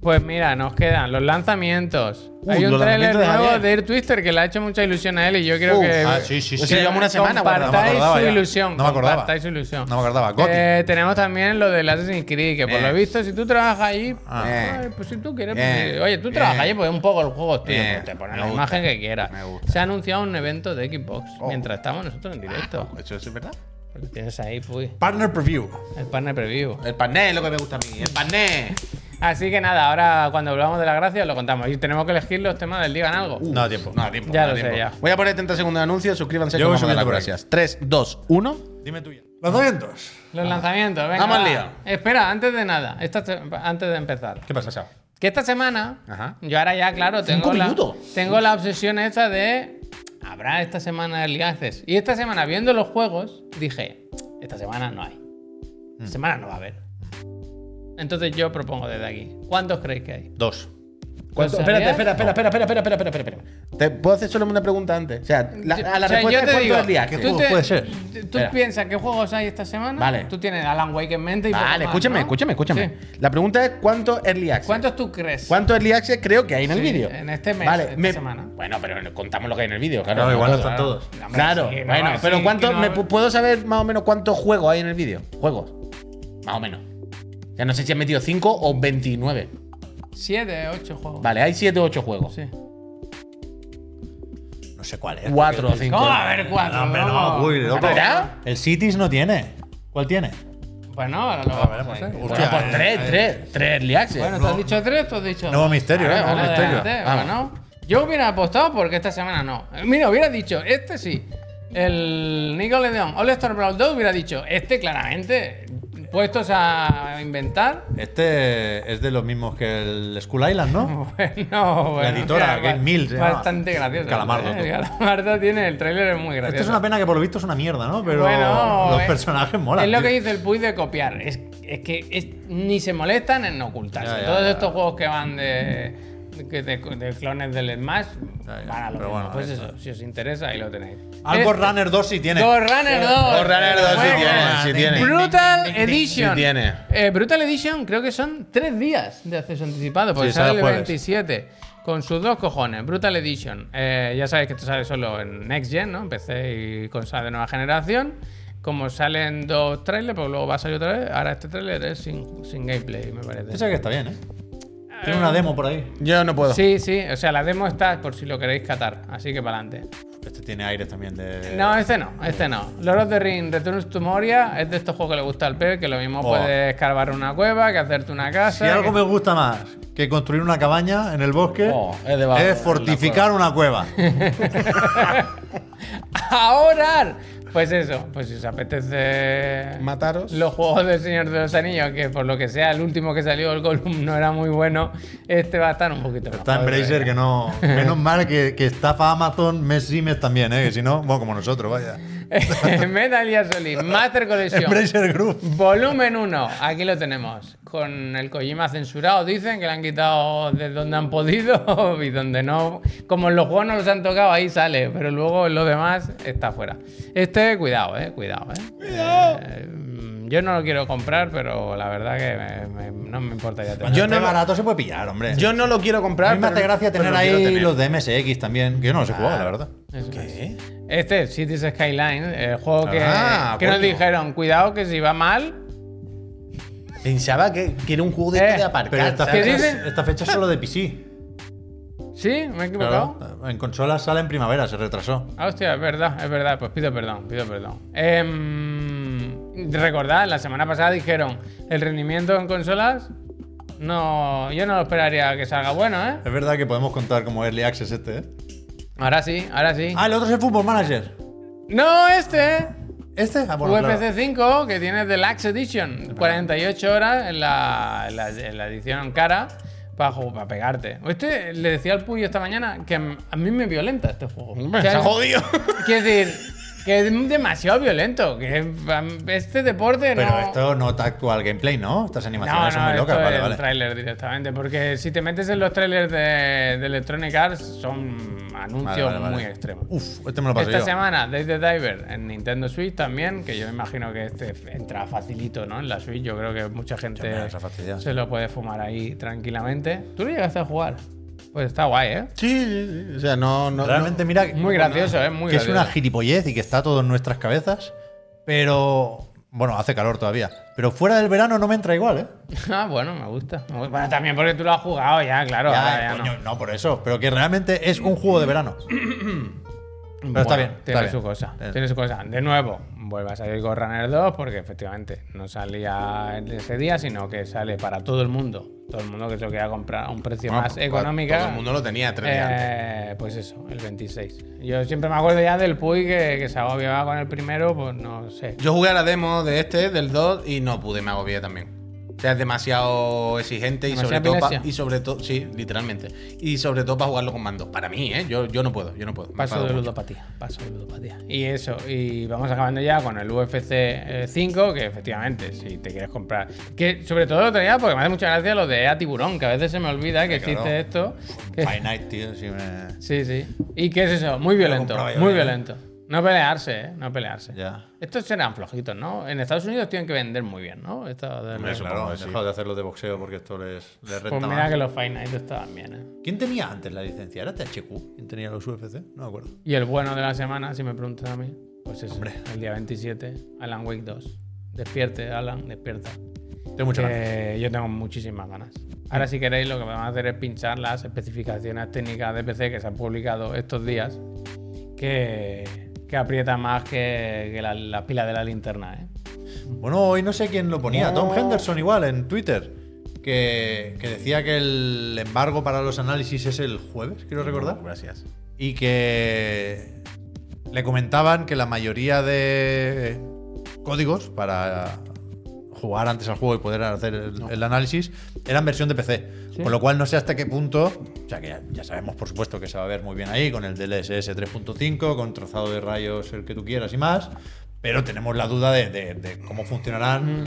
Speaker 1: Pues mira, nos quedan los lanzamientos.
Speaker 3: Uh,
Speaker 1: Hay un trailer
Speaker 3: de
Speaker 1: nuevo de Air Twister que le ha hecho mucha ilusión a él y yo creo
Speaker 3: Uh,
Speaker 1: que.
Speaker 2: Ah, sí, sí,
Speaker 3: Pues
Speaker 2: sí.
Speaker 3: llevamos una semana
Speaker 2: No me acordaba
Speaker 1: su ilusión.
Speaker 2: No me acordaba.
Speaker 1: Compartáis su ilusión.
Speaker 2: No me acordaba.
Speaker 1: Eh, tenemos también lo del Assassin's Creed, que por
Speaker 3: Bien.
Speaker 1: lo visto, si tú trabajas allí,
Speaker 2: Ah.
Speaker 1: ay, pues si tú quieres, pues sí. oye, tú trabajas allí, pues un poco el juego, tío, pues te pones la imagen que quieras.
Speaker 3: Me gusta.
Speaker 1: Se ha anunciado un evento de Xbox
Speaker 3: Oh.
Speaker 1: mientras estamos nosotros en directo.
Speaker 3: ¿Eso es verdad?
Speaker 1: Porque tienes ahí, pues,
Speaker 2: Partner Preview.
Speaker 1: el partner preview.
Speaker 3: El pané es lo que me gusta a mí. El pané.
Speaker 1: Así que nada, ahora cuando hablamos de la gracia lo contamos. Y tenemos que elegir los temas del Digan Algo.
Speaker 2: No da tiempo.
Speaker 3: No da tiempo.
Speaker 1: Ya
Speaker 3: no
Speaker 1: lo sé,
Speaker 3: tiempo.
Speaker 1: ya.
Speaker 3: Voy a poner 30 segundos de anuncio. Suscríbanse
Speaker 2: Yo voy
Speaker 3: a las gracias. 3, 2, 1.
Speaker 2: Dime tuya. Lanzamientos.
Speaker 1: Los lanzamientos, venga.
Speaker 3: Vamos al lío.
Speaker 1: Espera, antes de nada, esta antes de empezar.
Speaker 2: ¿Qué pasa, Sao?
Speaker 1: Que esta semana,
Speaker 3: Ajá.
Speaker 1: yo ahora ya, claro, tengo la, tengo la obsesión esta de. Habrá esta semana Early Access. Y esta semana, viendo los juegos, dije: Esta semana no hay. Esta semana no va a haber. Entonces yo propongo desde aquí: ¿Cuántos creéis que hay?
Speaker 2: Dos.
Speaker 3: ¿Cuánto?
Speaker 1: ¿Los
Speaker 3: Espérate, espera, espera, espera, espera, espera, espera, espera, espera. ¿Te puedo hacer solo una pregunta antes? O sea, la- a la
Speaker 1: o sea,
Speaker 3: respuesta
Speaker 1: te
Speaker 3: cuánto es día.
Speaker 2: ¿qué
Speaker 1: te-
Speaker 2: puede ser?
Speaker 1: Tú
Speaker 3: Espera.
Speaker 1: piensas qué juegos hay esta semana.
Speaker 3: Vale.
Speaker 1: Tú tienes Alan Wake en mente y poco
Speaker 3: Vale,
Speaker 1: más,
Speaker 3: escúchame,
Speaker 1: ¿no?
Speaker 3: escúchame, escúchame.
Speaker 1: Sí.
Speaker 3: La pregunta es cuánto early access.
Speaker 1: ¿Cuántos tú crees?
Speaker 3: ¿Cuánto early access creo que hay en el
Speaker 1: Sí,
Speaker 3: vídeo?
Speaker 1: en este mes,
Speaker 3: Vale,
Speaker 1: esta
Speaker 3: me-
Speaker 1: semana.
Speaker 3: Bueno, pero contamos lo que hay en el vídeo, claro.
Speaker 2: No, igual no
Speaker 3: Claro.
Speaker 2: están todos.
Speaker 1: Hombre,
Speaker 3: Claro,
Speaker 1: sí, no
Speaker 3: bueno, pero
Speaker 1: sí,
Speaker 3: ¿cuánto
Speaker 1: no-
Speaker 3: me pu- puedo saber más o menos cuántos juegos hay en el vídeo? Juegos. Más o menos. Ya no sé si han metido 5 o 29.
Speaker 1: Siete, ocho juegos.
Speaker 3: Vale, hay 7 o 8 juegos.
Speaker 1: Sí.
Speaker 2: No sé cuál es.
Speaker 3: 4 o 5.
Speaker 1: ¿Cómo va a haber cuatro?
Speaker 2: No, hombre, no, uy, loco. El Cities no tiene. ¿Cuál tiene?
Speaker 1: Bueno, ahora lo
Speaker 2: Ah,
Speaker 1: vamos
Speaker 2: veremos,
Speaker 1: a ver.
Speaker 2: eh.
Speaker 3: Bueno,
Speaker 2: Hostia,
Speaker 3: pues
Speaker 2: eh,
Speaker 3: 3,
Speaker 2: eh.
Speaker 3: 3. 3 early access.
Speaker 1: Bueno, ¿tú has dicho tres? ¿Tú has dicho
Speaker 2: Nuevo
Speaker 1: dos?
Speaker 2: misterio, eh, nuevo misterio.
Speaker 1: Bueno, yo hubiera apostado porque esta semana no. Mira, hubiera dicho, este sí. El Nickelodeon All Star Brawl 2 hubiera dicho, este claramente puestos a inventar.
Speaker 2: Este es de los mismos que el School Island, ¿no? *laughs*
Speaker 1: Bueno, bueno.
Speaker 2: editora,
Speaker 1: mira,
Speaker 2: Game Mills.
Speaker 1: Bastante gracioso.
Speaker 2: Calamardo,
Speaker 1: ¿eh? Calamardo tiene, el tráiler es muy gracioso.
Speaker 2: Esto es una pena que por lo visto es una mierda, ¿no? Pero
Speaker 1: Bueno,
Speaker 2: los
Speaker 1: eh,
Speaker 2: personajes molan.
Speaker 1: Es lo
Speaker 2: tío.
Speaker 1: que dice el Puy de copiar. Es, es que es- ni se molestan en ocultarse.
Speaker 2: Ya, ya,
Speaker 1: Todos
Speaker 2: ya.
Speaker 1: estos juegos que van de, de, de- de clones del Smash
Speaker 2: Ya, ya,
Speaker 1: van a lo
Speaker 2: pero
Speaker 1: mismo.
Speaker 2: bueno,
Speaker 1: Pues
Speaker 2: eso.
Speaker 1: si os interesa, ahí lo tenéis.
Speaker 2: Algo Runner 2 sí tiene.
Speaker 1: Ghost Runner 2.
Speaker 3: Ghost Runner 2 sí tiene, sí tiene.
Speaker 1: Brutal Edition.
Speaker 3: Sí tiene.
Speaker 1: Eh, Brutal Edition creo que son tres días de acceso anticipado, porque
Speaker 2: Sí, sale
Speaker 1: el
Speaker 2: el jueves.
Speaker 1: 27. Con sus dos cojones, Brutal Edition. Eh, ya sabéis que esto sale solo en Next Gen, ¿no? En PC y consola de nueva generación. Como salen dos trailers, pues luego va a salir otra vez. Ahora este trailer es sin, sin gameplay, me parece.
Speaker 2: Ese que está bien, ¿eh? Tiene una demo por ahí.
Speaker 3: Yo no puedo.
Speaker 1: Sí, sí, o sea, la demo está por si lo queréis catar, así que para adelante.
Speaker 2: Este tiene aires también de.
Speaker 1: No, este no, este no. Lord of the Ring Returns to Moria es de estos juegos que le gusta al P, que lo mismo
Speaker 2: Oh.
Speaker 1: puedes escarbar una cueva, que hacerte una
Speaker 2: Si
Speaker 1: casa.
Speaker 2: algo
Speaker 1: que-
Speaker 2: me gusta más que construir una cabaña en el bosque,
Speaker 3: Oh, es
Speaker 2: fortificar una cueva. *laughs*
Speaker 1: ¡Ahora! Pues eso, pues si os apetece
Speaker 3: Mataros.
Speaker 1: los juegos del Señor de los Anillos, que por lo que sea el último que salió, el Gollum, no era muy bueno, este va a estar un poquito
Speaker 2: Está en
Speaker 1: mejor,
Speaker 2: Bracer que no. Menos mal que, que estafa Amazon mes y mes también, ¿eh? Que si no, bueno, como nosotros, vaya. *laughs*
Speaker 1: Metal Gear Solid Master Collection.
Speaker 2: Embracer Group.
Speaker 1: Volumen 1, aquí lo tenemos. Con el Kojima censurado, dicen que le han quitado de donde han podido *laughs* y donde no. Como en los juegos no los han tocado, ahí sale, pero luego en lo demás está fuera. Este, cuidado, eh, cuidado, eh. Eh, mm, yo no lo quiero comprar, pero la verdad que me- me- no me importa ya tener.
Speaker 3: Yo
Speaker 2: Yo
Speaker 3: no
Speaker 2: barato se puede pillar, hombre.
Speaker 3: Yo no lo quiero
Speaker 2: a
Speaker 3: comprar.
Speaker 2: mí me hace gracia tener ahí
Speaker 3: tener.
Speaker 2: los de MSX también, que yo no los he jugado, la verdad.
Speaker 1: Eso es.
Speaker 3: ¿Qué?
Speaker 1: Este, Cities Skyline, el juego que,
Speaker 3: Ah,
Speaker 1: que nos dijeron, cuidado que si va mal,
Speaker 3: Pensaba que, que era un juego de,
Speaker 1: Eh,
Speaker 3: de aparcar.
Speaker 2: Pero esta
Speaker 1: ¿Qué
Speaker 3: ¿sabes?
Speaker 2: fecha, es, esta fecha es solo de PC.
Speaker 1: ¿sí? ¿Me he equivocado?
Speaker 2: Claro. En consolas sale en primavera, se retrasó.
Speaker 1: Ah, hostia, es verdad, es verdad. Pues pido perdón, pido perdón. Em, recordad, la semana pasada dijeron el rendimiento en consolas. No, yo no lo esperaría que salga bueno, ¿eh?
Speaker 2: Es verdad que podemos contar como Early Access este, ¿eh?
Speaker 1: Ahora sí, ahora sí.
Speaker 2: Ah, el otro es el Football Manager.
Speaker 1: No, este.
Speaker 2: ¿Este? Ah, bueno, claro.
Speaker 1: UFC 5, que tiene Deluxe Edition. 48 horas en la, en la- en la edición cara para, ju- para pegarte. Este le decía al Puyo esta mañana que a mí me violenta este juego.
Speaker 3: Hombre,
Speaker 1: O sea,
Speaker 3: se ha jodido.
Speaker 1: Quiero decir, *laughs* que es demasiado violento. Que este deporte
Speaker 2: Pero
Speaker 1: no.
Speaker 2: esto no está actual gameplay, ¿no? Estas
Speaker 1: no,
Speaker 2: animaciones son muy locas.
Speaker 1: esto
Speaker 2: Vale,
Speaker 1: es
Speaker 2: vale.
Speaker 1: tráiler directamente. Porque si te metes en los trailers de, de Electronic Arts, son anuncios
Speaker 2: Vale,
Speaker 1: muy extremos.
Speaker 2: Uf, este me lo paso
Speaker 1: Esta
Speaker 2: yo.
Speaker 1: semana, the Diver en Nintendo Switch también, que yo me imagino que este entra facilito, ¿no? En la Switch, yo creo que mucha gente se lo puede fumar ahí tranquilamente. ¿Tú lo llegaste a jugar? Pues está guay, ¿eh?
Speaker 3: Sí, sí, sí. O sea, no. no
Speaker 2: Realmente,
Speaker 3: no-
Speaker 2: mira. que-
Speaker 1: Muy gracioso, ¿eh? Muy
Speaker 2: que es una gilipollez y que está todo en nuestras cabezas. Pero. Bueno, hace calor todavía. Pero fuera del verano no me entra igual, ¿eh? *laughs*
Speaker 1: Ah, bueno, me gusta. Bueno, también porque tú lo has jugado ya, claro.
Speaker 2: Ya,
Speaker 1: ahora ya
Speaker 2: coño,
Speaker 1: no.
Speaker 2: no. por eso. Pero que realmente es un juego de verano. *clears throat* Pero está bien, está
Speaker 1: Tiene
Speaker 2: bien.
Speaker 1: su cosa.
Speaker 2: Eh.
Speaker 1: Tiene su cosa. De nuevo, vuelve a salir Ghost Runner 2 porque efectivamente no salía ese día, sino que sale para todo el mundo. Todo el mundo que se lo quiera comprar a un precio
Speaker 3: Bueno,
Speaker 1: más económico.
Speaker 3: Todo el mundo lo tenía tres días antes.
Speaker 1: Eh, pues eso, el 26. Yo siempre me acuerdo ya del Puy que, que se agobiaba con el primero, pues no sé.
Speaker 3: Yo jugué a la demo de este, del 2, y no pude, me agobié también. Sea, es demasiado exigente y sobre
Speaker 1: ¿Demasiada
Speaker 3: todo pa-
Speaker 1: epilepsia?
Speaker 3: y sobre todo, sí, literalmente. Y sobre todo para jugarlo con mando. Para mí, ¿eh? Yo, yo no puedo, yo no puedo.
Speaker 1: Paso de ludopatía, paso de ludopatía. Y eso, y vamos acabando ya con el UFC eh, 5, que efectivamente, si te quieres comprar. Que sobre todo lo tenía porque me hace mucha gracia lo de EA Tiburón, que a veces se me olvida que existe esto. que-
Speaker 2: Five Night, tío. sí me-
Speaker 1: sí, sí. ¿Y qué es eso? Muy violento, muy
Speaker 2: ya.
Speaker 1: violento. No pelearse, ¿eh? No pelearse.
Speaker 2: Ya.
Speaker 1: Estos serán flojitos, ¿no? En Estados Unidos tienen que vender muy bien, ¿no? Esto de
Speaker 3: Hombre,
Speaker 2: Claro,
Speaker 3: sí.
Speaker 2: dejado de hacerlo de boxeo porque esto les, les renta
Speaker 1: Pues mira
Speaker 2: más.
Speaker 1: que los Fight Night estaban bien, ¿eh?
Speaker 2: ¿Quién tenía antes la licencia? ¿Era THQ? ¿Quién tenía los UFC? No me acuerdo.
Speaker 1: Y el bueno de la semana, si me preguntas a mí, pues es
Speaker 2: Hombre.
Speaker 1: el día 27, Alan Wake 2. Despierte, Alan, despierta.
Speaker 2: Tengo muchas ganas.
Speaker 1: Que yo tengo muchísimas ganas. Ahora, si queréis, lo que podemos hacer es pinchar las especificaciones técnicas de PC que se han publicado estos días, que, que aprieta más que, que la, la pila de la linterna. ¿eh?
Speaker 2: Bueno, hoy no sé quién lo ponía.
Speaker 3: No.
Speaker 2: Tom Henderson igual en Twitter. Que, que decía que el embargo para los análisis es el jueves, quiero recordar.
Speaker 3: Gracias.
Speaker 2: Y que le comentaban que la mayoría de códigos para jugar antes al juego y poder hacer el, el análisis, era en versión de PC. Con lo cual no sé hasta qué punto, o sea que ya, ya sabemos por supuesto que se va a ver muy bien ahí, con el DLSS 3.5, con trazado de rayos el que tú quieras y más, pero tenemos la duda de, de- de cómo funcionarán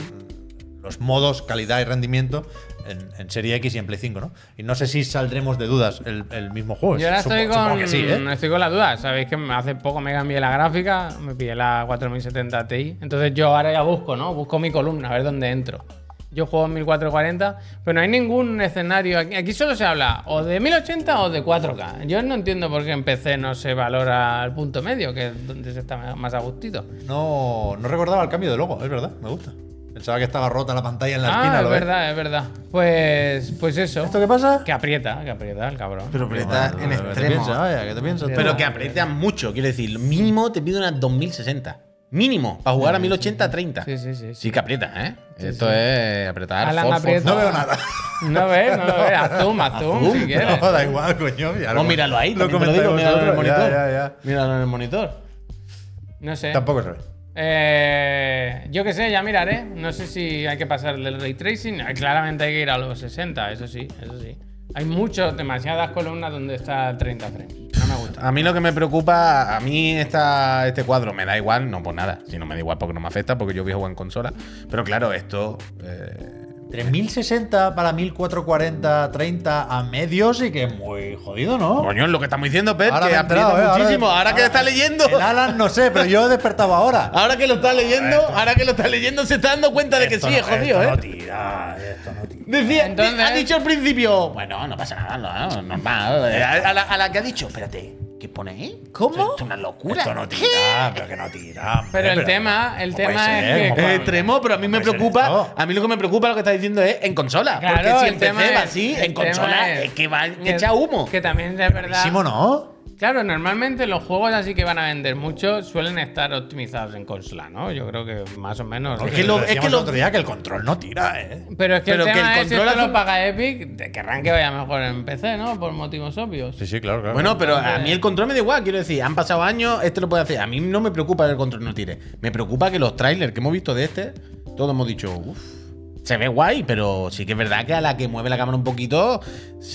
Speaker 2: los modos, calidad y rendimiento en, en Serie X y en Play 5, ¿no? Y no sé si saldremos de dudas el, el mismo juego.
Speaker 1: Yo ahora
Speaker 2: Supo-
Speaker 1: estoy con,
Speaker 2: sí, ¿eh?
Speaker 1: estoy con la duda. Sabéis que hace poco me cambié la gráfica, me pillé la 4070 Ti. Entonces yo ahora ya busco, ¿no? Busco mi columna, a ver dónde entro. Yo juego en 1440, pero no hay ningún escenario. Aquí, aquí solo se habla o de 1080 o de 4K. Yo no entiendo por qué en PC no se valora el punto medio, que es donde se está más a gustito.
Speaker 2: No, no recordaba el cambio de logo, es verdad, me gusta. Pensaba que estaba rota la pantalla en la
Speaker 1: Ah,
Speaker 2: esquina.
Speaker 1: es
Speaker 2: ¿lo ves?
Speaker 1: verdad, es verdad. Pues, pues eso.
Speaker 2: ¿Esto qué pasa?
Speaker 1: Que aprieta, que aprieta el cabrón.
Speaker 3: Pero aprieta en
Speaker 2: ¿Qué te
Speaker 3: extremo.
Speaker 2: piensas, vaya? ¿Qué te piensas?
Speaker 3: Pero que aprieta mucho, quiero decir, mínimo te pide unas 2060. Mínimo, para jugar a 1080 30.
Speaker 1: Sí, sí, sí. sí.
Speaker 3: Sí que aprieta, ¿eh? Esto es apretar.
Speaker 1: Alan
Speaker 3: for, for,
Speaker 1: aprieta.
Speaker 2: No veo nada.
Speaker 1: No ves, no lo ves. Haz zoom, haz zoom,
Speaker 3: zoom,
Speaker 1: si quieres.
Speaker 2: No, da igual, coño.
Speaker 3: Oh,
Speaker 2: lo-
Speaker 3: míralo ahí,
Speaker 2: lo
Speaker 3: lo digo, míralo en el monitor.
Speaker 2: Ya, ya, ya.
Speaker 3: Míralo en el monitor.
Speaker 1: No sé.
Speaker 2: Tampoco se ve.
Speaker 1: Eh, yo qué sé, ya miraré. No sé si hay que pasar del ray tracing. Eh, Claramente hay que ir a los 60, eso sí, eso sí. Hay muchos, demasiadas columnas donde está el 30 frames. No me gusta.
Speaker 3: A mí lo que me preocupa, a mí esta, este cuadro me da igual, no por nada. Si no me da igual porque no me afecta, porque yo voy a jugar en consola. Pero claro, esto. eh,
Speaker 2: 3060 para 1440, 30 a medio sí que es muy jodido, ¿no?
Speaker 3: coño, es lo que estamos diciendo, Pep,
Speaker 2: Ahora
Speaker 3: que aprieta
Speaker 2: enterado, ¿eh?
Speaker 3: muchísimo. Ahora, que está leyendo.
Speaker 2: El Alan no sé, pero yo he despertado ahora. *laughs*
Speaker 3: Ahora que lo está leyendo, ahora que lo está leyendo, se está dando cuenta de que sí,
Speaker 2: no-
Speaker 3: es jodido,
Speaker 2: esto
Speaker 3: ¿eh?
Speaker 2: no tira, esto no tira.
Speaker 3: Decía,
Speaker 1: Entonces-
Speaker 3: ha dicho al principio, bueno, no pasa nada, no, normal. A, a la, a la que ha dicho, espérate, ¿qué pone ahí?
Speaker 1: ¿Cómo?
Speaker 3: Esto es una locura.
Speaker 2: Esto no tira, pero que no tira. hombre,
Speaker 1: Pero el tema- el
Speaker 2: ¿cómo
Speaker 1: tema es que-
Speaker 2: ¿Cómo
Speaker 3: Es extremo, pero a mí me preocupa. A mí lo que me preocupa lo que está diciendo es en consola.
Speaker 1: Claro,
Speaker 3: porque si
Speaker 1: el
Speaker 3: en
Speaker 1: tema
Speaker 3: PC va así,
Speaker 1: el
Speaker 3: en consola es que va
Speaker 1: que-
Speaker 3: que echa humo.
Speaker 1: Que también es verdad.
Speaker 2: Clarísimo, ¿no?
Speaker 1: Claro, normalmente los juegos así que van a vender mucho suelen estar optimizados en consola, ¿no? Yo creo que más o menos.
Speaker 3: Es que lo- es
Speaker 2: Decíamos
Speaker 3: que
Speaker 2: el
Speaker 3: lo-
Speaker 2: otro día que el control no tira, ¿eh?
Speaker 1: Pero es que
Speaker 3: Pero
Speaker 1: el
Speaker 3: que el
Speaker 1: es
Speaker 3: control
Speaker 1: esto lo paga Epic, de- querrán que vaya mejor en PC, ¿no? Por motivos obvios.
Speaker 2: Sí, sí, claro, claro.
Speaker 3: Bueno, pero a mí el control me da igual, quiero decir, han pasado años, este lo puede hacer. A mí no me preocupa que el control no tire. Me preocupa que los trailers que hemos visto de este, todos hemos dicho, uff, se ve guay, pero sí que es verdad que a la que mueve la cámara un poquito,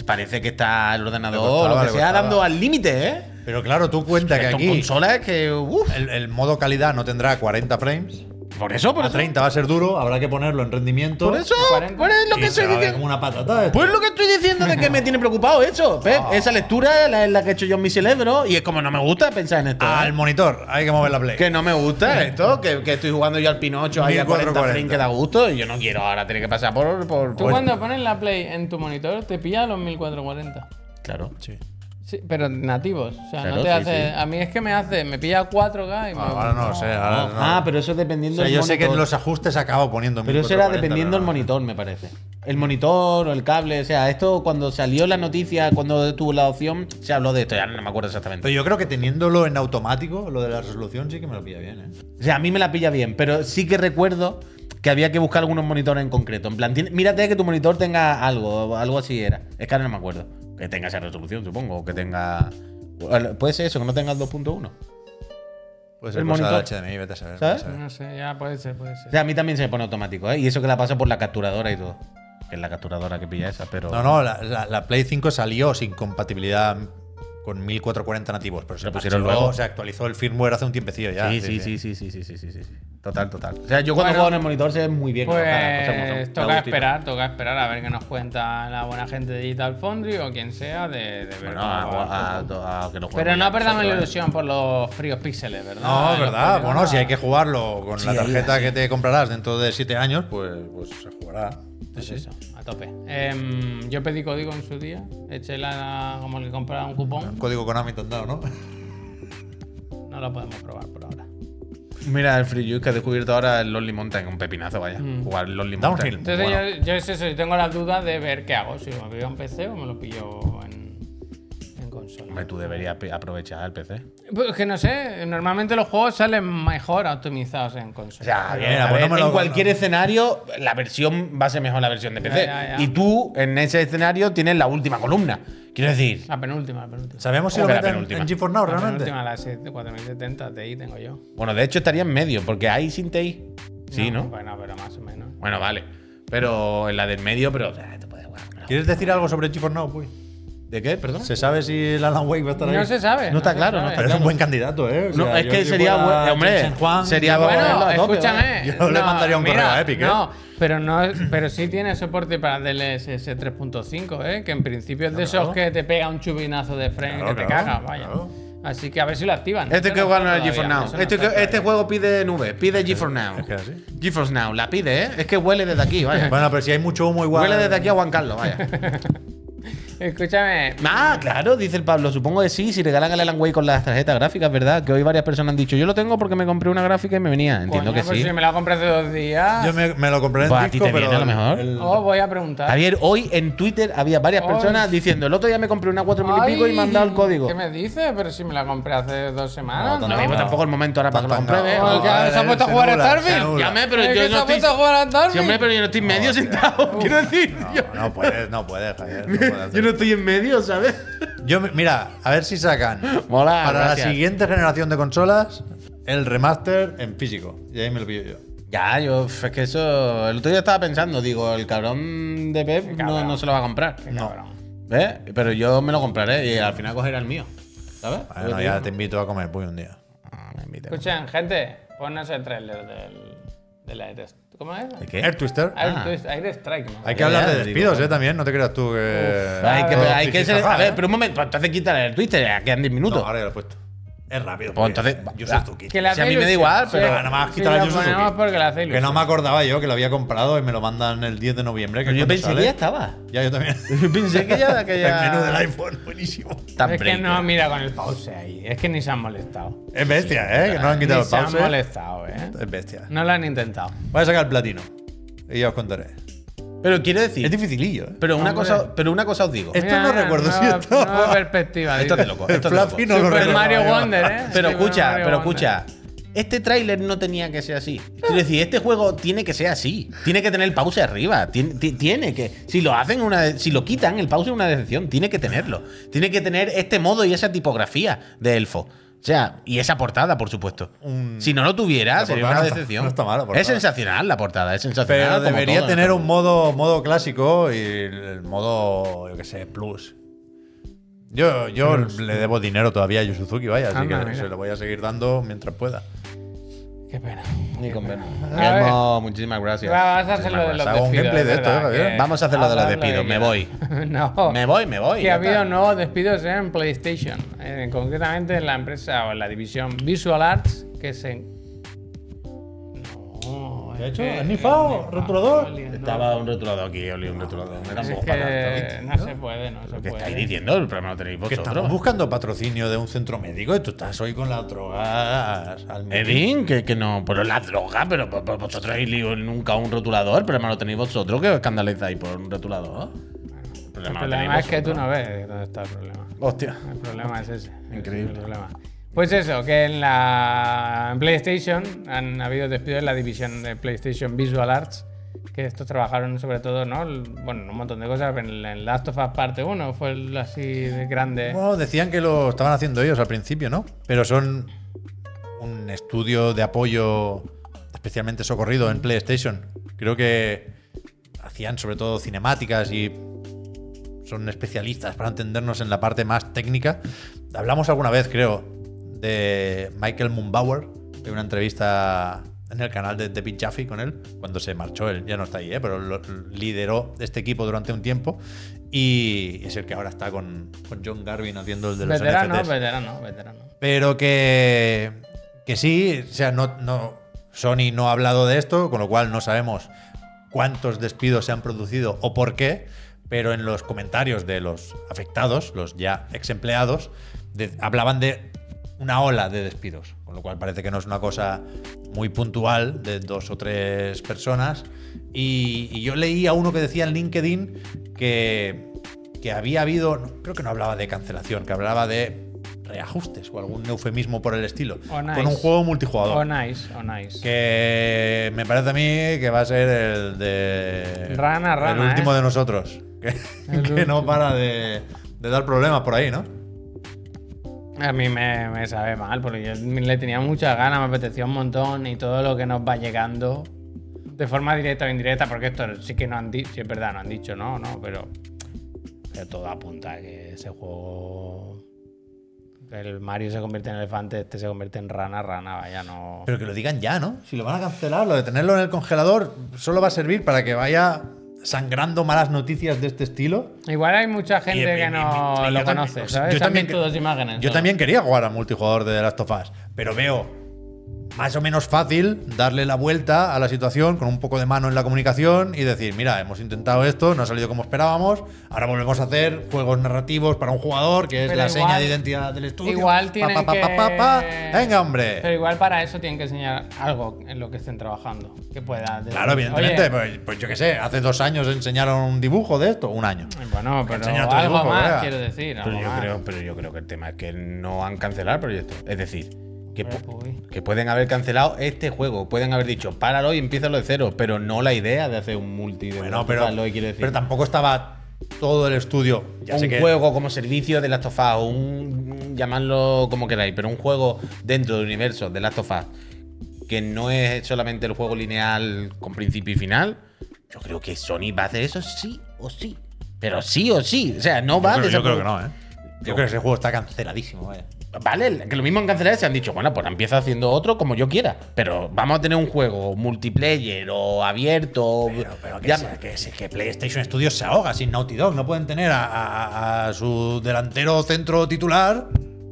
Speaker 3: parece que está el ordenador,
Speaker 2: costaba,
Speaker 3: lo que sea, dando al límite, ¿eh?
Speaker 2: Pero claro, tú cuenta que aquí
Speaker 3: consola es que,
Speaker 2: el modo calidad no tendrá 40 frames.
Speaker 3: Por eso, por
Speaker 2: A
Speaker 3: eso.
Speaker 2: 30 va a ser duro, habrá que ponerlo en rendimiento.
Speaker 3: Por eso,
Speaker 1: 40.
Speaker 3: pues es lo que
Speaker 2: se
Speaker 3: estoy diciendo.
Speaker 2: como una patata. esto.
Speaker 3: Pues lo que estoy diciendo de que me tiene preocupado eso, Pep.
Speaker 2: Ah.
Speaker 3: Esa lectura es la que he hecho yo en mi cerebro y es como no me gusta pensar en esto. ¿eh?
Speaker 2: Al monitor, hay que mover la play.
Speaker 3: Que no me gusta esto, que, que estoy jugando yo al Pinocho ahí a 40
Speaker 2: 1440.
Speaker 3: frames que da gusto y yo no quiero ahora tener que pasar por. por,
Speaker 1: Tú
Speaker 3: por-
Speaker 1: cuando pones la Play en tu monitor te pilla los 1440.
Speaker 3: Claro.
Speaker 2: Sí.
Speaker 1: Sí, pero nativos. O sea,
Speaker 3: Claro,
Speaker 1: no te
Speaker 3: sí,
Speaker 1: hace.
Speaker 3: sí.
Speaker 1: A mí es que me hace. Me pilla 4K y me.
Speaker 2: Ah, ahora no lo sé. Ahora no.
Speaker 3: Ah, pero eso es
Speaker 2: O
Speaker 3: dependiendo
Speaker 2: sea,
Speaker 3: del
Speaker 2: yo sé que en
Speaker 3: monitor.
Speaker 2: los ajustes acabo poniendo
Speaker 3: Pero eso era
Speaker 2: 1440,
Speaker 3: dependiendo del
Speaker 2: no.
Speaker 3: monitor, me parece. El monitor o el cable, o sea, esto cuando salió la noticia, cuando tuvo la opción, se habló de esto, ya no me acuerdo exactamente.
Speaker 2: Pero yo creo que teniéndolo en automático, lo de la resolución sí que me lo pilla bien, ¿eh?
Speaker 3: O sea, a mí me la pilla bien, pero sí que recuerdo que había que buscar algunos monitores en concreto. En plan, tiene- mírate que tu monitor tenga algo, algo así era. Es que ahora no me acuerdo. Que tenga esa resolución, supongo, o que tenga... Puede ser eso, que no tenga el 2.1.
Speaker 2: Puede ser
Speaker 3: El
Speaker 2: cosa
Speaker 3: monitor.
Speaker 2: HDMI, vete a saber.
Speaker 3: ¿Sabes?
Speaker 2: vete a saber.
Speaker 1: No sé, ya puede ser, puede
Speaker 3: O
Speaker 1: ser.
Speaker 3: sea, a mí también se me pone automático, ¿eh? Y eso que la pasa por la capturadora y todo. Que es la capturadora que pilla esa, pero...
Speaker 2: No, no, la, la- la Play 5 salió sin compatibilidad con 1440 nativos, pero se
Speaker 3: pusieron luego.
Speaker 2: Se actualizó el firmware hace un tiempecillo ya.
Speaker 3: Sí, sí, sí, sí, sí, sí, sí, sí, sí, sí. Total, total. O sea, yo cuando
Speaker 1: Bueno,
Speaker 3: juego en el monitor se ve muy bien. la cara.
Speaker 1: Pues
Speaker 3: Da
Speaker 1: toca esperar, toca esperar a ver qué nos cuenta la buena gente de Digital Foundry o quien sea de, de ver
Speaker 3: Bueno, a, que lo
Speaker 1: Pero no perdamos la ilusión por los fríos píxeles, ¿verdad?
Speaker 2: No, es verdad. Bueno, si hay que jugarlo con
Speaker 3: Sí,
Speaker 2: la tarjeta que te comprarás dentro de 7 años, pues, pues se jugará.
Speaker 1: Pues eso, tope. Em, yo pedí código en su día, eché la, como que compraba un cupón,
Speaker 2: Código Konami te han dado, ¿no?
Speaker 1: no lo podemos probar por ahora.
Speaker 3: Mira, el Free Use que he descubierto ahora el Lonely Mountain, un pepinazo, vaya. Jugar el Lonely Mountain.
Speaker 2: Downhill.
Speaker 1: Entonces
Speaker 3: Bueno.
Speaker 1: yo, yo es eso, yo tengo la duda de ver qué hago, si me pillo en PC o me lo pillo en consola.
Speaker 3: Hombre, tú deberías aprovechar el PC.
Speaker 1: Pues que no sé, normalmente los juegos salen mejor optimizados en
Speaker 3: O
Speaker 1: consola.
Speaker 3: sea,
Speaker 2: bien,
Speaker 3: a
Speaker 2: pues
Speaker 3: ver, en cualquier
Speaker 2: no.
Speaker 3: escenario, la versión va a ser mejor la versión de PC.
Speaker 1: Ya, ya, ya.
Speaker 3: Y tú, en ese escenario, tienes la última columna. Quiero decir,
Speaker 1: La penúltima, la penúltima.
Speaker 2: ¿Sabemos si
Speaker 3: ¿Cómo
Speaker 2: lo
Speaker 3: que la
Speaker 2: meten
Speaker 3: penúltima?
Speaker 2: en GeForce Now
Speaker 1: La
Speaker 2: realmente?
Speaker 1: penúltima, la 7- 4070 Ti tengo yo.
Speaker 3: bueno, de hecho estaría en medio, porque hay sin TI. Sí, ¿no?
Speaker 1: Bueno, pero más o menos.
Speaker 3: Bueno, vale. Pero en la del medio, pero.
Speaker 2: ¿Quieres decir algo sobre GeForce Now, Puy?
Speaker 3: ¿De qué? Perdón.
Speaker 2: ¿Se sabe si el Alan Wake va a estar ahí?
Speaker 1: No se sabe.
Speaker 3: No está claro, no está
Speaker 2: Pero es un buen candidato, ¿eh? O
Speaker 3: No, es
Speaker 2: yo
Speaker 3: que sería
Speaker 2: fuera
Speaker 3: buen- hombre,
Speaker 2: Juan,
Speaker 3: sería bueno,
Speaker 1: Bueno, escúchame.
Speaker 2: Yo le mandaría un correo a Epic, ¿eh?
Speaker 1: No, pero no, pero sí tiene soporte para DLSS 3.5, ¿eh? Que en principio es de esos que te pega un chubinazo de frame
Speaker 2: Claro,
Speaker 1: que te
Speaker 2: claro,
Speaker 1: caga, vaya.
Speaker 2: claro.
Speaker 1: Así que a ver si lo activan.
Speaker 3: Este que
Speaker 1: no
Speaker 3: juega no es GeForce Now.
Speaker 1: no
Speaker 3: Este, que- este juego pide nube, pide GeForce Now.
Speaker 2: Es que así.
Speaker 3: GeForce Now, la pide, ¿eh? Es que huele desde aquí, vaya.
Speaker 2: Bueno, pero si hay mucho humo igual.
Speaker 3: Huele desde aquí a Juan Carlos, vaya. *laughs*
Speaker 1: Escúchame.
Speaker 3: Ah, claro, dice el Pablo. Supongo que sí, si regalan el Alan Wake con las tarjetas gráficas, ¿verdad? Que hoy varias personas han dicho, yo lo tengo porque me compré una gráfica y me venía. Entiendo
Speaker 1: coño,
Speaker 3: que
Speaker 1: pues
Speaker 3: sí.
Speaker 1: si me la compré hace dos días.
Speaker 2: Yo me, me lo compré en
Speaker 3: Pues a ti
Speaker 2: disco,
Speaker 3: te
Speaker 2: pero
Speaker 3: viene a lo mejor.
Speaker 2: el-
Speaker 1: Oh, voy a preguntar.
Speaker 3: Javier, hoy en Twitter había varias
Speaker 1: Ay.
Speaker 3: personas diciendo, el otro día me compré una 4000 y pico y me han dado el código.
Speaker 1: ¿Qué me dices? Pero si me la compré hace dos semanas.
Speaker 3: No,
Speaker 1: ¿no?
Speaker 3: mismo tampoco el momento ahora para que lo
Speaker 2: Tampoco,
Speaker 3: compruebe.
Speaker 2: no.
Speaker 1: ¿que
Speaker 2: Vale,
Speaker 1: ¿Se ha puesto a jugar a
Speaker 2: anula, se
Speaker 1: Starfield?
Speaker 2: anula.
Speaker 3: Llame, pero
Speaker 1: ¿Es
Speaker 3: yo no
Speaker 1: se ha
Speaker 3: estoy.
Speaker 1: puesto a jugar a Starfield?
Speaker 3: Sí, hombre, pero yo no estoy medio sentado. Quiero decir, yo,
Speaker 2: No, no puedes, no puedes, Javier. no *laughs* puedes hacer
Speaker 3: yo no estoy en medio, ¿sabes?
Speaker 2: Yo, me- mira, a ver si sacan
Speaker 3: Mola,
Speaker 2: para
Speaker 3: gracias.
Speaker 2: la siguiente generación de consolas el remaster en físico. Y ahí me lo pillo yo.
Speaker 3: Ya, yo, es que eso. El otro día estaba pensando, digo, el cabrón de Pep no,
Speaker 1: cabrón.
Speaker 3: no se lo va a comprar.
Speaker 1: Qué
Speaker 2: No.
Speaker 1: cabrón.
Speaker 3: ¿Ves? Pero yo me lo compraré y al final cogeré el mío. ¿Sabes?
Speaker 2: Bueno, ya te invito a comer Puy un día.
Speaker 3: Ah, me.
Speaker 1: Escuchen, gente, ponnos el trailer del, del Air ¿Cómo es?
Speaker 3: ¿De qué?
Speaker 2: Air Twister.
Speaker 1: Air,
Speaker 3: Ah.
Speaker 1: Twist- Air Strike, ¿no?
Speaker 2: Hay que
Speaker 3: Ya,
Speaker 2: hablar
Speaker 3: ya,
Speaker 2: de
Speaker 3: digo,
Speaker 2: despidos,
Speaker 3: bueno.
Speaker 2: eh, también. No te creas tú que.
Speaker 3: hay que,
Speaker 1: Ah,
Speaker 3: hay que ser. A ver, pero un momento, entonces quítale el Twitter, ya quedan 10 minutos.
Speaker 2: No, ahora ya lo he puesto. Es rápido.
Speaker 3: Pues entonces,
Speaker 2: Yo soy Zuki.
Speaker 1: Que le
Speaker 3: Si a mí me da igual, pero
Speaker 1: Sí,
Speaker 2: nada más quitar a
Speaker 1: lo
Speaker 2: Yu Suzuki.
Speaker 1: ponemos porque le hace
Speaker 2: Que no me acordaba yo que lo había comprado y me lo mandan el 10 de noviembre. Que
Speaker 3: Pero yo
Speaker 2: cuando
Speaker 3: pensé
Speaker 2: sale.
Speaker 3: que ya estaba.
Speaker 2: Ya, yo también. *laughs*
Speaker 3: Yo pensé que ya. Que ya...
Speaker 2: El menú del iPhone, buenísimo.
Speaker 3: Tan
Speaker 1: Es que
Speaker 3: break,
Speaker 1: no, mira con el pause ahí. Es que ni se han molestado.
Speaker 2: Es bestia, ¿eh? Que no han quitado
Speaker 1: Ni
Speaker 2: el
Speaker 1: se han
Speaker 2: pause.
Speaker 1: molestado, ¿eh?
Speaker 2: Es bestia.
Speaker 1: No lo han intentado.
Speaker 2: Voy a sacar el platino. Y ya os contaré.
Speaker 3: Pero quiero decir.
Speaker 2: Es dificilillo, ¿eh?
Speaker 3: Pero una,
Speaker 1: Hombre.
Speaker 3: cosa, pero una cosa os digo.
Speaker 2: Esto no recuerdo si
Speaker 1: nueva,
Speaker 2: esto-
Speaker 1: nueva perspectiva.
Speaker 3: Esto es de
Speaker 1: dice.
Speaker 3: loco. Esto es de loco.
Speaker 2: Lo
Speaker 1: Super Mario. Wonder, ¿eh?
Speaker 3: Pero
Speaker 1: Super
Speaker 3: escucha,
Speaker 1: Mario
Speaker 3: pero
Speaker 1: Wonder.
Speaker 3: escucha. Este tráiler no tenía que ser así. Quiero decir, este juego tiene que ser así. Tiene que tener el pause arriba. Tiene, ti- tiene que. Si lo hacen una. Si lo quitan, el pause es una decepción. Tiene que tenerlo. Tiene que tener este modo y esa tipografía de elfo. O sea, y esa portada, por supuesto.
Speaker 2: Un-
Speaker 3: Si no lo tuviera, sería una
Speaker 2: no está-
Speaker 3: decepción.
Speaker 2: no está mala la portada.
Speaker 3: Es sensacional la portada, es sensacional.
Speaker 2: Pero debería
Speaker 3: todo,
Speaker 2: tener un modo, modo clásico y el modo, yo qué sé, plus. Yo, yo le debo dinero todavía a Yu Suzuki, vaya, así que se lo voy a seguir dando mientras pueda.
Speaker 1: Qué pena.
Speaker 3: Ni con ver.
Speaker 1: A ver.
Speaker 3: Guillermo, muchísimas gracias.
Speaker 1: Va, vas a hacer lo de los
Speaker 2: un
Speaker 1: despidos.
Speaker 2: ¿eh,
Speaker 3: Vamos a hacer lo de los despidos, me
Speaker 1: quieras. *laughs* no.
Speaker 3: Me voy, me voy.
Speaker 1: Que ha habido nuevos despidos en PlayStation. Eh, concretamente en la empresa o en la división Visual Arts, que se.
Speaker 2: ¿Qué
Speaker 1: es
Speaker 2: hecho? ¿Has nifado,
Speaker 1: no,
Speaker 2: rotulador?
Speaker 1: no,
Speaker 3: Estaba un rotulador aquí, olí un rotulador. Me da
Speaker 1: Es
Speaker 3: un poco para
Speaker 1: que no se puede, no se
Speaker 3: ¿Qué
Speaker 1: puede.
Speaker 3: estáis diciendo? El problema lo tenéis
Speaker 2: Que estamos
Speaker 3: vosotros.
Speaker 2: buscando patrocinio de un centro médico y tú estás hoy con las drogas.
Speaker 3: Edwin, que, que no, pero la droga, pero, vosotros habéis leído nunca un rotulador, el problema lo tenéis vosotros, que os escandalizáis por un rotulador. El problema
Speaker 1: es que tú
Speaker 3: vosotros.
Speaker 1: no ves dónde está el problema.
Speaker 3: Hostia.
Speaker 1: El problema es ese.
Speaker 3: Increíble.
Speaker 1: Ese es el problema. Pues eso, que en la en PlayStation han habido despidos en la división de PlayStation Visual Arts, que estos trabajaron sobre todo, ¿no? Bueno, un montón de cosas. En, en Last of Us parte 1 fue el así de grande.
Speaker 2: Bueno, decían que lo estaban haciendo ellos al principio, ¿no? Pero son un estudio de apoyo especialmente socorrido en PlayStation. Creo que hacían sobre todo cinemáticas y son especialistas para entendernos en la parte más técnica. Hablamos alguna vez, creo, de Michael Mumbauer, de una entrevista en el canal de, Big Jaffe con él, cuando se marchó, él ya no está ahí, ¿eh? pero lo- lideró este equipo durante un tiempo y es el que ahora está con, con John Garvin haciendo el de los
Speaker 1: veterano,
Speaker 2: NFTs.
Speaker 1: veterano, veterano.
Speaker 2: Pero que, que sí, o sea, no, no, Sony no ha hablado de esto, con lo cual no sabemos cuántos despidos se han producido o por qué, pero en los comentarios de los afectados, los ya ex empleados, de- hablaban de una ola de despidos, con lo cual parece que no es una cosa muy puntual de dos o tres personas. Y, y yo leí a uno que decía en LinkedIn que, que había habido, no, creo que no hablaba de cancelación, que hablaba de reajustes o algún eufemismo por el estilo,
Speaker 1: nice.
Speaker 2: con un juego multijugador.
Speaker 1: O nice, o nice.
Speaker 2: Que me parece a mí que va a ser el de.
Speaker 1: Rana, rana,
Speaker 2: El último
Speaker 1: ¿eh?
Speaker 2: de nosotros. Que, *laughs* no para de, de dar problemas por ahí, ¿no?
Speaker 1: A mí me, sabe mal, porque yo le tenía muchas ganas, me apetecía un montón y todo lo que nos va llegando, de forma directa o indirecta, porque esto sí que no han dicho, sí es verdad, no han dicho, no, no, pero, pero todo apunta a que ese juego. El Mario se convierte en elefante, este se convierte en rana, rana, vaya, no.
Speaker 2: Pero que lo digan ya, ¿no? Si lo van a cancelar, lo de tenerlo en el congelador solo va a servir para que vaya sangrando malas noticias de este estilo.
Speaker 1: Igual hay mucha gente
Speaker 2: Y- y-
Speaker 1: que
Speaker 2: y-
Speaker 1: no
Speaker 2: y-
Speaker 1: lo
Speaker 2: también-
Speaker 1: conoce, ¿sabes?
Speaker 2: yo también
Speaker 1: todas imágenes.
Speaker 2: Yo
Speaker 1: ¿no?
Speaker 2: también quería jugar al multijugador de The Last of Us, pero veo más o menos fácil darle la vuelta a la situación con un poco de mano en la comunicación y decir, mira, hemos intentado esto, no ha salido como esperábamos, ahora volvemos a hacer juegos narrativos para un jugador, que es
Speaker 1: Pero
Speaker 2: la
Speaker 1: igual-
Speaker 2: seña de identidad del estudio.
Speaker 1: Igual tienen
Speaker 2: pa, pa,
Speaker 1: que...
Speaker 2: pa, pa, pa. Venga, hombre.
Speaker 1: Pero igual para eso tienen que enseñar algo en lo que estén trabajando. Que pueda... decir,
Speaker 2: Claro, evidentemente,
Speaker 1: "Oye,
Speaker 2: pues, pues yo qué sé, hace dos años enseñaron un dibujo de esto, un año.
Speaker 1: Bueno, pero algo
Speaker 2: dibujo,
Speaker 1: más, quiero decir.
Speaker 3: Pero yo,
Speaker 1: más.
Speaker 3: creo, pero yo creo que el tema es que no han cancelado el proyecto. Es decir, que,
Speaker 1: Hombre,
Speaker 3: pu-
Speaker 1: uy.
Speaker 3: que pueden haber cancelado este juego. Pueden haber dicho, páralo y empiézalo de cero. Pero no la idea de hacer un multi de
Speaker 2: Bueno, pero,
Speaker 3: lo que quiero decir.
Speaker 2: pero tampoco estaba todo el estudio. Ya
Speaker 3: un
Speaker 2: sé que
Speaker 3: juego como servicio de Last of Us, un llamadlo como queráis, pero un juego dentro del universo de Last of Us que no es solamente el juego lineal con principio y final, yo creo que Sony va a hacer eso sí o sí. Pero sí o sí. O sea, no
Speaker 2: Yo
Speaker 3: va
Speaker 2: creo,
Speaker 3: de
Speaker 2: yo creo que no, ¿eh? Yo creo que ese juego está canceladísimo, vaya.
Speaker 3: Vale, que lo mismo en cancelar se han dicho, bueno, pues empieza haciendo otro como yo quiera. Pero vamos a tener un juego multiplayer o abierto.
Speaker 2: Pero, pero que,
Speaker 3: ya-
Speaker 2: sea- que, PlayStation Studios se ahoga sin Naughty Dog. No pueden tener a, a- a su delantero centro titular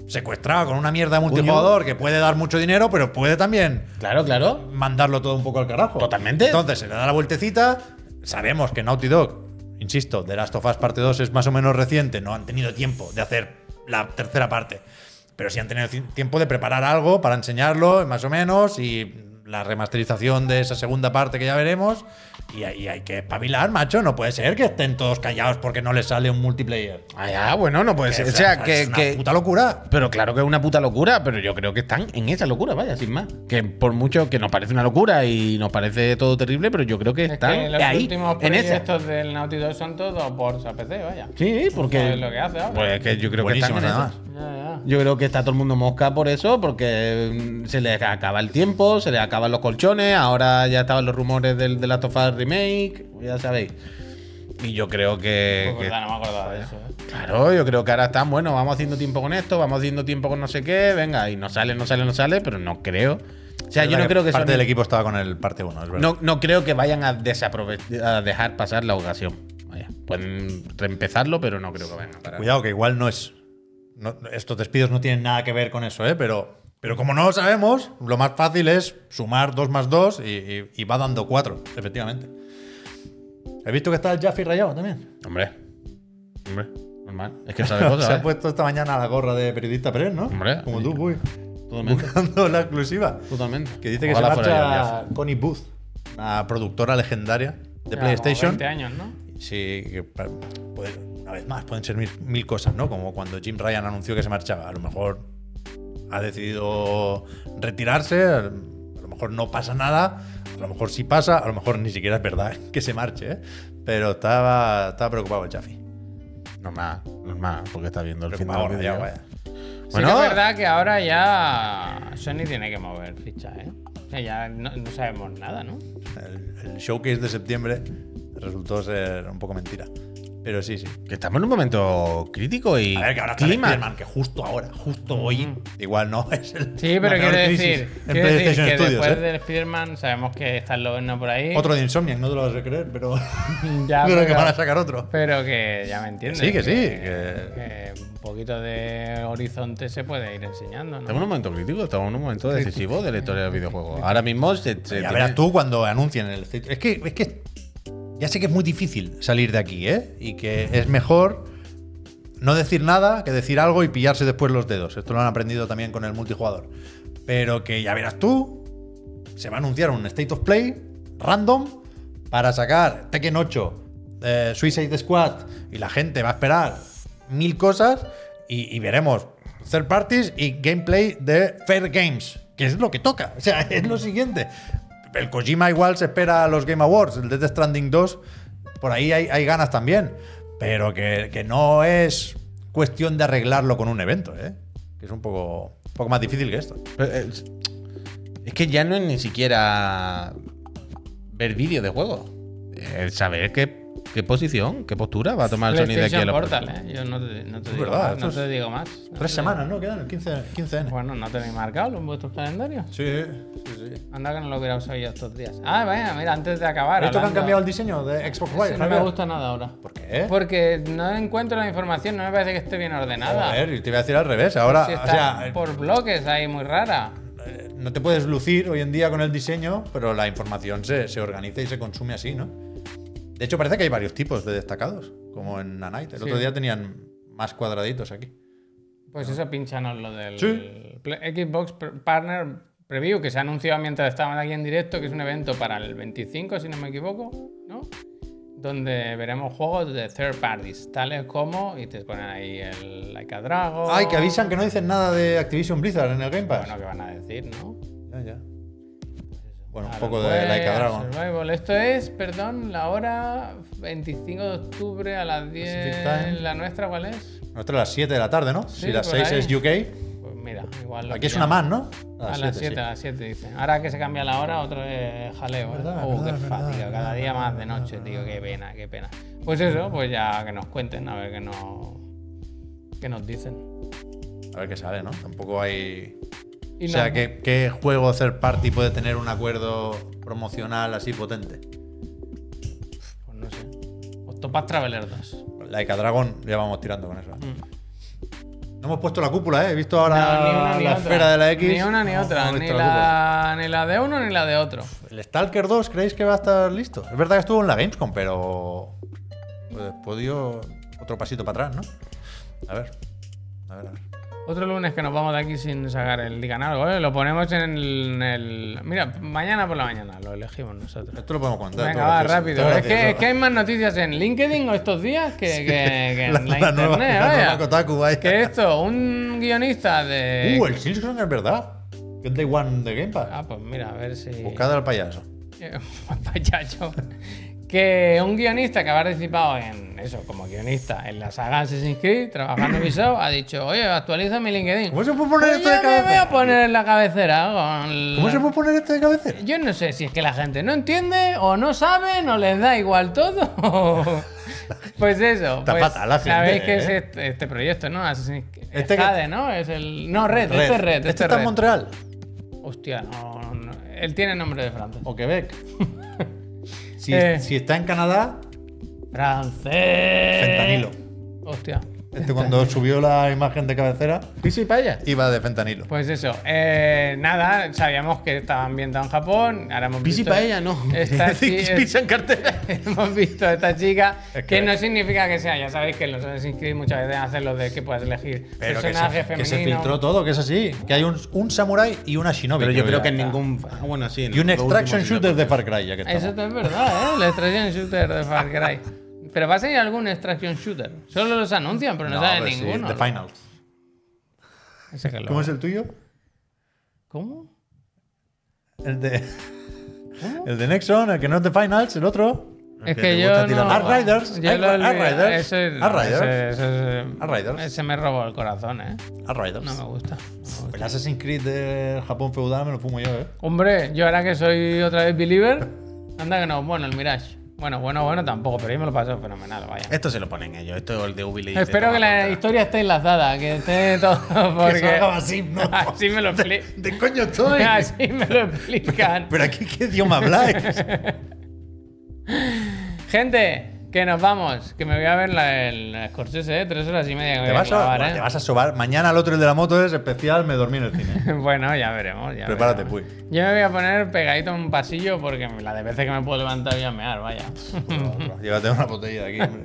Speaker 2: secuestrado con una mierda de multijugador que puede dar mucho dinero, pero puede también
Speaker 3: Claro, claro.
Speaker 2: mandarlo todo un poco al carajo.
Speaker 3: Totalmente.
Speaker 2: Entonces se le da la vueltecita. Sabemos que Naughty Dog, insisto, The Last of Us parte 2 es más o menos reciente, no han tenido tiempo de hacer la tercera parte. Pero sí han tenido tiempo de preparar algo para enseñarlo, más o menos, y la remasterización de esa segunda parte que ya veremos. Y hay que espabilar, macho. No puede ser que estén todos callados porque no les sale un multiplayer.
Speaker 3: Ah, ya, bueno, no puede ser. O
Speaker 2: Es-
Speaker 3: sea,
Speaker 2: es
Speaker 3: que,
Speaker 2: una
Speaker 3: que-
Speaker 2: puta locura.
Speaker 3: Pero claro que es una puta locura, pero yo creo que están en esa locura, vaya, sin más. Que por mucho que nos parece una locura y nos parece todo terrible, pero yo creo que
Speaker 1: Es
Speaker 3: están
Speaker 1: que los
Speaker 3: ahí,
Speaker 1: últimos
Speaker 3: en esa.
Speaker 1: proyectos del Naughty Dog son todos por PC, vaya.
Speaker 3: Sí, porque.
Speaker 1: Es lo que hace ahora.
Speaker 3: Pues es que yo creo que están en
Speaker 2: nada más.
Speaker 1: Ya, ya.
Speaker 3: Yo creo que está todo el mundo mosca por eso, porque mm, se le acaba el tiempo, se le acaban los colchones, ahora ya estaban los rumores del, de Last of Us Remake, ya sabéis. Y yo creo que,
Speaker 1: Pues
Speaker 3: que-
Speaker 1: no me acordaba de eso. ¿eh?
Speaker 3: Claro, yo creo que ahora están, bueno, vamos haciendo tiempo con esto, vamos haciendo tiempo con no sé qué, venga, y no sale, no sale, no sale, pero no creo. O sea, yo no creo que
Speaker 2: parte
Speaker 3: Sony-
Speaker 2: del equipo estaba con el parte 1, es verdad.
Speaker 3: no, no creo que vayan a, a dejar pasar la ocasión. Vaya, pueden reempezarlo, pero no creo que vayan a parar.
Speaker 2: Cuidado, que igual no es. no- estos despidos no tienen nada que ver con eso, ¿eh? Pero, pero como no lo sabemos, lo más fácil es sumar 2 más 2 y, y- y va dando 4, efectivamente. ¿Has visto que está el Jaffe rayado también?
Speaker 3: Hombre, hombre, normal. Es que sabe *laughs* cosas,
Speaker 2: Se ha
Speaker 3: ¿eh?
Speaker 2: puesto esta mañana la gorra de periodista Press, ¿no?
Speaker 3: Hombre.
Speaker 2: Como tú, uy.
Speaker 3: Totalmente.
Speaker 2: Buscando la exclusiva.
Speaker 3: Totalmente.
Speaker 2: Que dice que
Speaker 3: Ojalá
Speaker 2: se
Speaker 3: fuera yo,
Speaker 2: marcha Connie Booth, una productora legendaria de
Speaker 1: Ya, como
Speaker 2: PlayStation.
Speaker 1: 20 años, ¿no?
Speaker 2: Sí, que una vez más, pueden ser mil, mil cosas, ¿no? Como cuando Jim Ryan anunció que se marchaba. A lo mejor ha decidido retirarse, a lo mejor no pasa nada, a lo mejor sí pasa, a lo mejor ni siquiera es verdad *laughs* que se marche, ¿eh? Pero estaba, estaba preocupado el Chafi.
Speaker 3: Normal, normal, porque está viendo el fin
Speaker 2: Preocupado,
Speaker 3: del
Speaker 2: rayado,
Speaker 3: vídeo.
Speaker 2: vaya.
Speaker 1: Sí que es verdad que ahora ya Sony tiene que mover ficha, ¿eh? O sea, ya no, no sabemos nada, ¿no?
Speaker 2: El, el showcase de septiembre resultó ser un poco mentira. Pero sí, sí.
Speaker 3: Que estamos en un momento crítico y
Speaker 2: A ver, que ahora está el
Speaker 3: clima.
Speaker 2: Spider-Man, que justo ahora, justo hoy, igual no *laughs* es el.
Speaker 1: Sí, pero quiero decir,
Speaker 2: en
Speaker 1: quiero decir
Speaker 2: PlayStation
Speaker 1: que
Speaker 2: Studios,
Speaker 1: después
Speaker 2: ¿eh?
Speaker 1: del Spider-Man sabemos que está el Loberno por ahí.
Speaker 2: Otro de Insomniac, no te lo vas a creer, pero. *laughs* *laughs*
Speaker 1: Ya,
Speaker 2: creo que
Speaker 1: pero-
Speaker 2: van a sacar otro.
Speaker 1: Pero que ya me entiendes.
Speaker 2: sí, que sí,
Speaker 1: que un poquito de horizonte se puede ir enseñando,
Speaker 3: Estamos en un momento crítico, estamos en un momento decisivo de la historia del videojuego. Ahora mismo se, se
Speaker 2: Ya
Speaker 3: tiene-
Speaker 2: verás tú cuando anuncien el Es que, es que ya sé que es muy difícil salir de aquí, ¿eh? Y que es mejor no decir nada que decir algo y pillarse después los dedos. Esto lo han aprendido también con el multijugador. Pero que ya verás tú, se va a anunciar un State of Play random para sacar Tekken 8, eh, Suicide Squad y la gente va a esperar mil cosas y, y veremos third parties y gameplay de Fair Games, que es lo que toca. O sea, *laughs* es lo siguiente. El Kojima igual se espera a los Game Awards, el Death Stranding 2, por ahí hay, ganas también. Pero que, que no es cuestión de arreglarlo con un evento, ¿eh? Que es un poco, más difícil que esto.
Speaker 3: Pero Es, que ya no es ni siquiera ver vídeos de juegos. Eh, saber qué, qué posición, qué postura va a tomar el sonido de aquí a los
Speaker 1: Portal, ¿eh? Yo no te, no te
Speaker 2: Es
Speaker 1: digo,
Speaker 2: verdad,
Speaker 1: más, no
Speaker 2: es-
Speaker 1: te digo más. No
Speaker 2: Tres
Speaker 1: te-
Speaker 2: semanas, ¿no? Quedan el 15, 15N.
Speaker 1: Bueno, no tenéis marcado en vuestros calendarios.
Speaker 2: Sí, sí, sí.
Speaker 1: Anda que no lo hubiera usado yo estos días. Ah, vaya, mira, antes de acabar.
Speaker 2: ¿Esto que han cambiado el diseño de Xbox Live?
Speaker 1: Sí, no me gusta nada ahora.
Speaker 2: ¿Por qué?
Speaker 1: Porque no encuentro la información, no me parece que esté bien ordenada.
Speaker 2: A ver, y te iba a decir al revés. Ahora,
Speaker 1: Si
Speaker 2: o
Speaker 1: está
Speaker 2: sea,
Speaker 1: por bloques ahí muy rara.
Speaker 2: eh, no te puedes lucir hoy en día con el diseño, pero la información se, se organiza y se consume así, ¿no? De hecho, parece que hay varios tipos de destacados, como en Nanite. El
Speaker 1: Sí.
Speaker 2: otro día tenían más cuadraditos aquí.
Speaker 1: Pues eso pinchanos lo del
Speaker 2: Sí.
Speaker 1: Xbox Partner Preview que se ha anunciado mientras estaban aquí en directo, que es un evento para el 25, si no me equivoco, ¿no? Donde veremos juegos de third parties, tales como, y te ponen ahí el Like a Dragon.
Speaker 2: Ay, que avisan que no dicen nada de Activision Blizzard en el Game Pass.
Speaker 1: Bueno, que van a decir, ¿no?
Speaker 2: Ya, ya. Bueno, un poco de
Speaker 1: pues,
Speaker 2: Like a Dragon.
Speaker 1: Survival. Esto es, perdón, la hora 25 de octubre a las 10.
Speaker 2: time.
Speaker 1: ¿La nuestra cuál es?
Speaker 2: Nuestra a las 7 de la tarde, ¿no?
Speaker 1: Sí,
Speaker 2: si las
Speaker 1: por
Speaker 2: 6
Speaker 1: ahí.
Speaker 2: es UK,
Speaker 1: Pues mira, igual lo
Speaker 2: aquí es una más, ¿no?
Speaker 1: A las 7,
Speaker 2: sí.
Speaker 1: a las 7 dice. Ahora que se cambia la hora, otro es jaleo. ¿eh?
Speaker 2: Verdad,
Speaker 1: Oh,
Speaker 2: verdad,
Speaker 1: qué
Speaker 2: verdad,
Speaker 1: fatiga. Cada día más de
Speaker 2: verdad,
Speaker 1: noche, tío. Qué pena, qué pena. Pues eso, pues ya que nos cuenten, a ver qué nos, qué nos dicen.
Speaker 2: A ver qué sale, ¿no? Tampoco hay.
Speaker 1: Y
Speaker 2: o sea. ¿qué, ¿qué juego third party puede tener un acuerdo promocional así potente?
Speaker 1: Pues no sé. Octopath Traveler 2.
Speaker 2: Like a Dragon, ya vamos tirando con eso.
Speaker 1: Mm.
Speaker 2: No hemos puesto la cúpula, ¿eh? He visto ahora
Speaker 1: No, ni una ni
Speaker 2: la
Speaker 1: otra.
Speaker 2: esfera de la X.
Speaker 1: Ni una ni
Speaker 2: No,
Speaker 1: otra.
Speaker 2: no
Speaker 1: ni,
Speaker 2: la
Speaker 1: ni la de uno ni la de otro.
Speaker 2: ¿El Stalker 2 creéis que va a estar listo? Es verdad que estuvo en la Gamescom, pero. Pues dio otro pasito para atrás, ¿no? A ver. A ver, a ver.
Speaker 1: Otro lunes que nos vamos de aquí sin sacar el Digan algo, ¿eh? Lo ponemos en el, en el- Mira, mañana por la mañana lo elegimos nosotros.
Speaker 2: Esto lo podemos contar.
Speaker 1: Venga, va, rápido. Es que, es que hay más noticias en LinkedIn o estos días que, que- que *laughs* en la,
Speaker 2: la
Speaker 1: internet,
Speaker 2: nueva, la
Speaker 1: vaya.
Speaker 2: nueva Kotaku, vaya.
Speaker 1: Que esto, un guionista de...
Speaker 2: Uh, el Silksong es verdad. Que es Day One de Game Pass.
Speaker 1: Ah, pues mira, a ver si...
Speaker 2: Buscad al payaso. *laughs*
Speaker 1: Payacho. Que un guionista que ha participado en eso, como guionista en la saga Assassin's Creed, trabajando en Ubisoft, ha dicho, oye, actualiza mi LinkedIn.
Speaker 2: ¿Cómo se puede poner
Speaker 1: Pues
Speaker 2: esto de
Speaker 1: me voy a
Speaker 2: cabecera?
Speaker 1: poner en la cabecera con
Speaker 2: ¿Cómo
Speaker 1: la-
Speaker 2: se puede poner esto de cabecera?
Speaker 1: Yo no sé si es que la gente no entiende o no sabe, no les da igual todo. *laughs* pues eso.
Speaker 2: Está
Speaker 1: pues,
Speaker 2: fatal la gente,
Speaker 1: Sabéis que
Speaker 2: ¿eh?
Speaker 1: es este, este proyecto, ¿no? Assassin's Creed.
Speaker 2: Este que-
Speaker 1: ¿no? Es el. No, Red, este es Red. Este,
Speaker 2: ¿Este
Speaker 1: es
Speaker 2: está en
Speaker 1: Red.
Speaker 2: Montreal?
Speaker 1: Hostia, no, no. Él tiene nombre de francés.
Speaker 2: ¿O Quebec? *laughs* si,
Speaker 1: Eh.
Speaker 2: si está en Canadá,
Speaker 1: ¡Francés!
Speaker 2: fentanilo.
Speaker 1: Hostia.
Speaker 2: Este cuando subió la imagen de cabecera,
Speaker 3: ¿Pisi paya?
Speaker 2: iba de fentanilo.
Speaker 1: Pues eso. eh, nada, sabíamos que estaba ambientado en Japón. Ahora hemos
Speaker 3: Pisi
Speaker 1: visto.
Speaker 3: paella, no.
Speaker 1: Esta *laughs*
Speaker 3: Sí, pizza en cartera. *laughs*
Speaker 1: Hemos visto a esta chica,
Speaker 2: Es
Speaker 1: que,
Speaker 2: que-
Speaker 1: no significa que sea, ya sabéis que en los Assassin's Creed muchas veces hacen lo de que puedes elegir
Speaker 2: Pero que
Speaker 1: personaje
Speaker 2: se, que
Speaker 1: femenino.
Speaker 2: se filtró todo, que es así. Que hay un, un samurai y una shinobi.
Speaker 3: Pero yo creo que en ningún. Ah, bueno, sí. en
Speaker 2: Y un extraction
Speaker 3: sí
Speaker 2: shooter de Far Cry, ya que
Speaker 1: Eso es verdad, ¿eh? El extraction shooter de Far *laughs* Cry. Pero va a salir algún extraction shooter. Solo los anuncian, pero no, sale
Speaker 2: pero sí,
Speaker 1: ninguno.
Speaker 2: The
Speaker 1: ¿no?
Speaker 2: Finals.
Speaker 1: Ese que lo-
Speaker 2: ¿Cómo es el tuyo?
Speaker 1: ¿Cómo?
Speaker 2: El de. El de Nexon, el que no es The Finals, el otro.
Speaker 1: Es
Speaker 3: que
Speaker 1: yo no...
Speaker 2: Art Riders,
Speaker 1: Yo lo
Speaker 2: Riders,
Speaker 1: Ese, no,
Speaker 2: Art Riders.
Speaker 1: ese- ese-
Speaker 2: Art Riders.
Speaker 1: ese me robó el corazón, ¿eh?
Speaker 2: Art Riders.
Speaker 1: No me gusta. no me gusta.
Speaker 2: El Assassin's Creed de Japón feudal me lo fumo yo, ¿eh?
Speaker 1: Hombre, yo ahora que soy otra vez believer, anda que no, bueno, el Mirage. Bueno, bueno, bueno, tampoco, pero yo me lo paso fenomenal, vaya.
Speaker 3: Esto se lo ponen ellos. Esto es el de Ubi le dice,
Speaker 1: Espero que la historia esté enlazada, que esté todo, *laughs* porque
Speaker 2: salga así, ¿no? *laughs* *laughs*
Speaker 1: así me lo explican.
Speaker 2: ¿De coño estoy?
Speaker 1: Así me lo explican.
Speaker 2: ¿Pero aquí qué idioma habláis?
Speaker 1: Gente, que nos vamos, que me voy a ver la, el Scorsese, ¿eh? tres horas y media que
Speaker 2: ¿Te vas, a, buah,
Speaker 1: ¿eh?
Speaker 2: te vas a sobar. Mañana el otro, el de la moto, es especial, me dormí en el cine. *laughs*
Speaker 1: Bueno, ya veremos. Ya
Speaker 2: Prepárate,
Speaker 1: veremos.
Speaker 2: Puy.
Speaker 1: Yo me voy a poner pegadito en un pasillo porque la de veces que me puedo levantar voy a mear, vaya.
Speaker 2: Llévate una botella de aquí, hombre.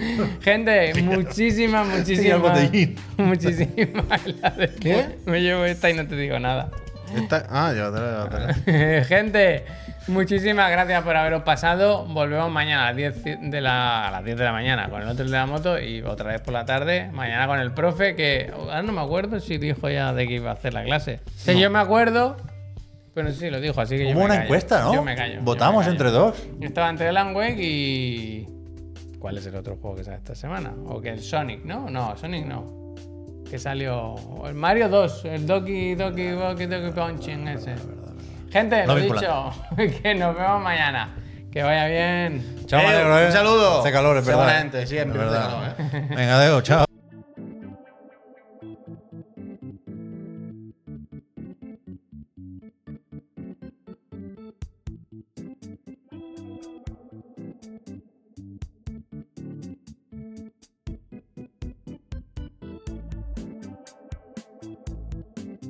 Speaker 2: *laughs*
Speaker 1: Gente, muchísimas, muchísimas. Muchísimas. la de-
Speaker 3: ¿Qué?
Speaker 1: Me llevo esta y no te digo nada.
Speaker 3: Esta- Ah, llévatela, llévatela. *laughs*
Speaker 1: Gente, muchísimas gracias por haberos pasado. Volvemos mañana a las 10 de la, a las 10 de la mañana con el otro de la moto y otra vez por la tarde. Mañana con el profe, que ahora no me acuerdo si dijo ya de que iba a hacer la clase. Si yo me acuerdo, pero sí lo dijo, así que yo
Speaker 2: Hubo
Speaker 1: me
Speaker 2: una
Speaker 1: callo.
Speaker 2: encuesta, ¿no?
Speaker 1: Yo me callo. yo
Speaker 2: Votamos
Speaker 1: me callo.
Speaker 2: entre dos.
Speaker 1: Estaba entre Wake y. ¿Cuál es el otro juego que sale esta semana? O que el Sonic, ¿no? No, Sonic no. Que salió. El Mario 2, el Doki Doki Doki Doki Punching ese. Gente,
Speaker 2: No
Speaker 1: lo
Speaker 2: vinculante.
Speaker 1: dicho, *laughs* que nos vemos mañana. Que vaya bien.
Speaker 2: Chao,
Speaker 3: Eh, un saludo.
Speaker 2: Hace calor, es verdad. Es
Speaker 3: a hacer
Speaker 2: verdad.
Speaker 3: calor, ¿eh?
Speaker 2: Venga, Deo, chao.